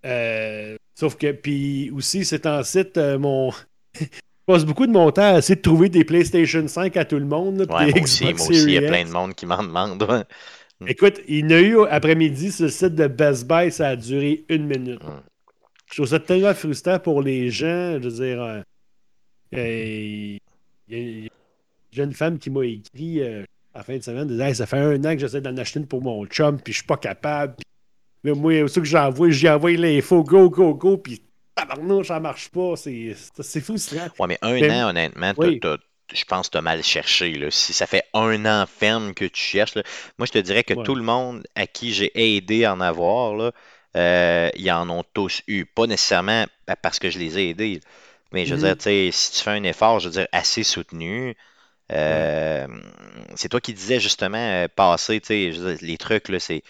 Euh, sauf que, puis aussi, c'est en site, euh, mon. je passe beaucoup de mon temps à essayer de trouver des PlayStation 5 à tout le monde. là, Ouais, moi aussi, Xbox moi aussi, il y a plein de monde qui m'en demande. ouais. Écoute, il y en a eu après-midi sur le site de Best Buy, ça a duré une minute. Mm. Je trouve ça tellement frustrant pour les gens. Je veux dire, euh, il y a a une femme qui m'a écrit euh, à la fin de semaine, disant Hey, Ça fait un an que j'essaie d'en acheter une pour mon chum, puis je suis pas capable. Puis, là, moi, aussi que j'envoie, j'y envoie l'info, go, go, go, puis tabarnouche, ça marche pas. C'est c'est frustrant. Ouais, mais un Mais- an, honnêtement, t'as- oui. t'as- je pense que tu as mal cherché. Là. Si ça fait un an ferme que tu cherches, là, moi, je te dirais que Ouais. tout le monde à qui j'ai aidé à en avoir, là, euh, ils en ont tous eu. Pas nécessairement pa- parce que je les ai aidés. Mais je veux Mhm. dire, tu sais, si tu fais un effort, je veux dire, assez soutenu, euh, c'est toi qui disais justement euh, passer, tu sais, les trucs, là, c'est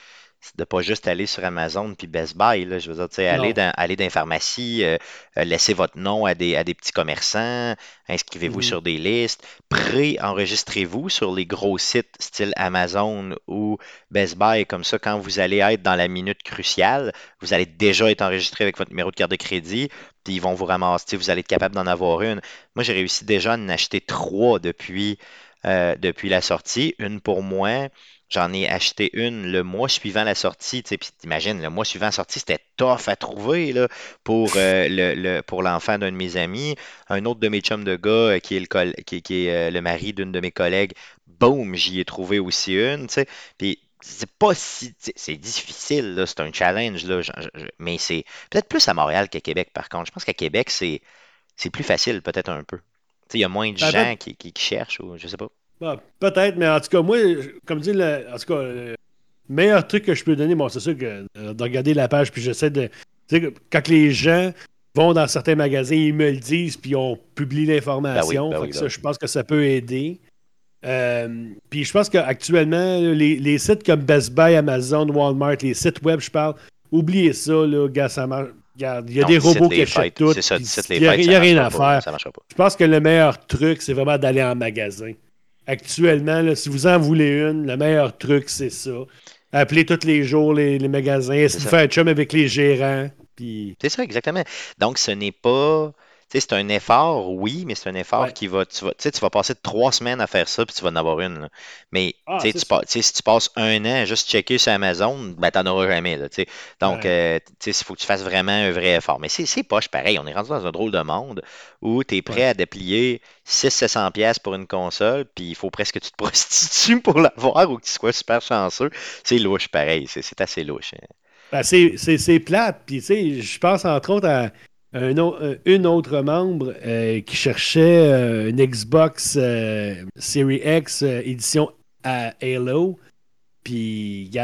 de pas juste aller sur Amazon puis Best Buy, là, je veux dire, tu sais, aller dans, aller dans les pharmacies, euh, euh, laissez votre nom à des, à des petits commerçants, inscrivez-vous Mhm. sur des listes, pré-enregistrez-vous sur les gros sites style Amazon ou Best Buy, comme ça, quand vous allez être dans la minute cruciale, vous allez déjà être enregistré avec votre numéro de carte de crédit, ils vont vous ramasser, vous allez être capable d'en avoir une. Moi, j'ai réussi déjà à en acheter trois depuis, euh, depuis la sortie, une pour moi. J'en ai acheté une le mois suivant la sortie. Puis t'imagines, le mois suivant la sortie, c'était tough à trouver là, pour, euh, l'enfant d'un de mes amis. Un autre de mes chums de gars, euh, qui est le, qui, est le mari d'une de mes collègues, boum, j'y ai trouvé aussi une. Puis c'est pas si. C'est difficile, là, c'est un challenge, là, je- je- mais c'est peut-être plus à Montréal qu'à Québec, par contre. Je pense qu'à Québec, c'est c'est plus facile, peut-être un peu. Il y a moins de Ben, gens qui, qui- qui cherchent, ou je sais pas. Bon, Peut-être, mais en tout cas, moi, comme dit, le, en tout cas, le meilleur truc que je peux donner, bon, c'est sûr que euh, de regarder la page, puis j'essaie de. Tu sais, que quand les gens vont dans certains magasins, ils me le disent, puis on publie l'information. Ben oui, ben Fait oui, ben oui. je pense que ça peut aider. Euh, puis je pense qu'actuellement, les, les sites comme Best Buy, Amazon, Walmart, les sites web, je parle, oubliez ça, là, gars, ça marche. Regarde, Il y a Non, des robots qui achètent tout. C'est ça, Il n'y a, y a rien à pas, faire. Ça marchera pas. Je pense que le meilleur truc, c'est vraiment d'aller en magasin. Actuellement, là, si vous en voulez une, le meilleur truc, c'est ça. Appelez tous les jours les, les magasins, essayez de ça. faire un chum avec les gérants. Puis, C'est ça, exactement. Donc, ce n'est pas. C'est un effort, oui, mais c'est un effort Ouais. qui va. Tu vas, tu vas passer trois semaines à faire ça, puis tu vas en avoir une. là. Mais Ah, tu pas- si tu passes un an à juste checker sur Amazon, ben, t'en auras jamais. Là. Donc, euh, il faut que tu fasses vraiment un vrai effort. Mais c'est poche pareil. On est rendu dans un drôle de monde où tu es prêt Ouais. à déplier 600-700$ piastres pour une console, puis il faut presque que tu te prostitues pour l'avoir ou que tu sois super chanceux. C'est louche pareil. C'est c'est assez louche. hein. Ben, c'est plate. Puis, tu sais, je pense entre autres à un, euh, une autre membre euh, qui cherchait euh, une Xbox Series X édition à Halo. Puis il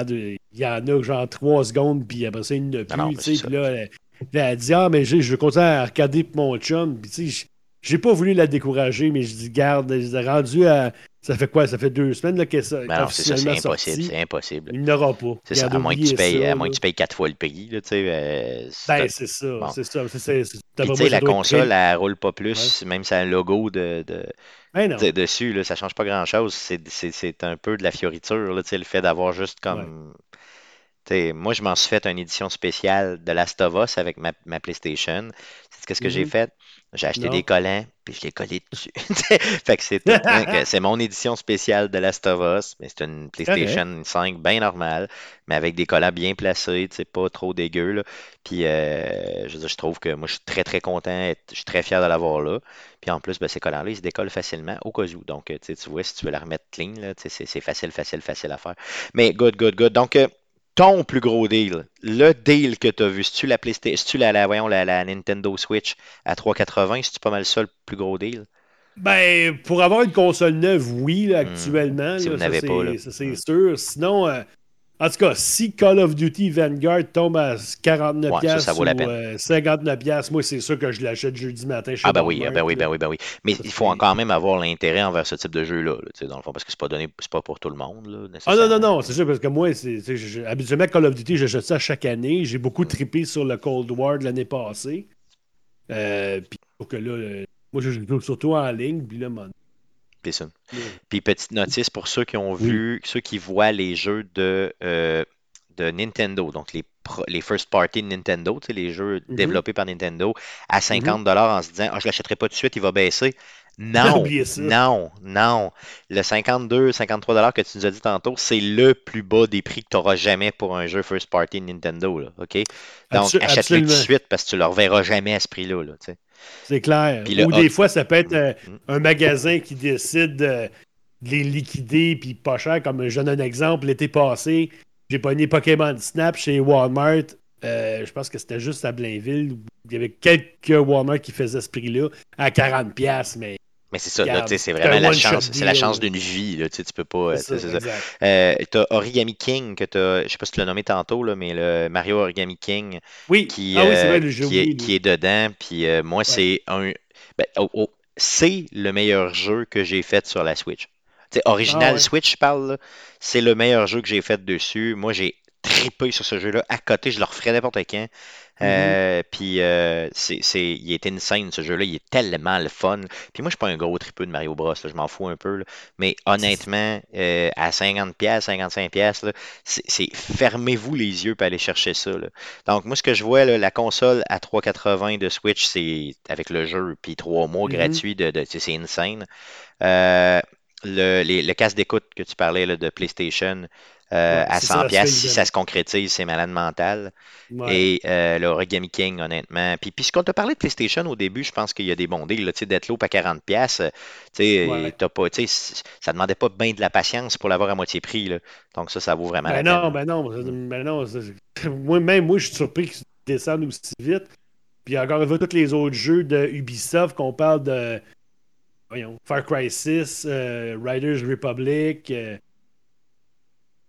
y, en a genre trois secondes, puis après ça, il ne plus. Puis là, elle, elle, a dit Ah, mais je veux continuer à regarder pour mon chum. Puis tu sais, j'ai pas voulu la décourager, mais je dis Garde, rendu à ça fait quoi? Ça fait deux semaines là, que ça. Ben non, c'est ça, c'est impossible. C'est impossible. Il n'aura pas. C'est ça, à moins, que tu payes, à moins que tu payes quatre fois le prix. Là, euh, ben, c'est ça. C'est ça. la console, elle ne roule pas plus, même si elle a un logo de, de, ben dessus. Là, ça ne change pas grand-chose. C'est un peu de la fioriture, là, le fait d'avoir juste comme. Moi, je m'en suis fait une édition spéciale de Last of Us avec ma, ma PlayStation. C'est ce que j'ai mm-hmm. fait. J'ai acheté des collants, puis je l'ai collé dessus. fait que c'est c'est mon édition spéciale de Last of Us, mais c'est une PlayStation 5 bien normale, mais avec des collants bien placés, c'est pas trop dégueu. Là. Puis euh, je, je trouve que moi je suis très très content, je suis très fier de l'avoir là. Puis en plus, ben, ces collants-là, ils se décollent facilement au cas où. Donc, tu vois, si tu veux la remettre clean, c'est facile, facile, facile à faire. Mais good, good, good. Donc, euh, ton plus gros deal, le deal que tu as vu, si tu la PlayStation, tu la, voyons, la, la, Nintendo Switch à 3,80, c'est pas mal ça le plus gros deal? Ben, pour avoir une console neuve, oui, hmm. actuellement. Si n'avez pas, Ça, c'est hmm. sûr. Sinon, euh, en tout cas, si Call of Duty Vanguard tombe à 49 ouais, ça, ça vaut la peine. 59 euh, moi c'est sûr que je l'achète jeudi matin chez Ah ben oui, ben oui, ben oui, ben oui. Mais il faut quand même avoir l'intérêt envers ce type de jeu-là, dans le fond, parce que c'est pas donné, c'est pas pour tout le monde. Là, ah non, non, non, c'est sûr, parce que moi, c'est, habituellement, Call of Duty, j'achète ça chaque année. J'ai beaucoup mm. trippé sur le Cold War de l'année passée. Euh, puis que là, euh, moi, je joue surtout en ligne, puis là, mon, puis petite notice pour ceux qui ont vu, ceux qui voient les jeux de, euh, de Nintendo, donc les, les first party de Nintendo, les jeux mm-hmm. développés par Nintendo, à 50$ mm-hmm. en se disant ah, je ne l'achèterai pas tout de suite, il va baisser. Non, non, non. Le 52, 53 que tu nous as dit tantôt, c'est le plus bas des prix que tu n'auras jamais pour un jeu first party Nintendo. Là, OK? Donc, achète-le tout de suite parce que tu ne le reverras jamais à ce prix-là. Là, c'est clair. Ou des fois, ça peut être euh, mm-hmm. un magasin qui décide de, les liquider puis pas cher. Comme je donne un exemple, l'été passé, j'ai pogné Pokémon Snap chez Walmart. Euh, je pense que c'était juste à Blainville. Il y avait quelques Walmart qui faisaient ce prix-là à 40$, mais mais c'est ça, c'est vraiment la chance. C'est la chance d'une vie, là, tu peux pas. Euh, c'est ça. Euh, t'as Origami King, que t'as, je sais pas si tu l'as nommé tantôt, là, mais le Mario Origami King oui. qui, ah, oui, vrai, le jeu, qui, est, qui, est, dedans. Puis euh, moi, c'est un. Ben, oh, oh, c'est le meilleur jeu que j'ai fait sur la Switch. T'sais, original ah, Switch, je parle, c'est le meilleur jeu que j'ai fait dessus. Moi, j'ai trippé sur ce jeu-là. À côté, je le referais n'importe quand. Mm-hmm. Euh, puis euh, c'est, il est insane ce jeu-là, il est tellement le fun. Puis moi, je suis pas un gros tripeux de Mario Bros, je m'en fous un peu. Mais honnêtement, euh, à 50$, 55$, c'est, fermez-vous les yeux pour aller chercher ça. Donc moi, ce que je vois, la console à 3,80$ de Switch, c'est avec le jeu, puis trois mois mm-hmm. gratuits, de, c'est insane. le, le casque d'écoute que tu parlais là, de PlayStation, euh, à 100 pièces si ça se concrétise, c'est malade mental. Et euh, le Origami King, honnêtement. Puis, puis qu'on t'a parlé de PlayStation au début, je pense qu'il y a des bons deals. Deathloop à 40 pièces, ouais. pas, ça demandait pas bien de la patience pour l'avoir à moitié prix. Là. Donc ça, ça vaut vraiment ben la non, peine. Ben non, ben non. Moi, même moi, je suis surpris qu'ils descendent aussi vite. Puis encore une fois, tous les autres jeux de Ubisoft qu'on parle de voyons, Far Cry 6, euh, Riders Republic,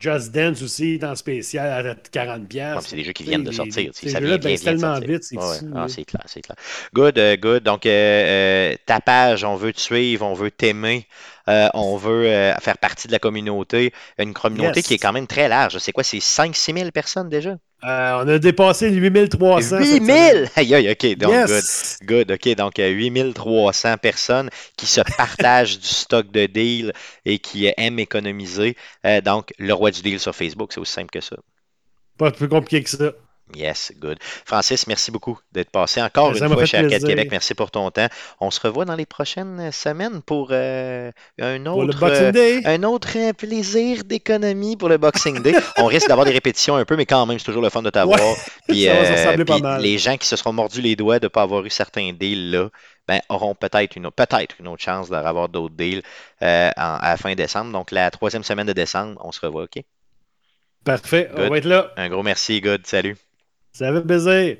Just Dance aussi, dans spécial à 40$. c'est des jeux qui viennent de sortir. ça vient, ben, tellement vite, c'est ah, c'est clair, c'est clair. Good, uh, good. Donc, euh, euh, ta page, on veut te suivre, on veut t'aimer. Euh, on veut euh, faire partie de la communauté, une communauté qui est quand même très large. C'est quoi, c'est 5-6 000 personnes déjà? Euh, on a dépassé les 8300. 8000! Aïe, aïe, ok, donc good. Good, ok, donc 8300 personnes qui se partagent du stock de deal et qui aiment économiser. donc, le roi du deal sur Facebook, c'est aussi simple que ça. Pas plus compliqué que ça. Yes, good. Francis, merci beaucoup d'être passé encore une fois chez Arcade Québec. Merci pour ton temps. On se revoit dans les prochaines semaines pour euh, un autre, euh, un autre euh, plaisir d'économie pour le Boxing Day. On risque d'avoir des répétitions un peu, mais quand même, c'est toujours le fun de t'avoir. puis, les gens qui se seront mordus les doigts de ne pas avoir eu certains deals là, ben, auront peut-être une, peut une autre chance d'avoir d'autres deals à la fin décembre. Donc, la troisième semaine de décembre, on se revoit, OK? Parfait, on Good. va être là. Un gros merci, good. Salut. Ça fait plaisir.